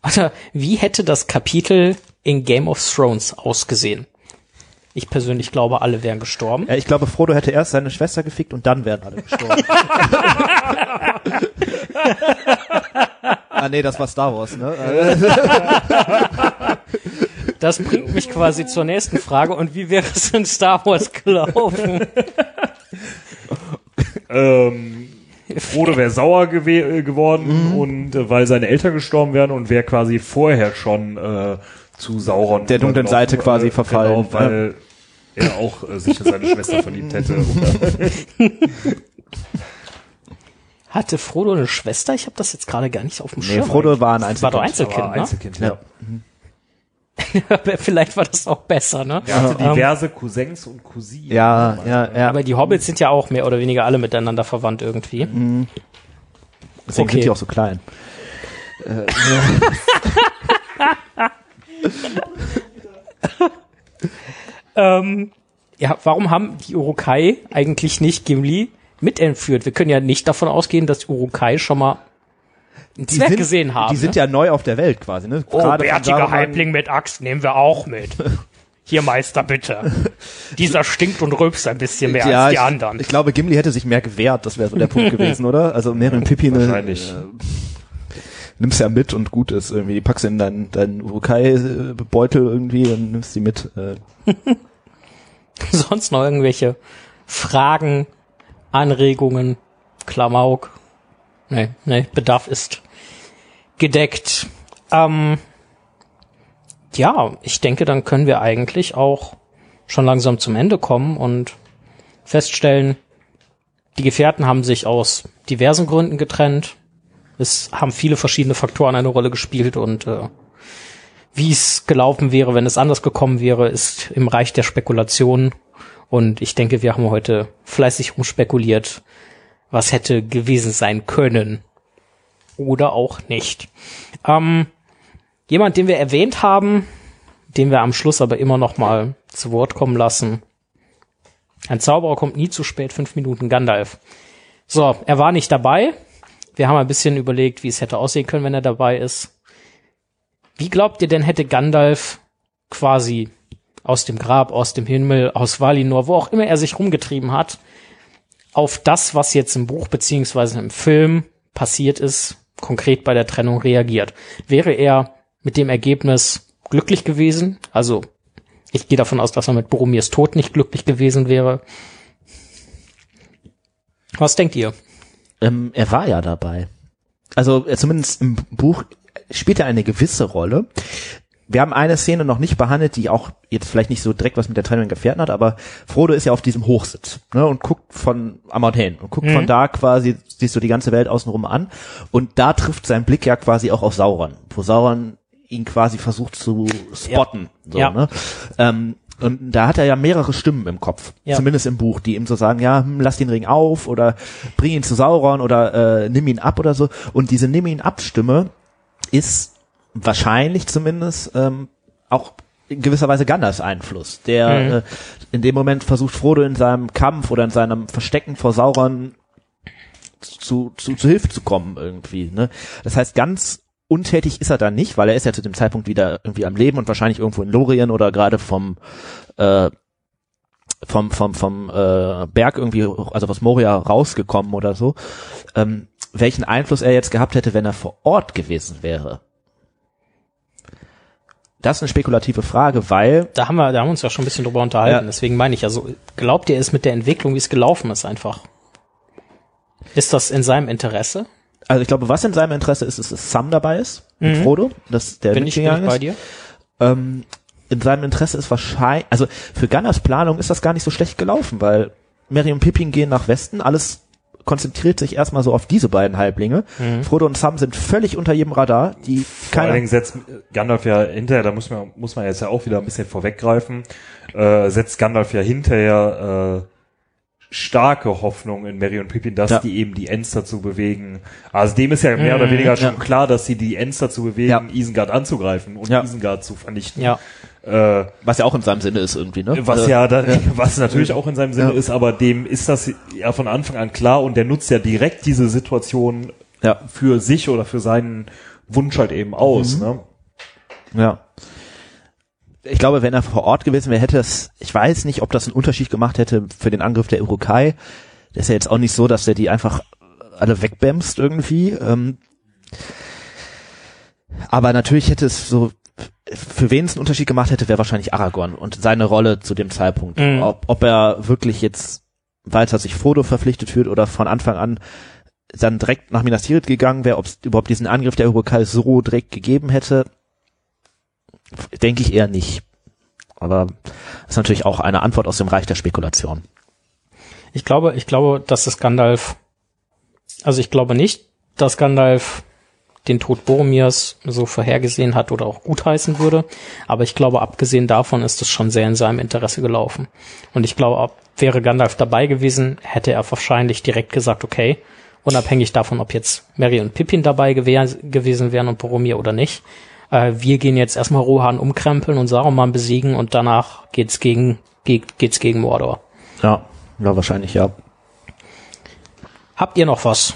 [SPEAKER 2] Oder wie hätte das Kapitel in Game of Thrones ausgesehen? Ich persönlich glaube, alle wären gestorben.
[SPEAKER 4] ja. Ich glaube, Frodo hätte erst seine Schwester gefickt und dann wären alle gestorben. ah nee, das war Star Wars, ne?
[SPEAKER 2] Das bringt mich quasi zur nächsten Frage. Und wie wäre es in Star Wars gelaufen?
[SPEAKER 3] Ähm, Frodo wäre sauer gewe- äh, geworden und äh, weil seine Eltern gestorben wären und wäre quasi vorher schon äh, zu Sauron
[SPEAKER 4] Der dunklen
[SPEAKER 3] übergelaufen,
[SPEAKER 4] Seite quasi verfallen,
[SPEAKER 3] Genau, weil er auch äh, sich in seine Schwester verliebt hätte.
[SPEAKER 2] Hatte Frodo eine Schwester? Ich habe das jetzt gerade gar nicht auf dem
[SPEAKER 4] Nee,
[SPEAKER 2] Schirm.
[SPEAKER 4] Frodo war ein Einzelkind.
[SPEAKER 2] war doch Einzelkind,
[SPEAKER 3] war
[SPEAKER 2] ne?
[SPEAKER 3] Einzelkind,
[SPEAKER 4] Ja.
[SPEAKER 3] ja.
[SPEAKER 2] Aber Vielleicht war das auch besser, ne?
[SPEAKER 3] Hatte
[SPEAKER 2] Ähm,
[SPEAKER 3] diverse Cousins und Cousinen.
[SPEAKER 4] Ja, ja, ja.
[SPEAKER 2] Aber die Hobbits sind ja auch mehr oder weniger alle miteinander verwandt irgendwie.
[SPEAKER 4] Deswegen
[SPEAKER 2] okay.
[SPEAKER 4] sind die auch so klein.
[SPEAKER 2] Ähm, ja, warum haben die Urukai eigentlich nicht Gimli mitentführt? Wir können ja nicht davon ausgehen, dass die Urukai schon mal
[SPEAKER 4] Die
[SPEAKER 2] Zwerg
[SPEAKER 4] sind,
[SPEAKER 2] gesehen haben.
[SPEAKER 4] Die sind
[SPEAKER 2] ne?
[SPEAKER 4] ja neu auf der Welt quasi, ne?
[SPEAKER 2] Oh,
[SPEAKER 4] Gerade
[SPEAKER 2] bärtiger Halbling mit Axt nehmen wir auch mit. Hier, Meister, bitte. Dieser stinkt und rülpst ein bisschen mehr
[SPEAKER 4] ja,
[SPEAKER 2] als die
[SPEAKER 4] ich,
[SPEAKER 2] anderen.
[SPEAKER 4] Ich glaube, Gimli hätte sich mehr gewehrt, das wäre so der Punkt gewesen, oder? Also mehr im Pipi eine,
[SPEAKER 3] Wahrscheinlich.
[SPEAKER 4] äh, nimmst ja mit und gut ist irgendwie. Die packst du in deinen dein Urukai-Beutel irgendwie und nimmst die mit. Äh.
[SPEAKER 2] Sonst noch irgendwelche Fragen, Anregungen, Klamauk? Nee, nee, Bedarf ist gedeckt. Ähm, ja, ich denke, dann können wir eigentlich auch schon langsam zum Ende kommen und feststellen, die Gefährten haben sich aus diversen Gründen getrennt. Es haben viele verschiedene Faktoren eine Rolle gespielt und äh, wie es gelaufen wäre, wenn es anders gekommen wäre, ist im Reich der Spekulation. Und ich denke, wir haben heute fleißig rumspekuliert, was hätte gewesen sein können. Oder auch nicht. Ähm, jemand, den wir erwähnt haben, den wir am Schluss aber immer noch mal zu Wort kommen lassen. Ein Zauberer kommt nie zu spät, fünf Minuten Gandalf. So, er war nicht dabei. Wir haben ein bisschen überlegt, wie es hätte aussehen können, wenn er dabei ist. Wie glaubt ihr denn, hätte Gandalf quasi aus dem Grab, aus dem Himmel, aus Valinor, wo auch immer er sich rumgetrieben hat, auf das, was jetzt im Buch beziehungsweise im Film passiert ist, konkret bei der Trennung reagiert? Wäre er mit dem Ergebnis glücklich gewesen? Also, ich gehe davon aus, dass er mit Boromirs Tod nicht glücklich gewesen wäre. Was denkt ihr?
[SPEAKER 4] Ähm, er war ja dabei. Also äh, zumindest im Buch spielt er eine gewisse Rolle. Wir haben eine Szene noch nicht behandelt, die auch jetzt vielleicht nicht so direkt was mit der Trennung Gefährten hat, aber Frodo ist ja auf diesem Hochsitz ne, und guckt von Amarthain und guckt von da quasi, siehst du die ganze Welt außenrum an und da trifft sein Blick ja quasi auch auf Sauron, wo Sauron ihn quasi versucht zu spotten. So,
[SPEAKER 2] Ja.
[SPEAKER 4] Ne? Ähm, und da hat er ja mehrere Stimmen im Kopf,
[SPEAKER 2] Ja.
[SPEAKER 4] zumindest im Buch, die ihm so sagen, ja, hm, lass den Ring auf oder bring ihn zu Sauron oder äh, nimm ihn ab oder so. Und diese Nimm ihn ab Stimme ist wahrscheinlich zumindest ähm, auch in gewisser Weise Gandalfs Einfluss, der
[SPEAKER 2] Mhm.
[SPEAKER 4] äh, in dem Moment versucht, Frodo in seinem Kampf oder in seinem Verstecken vor Sauron zu, zu, zu Hilfe zu kommen irgendwie. Ne? Das heißt, ganz untätig ist er da nicht, weil er ist ja zu dem Zeitpunkt wieder irgendwie am Leben und wahrscheinlich irgendwo in Lorien oder gerade vom äh, vom vom vom äh, Berg irgendwie, also aus Moria rausgekommen oder so. Ähm, welchen Einfluss er jetzt gehabt hätte, wenn er vor Ort gewesen wäre? Das ist eine spekulative Frage, weil
[SPEAKER 2] Da haben wir, da haben wir uns ja schon ein bisschen drüber unterhalten.
[SPEAKER 4] Ja.
[SPEAKER 2] Deswegen meine ich, also glaubt ihr es mit der Entwicklung, wie es gelaufen ist, einfach? Ist das in seinem Interesse?
[SPEAKER 4] also ich glaube, was in seinem Interesse ist, ist, dass Sam dabei ist mit Frodo, dass der
[SPEAKER 2] Mhm. Bin ich, bin ich bei
[SPEAKER 4] ist.
[SPEAKER 2] dir?
[SPEAKER 4] ähm, in seinem Interesse ist wahrscheinlich, also für Gunners Planung ist das gar nicht so schlecht gelaufen, weil Merry und Pippin gehen nach Westen, alles konzentriert sich erstmal so auf diese beiden Halblinge. Frodo und Sam sind völlig unter jedem Radar, die
[SPEAKER 3] Vor allen
[SPEAKER 4] keiner,
[SPEAKER 3] Dingen setzt Gandalf ja hinterher, da muss man, muss man jetzt ja auch wieder ein bisschen vorweggreifen, äh, setzt Gandalf ja hinterher äh, starke Hoffnung in Merry und Pippin, dass
[SPEAKER 4] Ja.
[SPEAKER 3] die eben die Ents dazu bewegen. Also dem ist ja mehr oder weniger schon
[SPEAKER 4] ja.
[SPEAKER 3] klar, dass sie die Ents dazu bewegen,
[SPEAKER 4] Ja.
[SPEAKER 3] Isengard anzugreifen und
[SPEAKER 4] Ja.
[SPEAKER 3] Isengard zu vernichten.
[SPEAKER 2] Ja.
[SPEAKER 3] Äh,
[SPEAKER 4] was ja auch in seinem Sinne ist irgendwie, ne?
[SPEAKER 3] was
[SPEAKER 4] Äh,
[SPEAKER 3] ja, da, was natürlich auch in seinem Sinne
[SPEAKER 4] Ja.
[SPEAKER 3] ist, aber dem ist das ja von Anfang an klar und der nutzt ja direkt diese Situation
[SPEAKER 4] Ja,
[SPEAKER 3] für sich oder für seinen Wunsch halt eben aus.
[SPEAKER 4] Mhm.
[SPEAKER 3] Ne?
[SPEAKER 4] ja. Ich glaube, wenn er vor Ort gewesen wäre, hätte es, ich weiß nicht, ob das einen Unterschied gemacht hätte für den Angriff der Urukai. Das ist ja jetzt auch nicht so, dass der die einfach alle wegbämst irgendwie. Ähm, aber natürlich hätte es so, für wen es einen Unterschied gemacht hätte, wäre wahrscheinlich Aragorn und seine Rolle zu dem Zeitpunkt.
[SPEAKER 2] Mhm.
[SPEAKER 4] Ob, ob er wirklich jetzt weiter sich Frodo verpflichtet fühlt oder von Anfang an dann direkt nach Minas Tirith gegangen wäre, ob es überhaupt diesen Angriff der Urukai so direkt gegeben hätte, denke ich eher nicht. Aber das ist natürlich auch eine Antwort aus dem Reich der Spekulation.
[SPEAKER 2] Ich glaube, ich glaube, dass es Gandalf, also ich glaube nicht, dass Gandalf den Tod Boromirs so vorhergesehen hat oder auch gutheißen würde. Aber ich glaube, abgesehen davon ist es schon sehr in seinem Interesse gelaufen. Und ich glaube, wäre Gandalf dabei gewesen, hätte er wahrscheinlich direkt gesagt, okay, unabhängig davon, ob jetzt Merry und Pippin dabei gewehr, gewesen wären und Boromir oder nicht. Äh, wir gehen jetzt erstmal Rohan umkrempeln und Saruman besiegen und danach geht's gegen, ge geht's gegen Mordor.
[SPEAKER 4] Ja, ja, wahrscheinlich, ja.
[SPEAKER 2] Habt ihr noch was?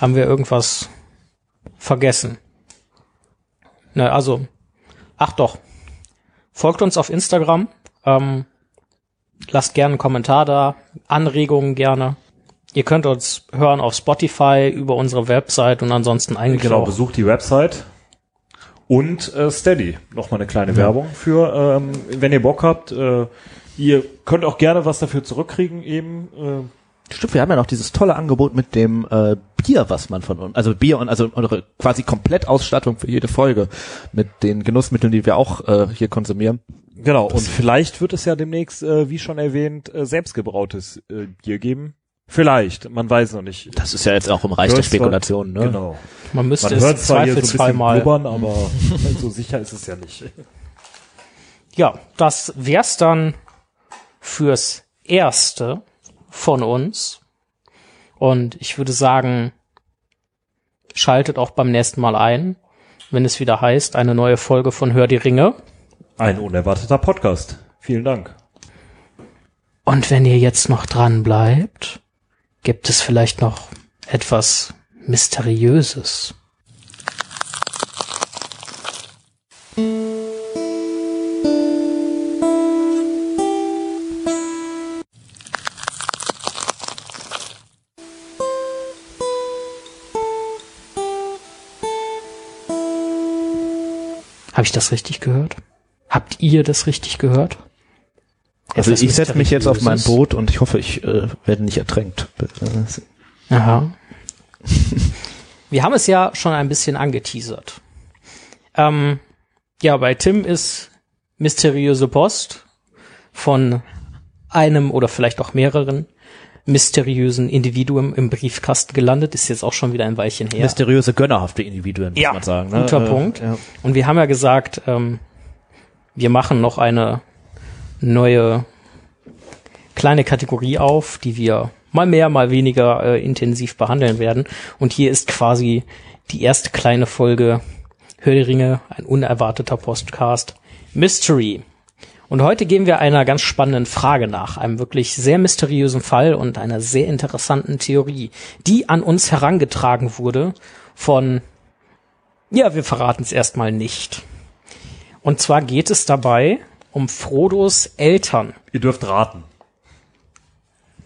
[SPEAKER 2] Haben wir irgendwas vergessen? Ne, also, ach doch. Folgt uns auf Instagram. Ähm, lasst gerne einen Kommentar da. Anregungen gerne. Ihr könnt uns hören auf Spotify, über unsere Website und ansonsten eigentlich
[SPEAKER 3] Genau,
[SPEAKER 2] auch.
[SPEAKER 3] besucht die Website. Und äh, Steady, nochmal eine kleine Werbung für, ähm, wenn ihr Bock habt. Äh, ihr könnt auch gerne was dafür zurückkriegen eben. Äh,
[SPEAKER 4] Stimmt, wir haben ja noch dieses tolle Angebot mit dem äh, Bier, was man von uns, also Bier und also eure quasi Komplettausstattung für jede Folge mit den Genussmitteln, die wir auch äh, hier konsumieren.
[SPEAKER 3] genau, und vielleicht wird es ja demnächst, äh, wie schon erwähnt, äh, selbstgebrautes äh, Bier geben. Vielleicht, man weiß noch nicht.
[SPEAKER 4] Das ist ja jetzt auch im Reich der Spekulationen, ne?
[SPEAKER 3] Genau.
[SPEAKER 2] Man müsste
[SPEAKER 3] Man
[SPEAKER 2] es
[SPEAKER 3] hier so
[SPEAKER 2] mal.
[SPEAKER 3] blubbern, aber so sicher ist es ja nicht.
[SPEAKER 2] Ja, das wär's dann fürs Erste von uns. Und ich würde sagen, schaltet auch beim nächsten Mal ein, wenn es wieder heißt, eine neue Folge von Hör die Ringe.
[SPEAKER 3] Ein unerwarteter Podcast. Vielen Dank.
[SPEAKER 2] Und wenn ihr jetzt noch dran bleibt, gibt es vielleicht noch etwas Mysteriöses. Habe ich das richtig gehört? Habt ihr das richtig gehört?
[SPEAKER 4] Also
[SPEAKER 2] Etwas
[SPEAKER 4] ich setze mich jetzt auf mein? Boot und ich hoffe, ich äh, werde nicht ertränkt.
[SPEAKER 2] Aha. Wir haben es ja schon ein bisschen angeteasert. Ähm, ja, bei Tim ist mysteriöse Post von einem oder vielleicht auch mehreren mysteriösen Individuen im Briefkasten gelandet. Ist jetzt auch schon wieder ein Weilchen her.
[SPEAKER 4] Mysteriöse, gönnerhafte Individuen, muss
[SPEAKER 2] Ja,
[SPEAKER 4] man sagen. Ne?
[SPEAKER 2] guter
[SPEAKER 4] Äh,
[SPEAKER 2] Punkt.
[SPEAKER 4] Ja.
[SPEAKER 2] Und wir haben ja gesagt, ähm, wir machen noch eine neue kleine Kategorie auf, die wir mal mehr, mal weniger äh, intensiv behandeln werden. Und hier ist quasi die erste kleine Folge Hör die Ringe, ein unerwarteter Podcast Mystery. Und heute gehen wir einer ganz spannenden Frage nach, einem wirklich sehr mysteriösen Fall und einer sehr interessanten Theorie, die an uns herangetragen wurde von ja, wir verraten es erstmal nicht. Und zwar geht es dabei um Frodos Eltern.
[SPEAKER 3] Ihr dürft raten.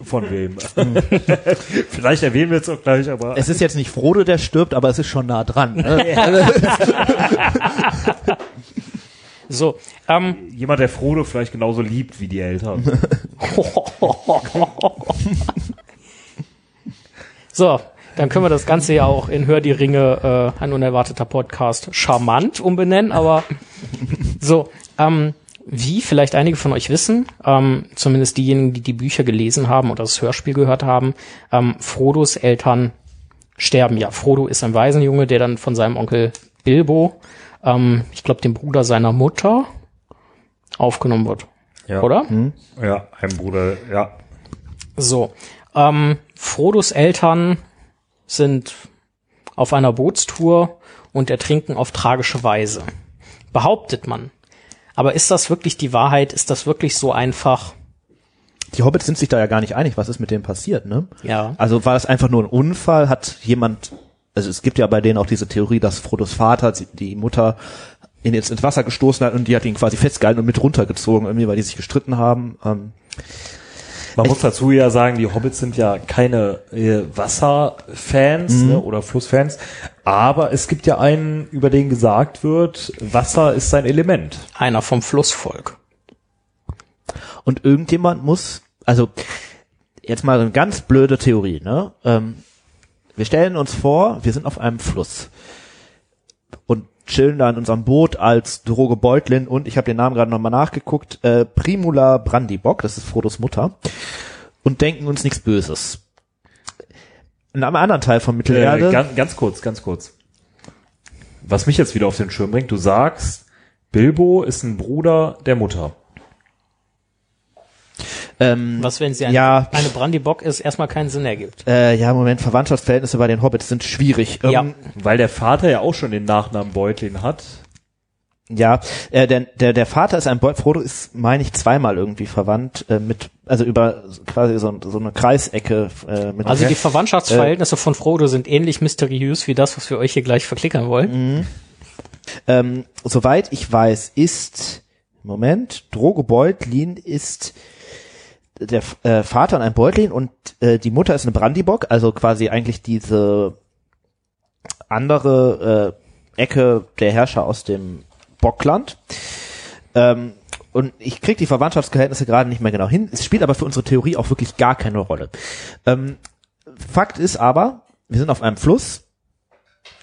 [SPEAKER 3] Von wem? Vielleicht erwähnen wir es auch gleich, aber
[SPEAKER 4] Es ist jetzt nicht Frodo, der stirbt, aber es ist schon nah dran. Ne?
[SPEAKER 2] So, ähm,
[SPEAKER 3] jemand, der Frodo vielleicht genauso liebt wie die Eltern.
[SPEAKER 2] so, dann können wir das Ganze ja auch in Hör die Ringe, äh, ein unerwarteter Podcast, charmant umbenennen, aber so, ähm, wie vielleicht einige von euch wissen, ähm, zumindest diejenigen, die die Bücher gelesen haben oder das Hörspiel gehört haben, ähm, Frodos Eltern sterben ja. Frodo ist ein Waisenjunge, der dann von seinem Onkel Bilbo, ähm, ich glaube dem Bruder seiner Mutter, aufgenommen wird.
[SPEAKER 3] Ja.
[SPEAKER 2] Oder?
[SPEAKER 3] Ja, ein Bruder, ja.
[SPEAKER 2] So. Ähm, Frodos Eltern sind auf einer Bootstour und ertrinken auf tragische Weise. Behauptet man. Aber ist das wirklich die Wahrheit? Ist das wirklich so einfach?
[SPEAKER 4] Die Hobbits sind sich da ja gar nicht einig, was ist mit dem passiert, ne?
[SPEAKER 2] Ja.
[SPEAKER 4] Also war das einfach nur ein Unfall? Hat jemand, also es gibt ja bei denen auch diese Theorie, dass Frodos Vater die- Mutter ihn jetzt ins Wasser gestoßen hat und die hat ihn quasi festgehalten und mit runtergezogen, irgendwie, weil die sich gestritten haben. Ähm,
[SPEAKER 3] Man muss dazu ja sagen, die Hobbits sind ja keine äh, Wasserfans ne, oder Flussfans, aber es gibt ja einen, über den gesagt wird, Wasser ist sein Element.
[SPEAKER 2] Einer vom Flussvolk.
[SPEAKER 4] Und irgendjemand muss, also jetzt mal eine ganz blöde Theorie, ne? Ähm, wir stellen uns vor, wir sind auf einem Fluss und chillen da in unserem Boot als Droge Beutlin und ich habe den Namen gerade nochmal nachgeguckt, äh, Primula Brandibock, das ist Frodos Mutter, und denken uns nichts Böses. In einem anderen Teil von Mittelerde,
[SPEAKER 3] Äh, ganz, ganz kurz, ganz kurz. Was mich jetzt wieder auf den Schirm bringt, du sagst, Bilbo ist ein Bruder der Mutter.
[SPEAKER 4] Ähm,
[SPEAKER 2] Was, wenn sie ein,
[SPEAKER 4] Ja.
[SPEAKER 2] eine Brandybock ist, erstmal keinen Sinn ergibt.
[SPEAKER 4] äh, ja, Moment, Verwandtschaftsverhältnisse bei den Hobbits sind schwierig. Ähm,
[SPEAKER 2] Ja.
[SPEAKER 3] Weil der Vater ja auch schon den Nachnamen Beutlin hat.
[SPEAKER 4] Ja, äh, der, der, der Vater ist ein Boy, Frodo ist, meine ich, zweimal irgendwie verwandt, äh, mit, also über quasi so, so eine Kreisecke äh, mit
[SPEAKER 2] Also die Verwandtschaftsverhältnisse von Frodo sind ähnlich mysteriös wie das, was wir euch hier gleich verklickern wollen.
[SPEAKER 4] ähm, Soweit ich weiß, ist, Moment, Drogo Beutlin ist der äh, Vater ein Beutlin und äh, die Mutter ist eine Brandybock, also quasi eigentlich diese andere äh, Ecke der Herrscher aus dem Bockland. Ähm, und ich krieg die Verwandtschaftsverhältnisse gerade nicht mehr genau hin. Es spielt aber für unsere Theorie auch wirklich gar keine Rolle. Ähm, Fakt ist aber, wir sind auf einem Fluss.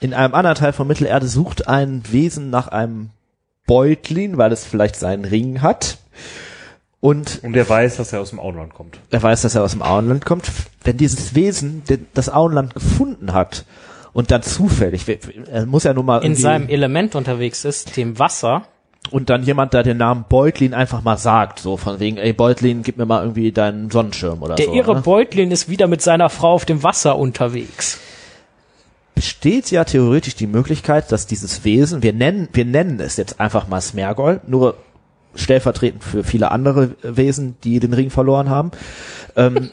[SPEAKER 4] In einem anderen Teil von Mittelerde sucht ein Wesen nach einem Beutlin, weil es vielleicht seinen Ring hat. Und
[SPEAKER 3] Und der weiß, dass er aus dem Auenland kommt.
[SPEAKER 4] er weiß, dass er aus dem Auenland kommt. Wenn dieses Wesen das Auenland gefunden hat und dann zufällig, er muss ja nun mal
[SPEAKER 2] In seinem Element unterwegs ist, dem Wasser,
[SPEAKER 4] und dann jemand da den Namen Beutlin einfach mal sagt, so von wegen, ey Beutlin, gib mir mal irgendwie deinen Sonnenschirm oder
[SPEAKER 2] der
[SPEAKER 4] so.
[SPEAKER 2] irre
[SPEAKER 4] ne?
[SPEAKER 2] Beutlin ist wieder mit seiner Frau auf dem Wasser unterwegs.
[SPEAKER 4] Besteht ja theoretisch die Möglichkeit, dass dieses Wesen, wir nennen, wir nennen es jetzt einfach mal Smergol, nur stellvertretend für viele andere Wesen, die den Ring verloren haben, ähm,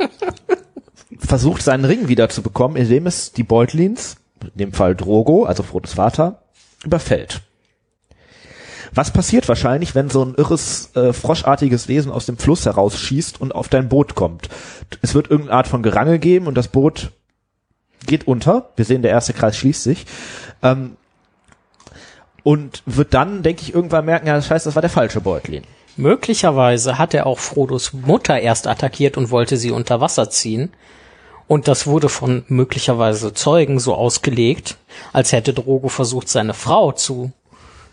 [SPEAKER 4] versucht seinen Ring wieder zu bekommen, indem es die Beutlins, in dem Fall Drogo, also Frodos Vater, überfällt. Was passiert wahrscheinlich, wenn so ein irres, äh, froschartiges Wesen aus dem Fluss herausschießt und auf dein Boot kommt? Es wird irgendeine Art von Gerangel geben und das Boot geht unter. Wir sehen, der erste Kreis schließt sich. Ähm, und wird dann, denke ich, irgendwann merken, ja, das heißt, das war der falsche Beutlin.
[SPEAKER 2] Möglicherweise hat er auch Frodos Mutter erst attackiert und wollte sie unter Wasser ziehen. Und das wurde von möglicherweise Zeugen so ausgelegt, als hätte Drogo versucht, seine Frau zu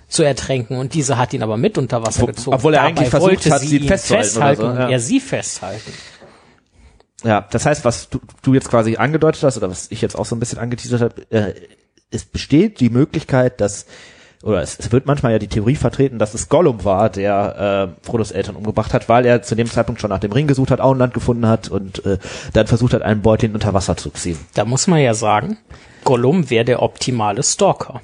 [SPEAKER 2] zu ertränken und diese hat ihn aber mit unter Wasser gezogen.
[SPEAKER 4] obwohl er
[SPEAKER 2] Dabei
[SPEAKER 4] eigentlich versucht hat,
[SPEAKER 2] sie ihn
[SPEAKER 4] festzuhalten
[SPEAKER 2] festhalten
[SPEAKER 4] so,
[SPEAKER 2] und
[SPEAKER 4] ja.
[SPEAKER 2] er sie festhalten.
[SPEAKER 4] Ja, das heißt, was du, du jetzt quasi angedeutet hast, oder was ich jetzt auch so ein bisschen angeteasert habe, äh, es besteht die Möglichkeit, dass, oder es, es wird manchmal ja die Theorie vertreten, dass es Gollum war, der äh, Frodos Eltern umgebracht hat, weil er zu dem Zeitpunkt schon nach dem Ring gesucht hat, Auenland gefunden hat und äh, dann versucht hat, einen Beutlin unter Wasser zu ziehen.
[SPEAKER 2] Da muss man ja sagen, Gollum wäre der optimale Stalker.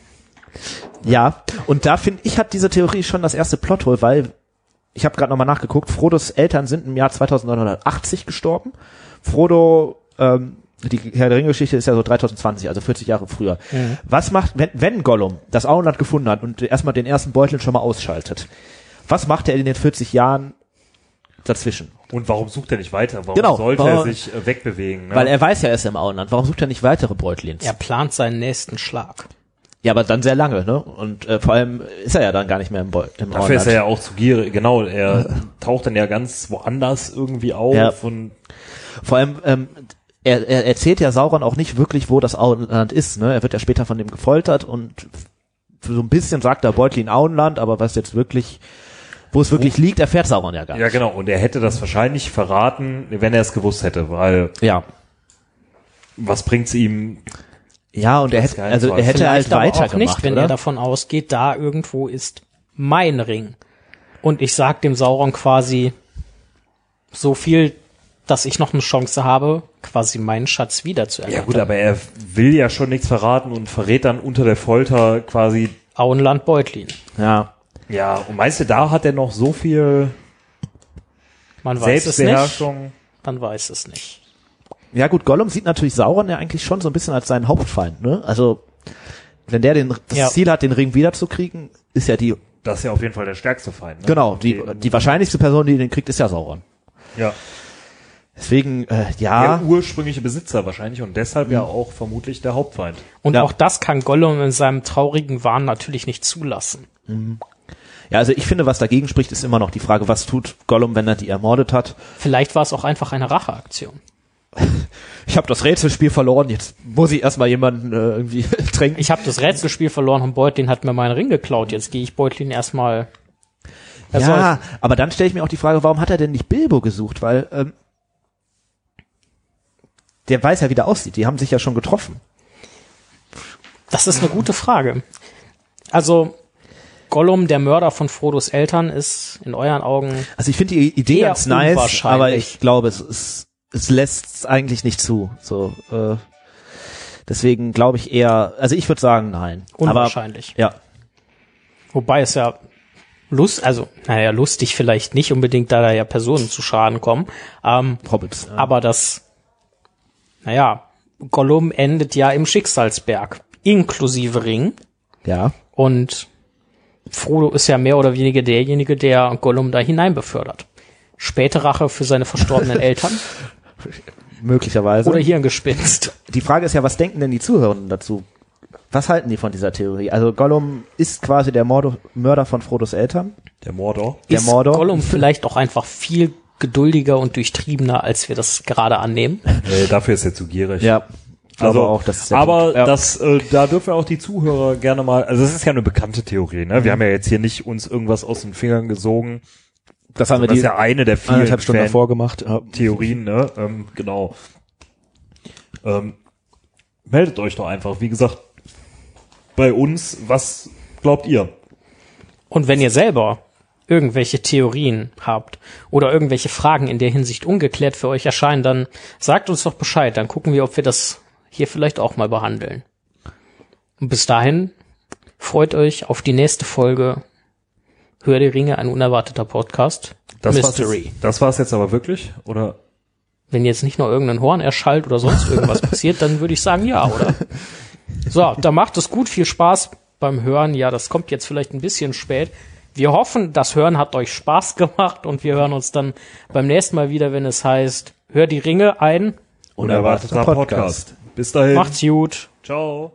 [SPEAKER 4] Ja, und da finde ich, hat diese Theorie schon das erste Plothole, weil ich habe gerade nochmal nachgeguckt, Frodos Eltern sind im Jahr 2980 gestorben. Frodo, ähm, die Herr der Ringe-Geschichte ist ja so 3020, also 40 Jahre früher. Was macht, wenn, wenn Gollum das Auenland gefunden hat und erstmal den ersten Beutel schon mal ausschaltet, was macht er in den 40 Jahren dazwischen?
[SPEAKER 3] Und warum sucht er nicht weiter? Warum
[SPEAKER 4] Genau.
[SPEAKER 3] sollte
[SPEAKER 4] Warum-
[SPEAKER 3] er sich äh, wegbewegen? Ne?
[SPEAKER 4] Weil er weiß ja, er ist im Auenland. Warum sucht er nicht weitere Beutlins?
[SPEAKER 2] Er plant seinen nächsten Schlag.
[SPEAKER 4] Ja, aber dann sehr lange, ne? Und äh, vor allem ist er ja dann gar nicht mehr im, Beut im
[SPEAKER 3] Dafür ist er
[SPEAKER 4] Auenland.
[SPEAKER 3] ja auch zu gierig. Genau, er taucht dann ja ganz woanders irgendwie auf
[SPEAKER 4] Ja.
[SPEAKER 3] und
[SPEAKER 4] Vor allem, ähm, er, er erzählt ja Sauron auch nicht wirklich, wo das Auenland ist. Ne? Er wird ja später von dem gefoltert und so ein bisschen sagt er Beutlin Auenland, aber was jetzt wirklich Wo es wirklich liegt, erfährt Sauron ja gar
[SPEAKER 3] Ja,
[SPEAKER 4] nicht.
[SPEAKER 3] genau. Und er hätte das wahrscheinlich verraten, wenn er es gewusst hätte, weil
[SPEAKER 4] Ja.
[SPEAKER 3] was bringt's ihm?
[SPEAKER 4] Ja, und er hätte, also er hätte halt weitergemacht,
[SPEAKER 2] auch nicht, wenn
[SPEAKER 4] oder?
[SPEAKER 2] er davon ausgeht, da irgendwo ist mein Ring. Und ich sag dem Sauron quasi so viel, dass ich noch eine Chance habe, quasi meinen Schatz wieder zu
[SPEAKER 3] Ja gut, aber er will ja schon nichts verraten und verrät dann unter der Folter quasi.
[SPEAKER 2] Auenland Beutlin.
[SPEAKER 4] ja.
[SPEAKER 3] Ja, und meinst du, da hat er noch so viel
[SPEAKER 2] Man weiß es nicht.
[SPEAKER 3] Selbstbeherrschung?
[SPEAKER 2] Man weiß es nicht.
[SPEAKER 4] Ja gut, Gollum sieht natürlich Sauron ja eigentlich schon so ein bisschen als seinen Hauptfeind, ne? Also wenn der den, das
[SPEAKER 2] Ja.
[SPEAKER 4] Ziel hat, den Ring wiederzukriegen, ist ja die,
[SPEAKER 3] Das ist ja auf jeden Fall der stärkste Feind. Ne?
[SPEAKER 4] genau, die, die wahrscheinlichste Person, die den kriegt, ist ja Sauron.
[SPEAKER 3] Ja.
[SPEAKER 4] Deswegen, äh,
[SPEAKER 3] Der
[SPEAKER 4] ja,
[SPEAKER 3] ursprüngliche Besitzer wahrscheinlich und deshalb ja auch vermutlich der Hauptfeind.
[SPEAKER 2] Und
[SPEAKER 4] Ja.
[SPEAKER 2] auch das kann Gollum in seinem traurigen Wahn natürlich nicht zulassen.
[SPEAKER 4] ja, also ich finde, was dagegen spricht, ist immer noch die Frage, was tut Gollum, wenn er die ermordet hat?
[SPEAKER 2] Vielleicht war es auch einfach eine Racheaktion.
[SPEAKER 4] Ich habe das Rätselspiel verloren, jetzt muss ich erstmal jemanden äh, irgendwie tränken.
[SPEAKER 2] Ich habe das Rätselspiel verloren und Beutlin hat mir meinen Ring geklaut. Jetzt gehe ich Beutlin erstmal. Er
[SPEAKER 4] ja, aber dann stelle ich mir auch die Frage, warum hat er denn nicht Bilbo gesucht? Weil ähm, der weiß ja, wie der aussieht. Die haben sich ja schon getroffen.
[SPEAKER 2] Das ist eine gute Frage. Also, Gollum, der Mörder von Frodos Eltern, ist in euren Augen
[SPEAKER 4] Also ich finde die Idee ganz nice, aber ich glaube, es, es, es lässt es eigentlich nicht zu. So, äh, deswegen glaube ich eher, also ich würde sagen, nein.
[SPEAKER 2] unwahrscheinlich.
[SPEAKER 4] Aber, ja,
[SPEAKER 2] Wobei es ja Lust, also, naja, lustig vielleicht nicht unbedingt, da da ja Personen zu Schaden kommen. Ähm,
[SPEAKER 4] Hobbits. Ja.
[SPEAKER 2] aber das, naja, Gollum endet ja im Schicksalsberg, inklusive Ring.
[SPEAKER 4] ja.
[SPEAKER 2] Und Frodo ist ja mehr oder weniger derjenige, der Gollum da hinein befördert. Späte Rache für seine verstorbenen Eltern
[SPEAKER 4] Möglicherweise.
[SPEAKER 2] oder hier ein Gespinst.
[SPEAKER 4] die Frage ist ja, was denken denn die Zuhörenden dazu? Was halten die von dieser Theorie? Also Gollum ist quasi der Mordo Mörder von Frodos Eltern.
[SPEAKER 3] Der Mordor.
[SPEAKER 4] Der
[SPEAKER 2] ist
[SPEAKER 4] Mordor.
[SPEAKER 2] Gollum vielleicht auch einfach viel geduldiger und durchtriebener, als wir das gerade annehmen.
[SPEAKER 3] Äh, dafür ist er zu gierig.
[SPEAKER 4] Ja.
[SPEAKER 3] Also,
[SPEAKER 4] auch, das
[SPEAKER 3] aber.
[SPEAKER 4] Ja.
[SPEAKER 3] das, äh, da dürfen auch die Zuhörer gerne mal, also es ist ja eine bekannte Theorie, ne? Wir haben ja jetzt hier nicht uns irgendwas aus den Fingern gesogen.
[SPEAKER 4] das haben wir
[SPEAKER 3] Das
[SPEAKER 4] die
[SPEAKER 3] ist ja eine der vielen
[SPEAKER 4] anderthalb Stunden
[SPEAKER 3] Fan-
[SPEAKER 4] davor gemacht. Ja.
[SPEAKER 3] Theorien, ne? Ähm, genau. Ähm, meldet euch doch einfach. Wie gesagt, bei uns, was glaubt ihr?
[SPEAKER 2] Und wenn ihr selber irgendwelche Theorien habt oder irgendwelche Fragen in der Hinsicht ungeklärt für euch erscheinen, dann sagt uns doch Bescheid. Dann gucken wir, ob wir das hier vielleicht auch mal behandeln. Und bis dahin freut euch auf die nächste Folge Hör die Ringe, ein unerwarteter Podcast.
[SPEAKER 3] Das
[SPEAKER 2] Mystery.
[SPEAKER 3] War's jetzt, das war's jetzt aber wirklich? Oder?
[SPEAKER 2] Wenn jetzt nicht nur irgendein Horn erschallt oder sonst irgendwas passiert, dann würde ich sagen ja, oder? So, da macht es gut, viel Spaß beim Hören. Ja, das kommt jetzt vielleicht ein bisschen spät. Wir hoffen, das Hören hat euch Spaß gemacht und wir hören uns dann beim nächsten Mal wieder, wenn es heißt, hör die Ringe ein.
[SPEAKER 3] Unerwarteter
[SPEAKER 4] Podcast.
[SPEAKER 3] Podcast. Bis dahin.
[SPEAKER 2] Macht's gut.
[SPEAKER 3] Ciao.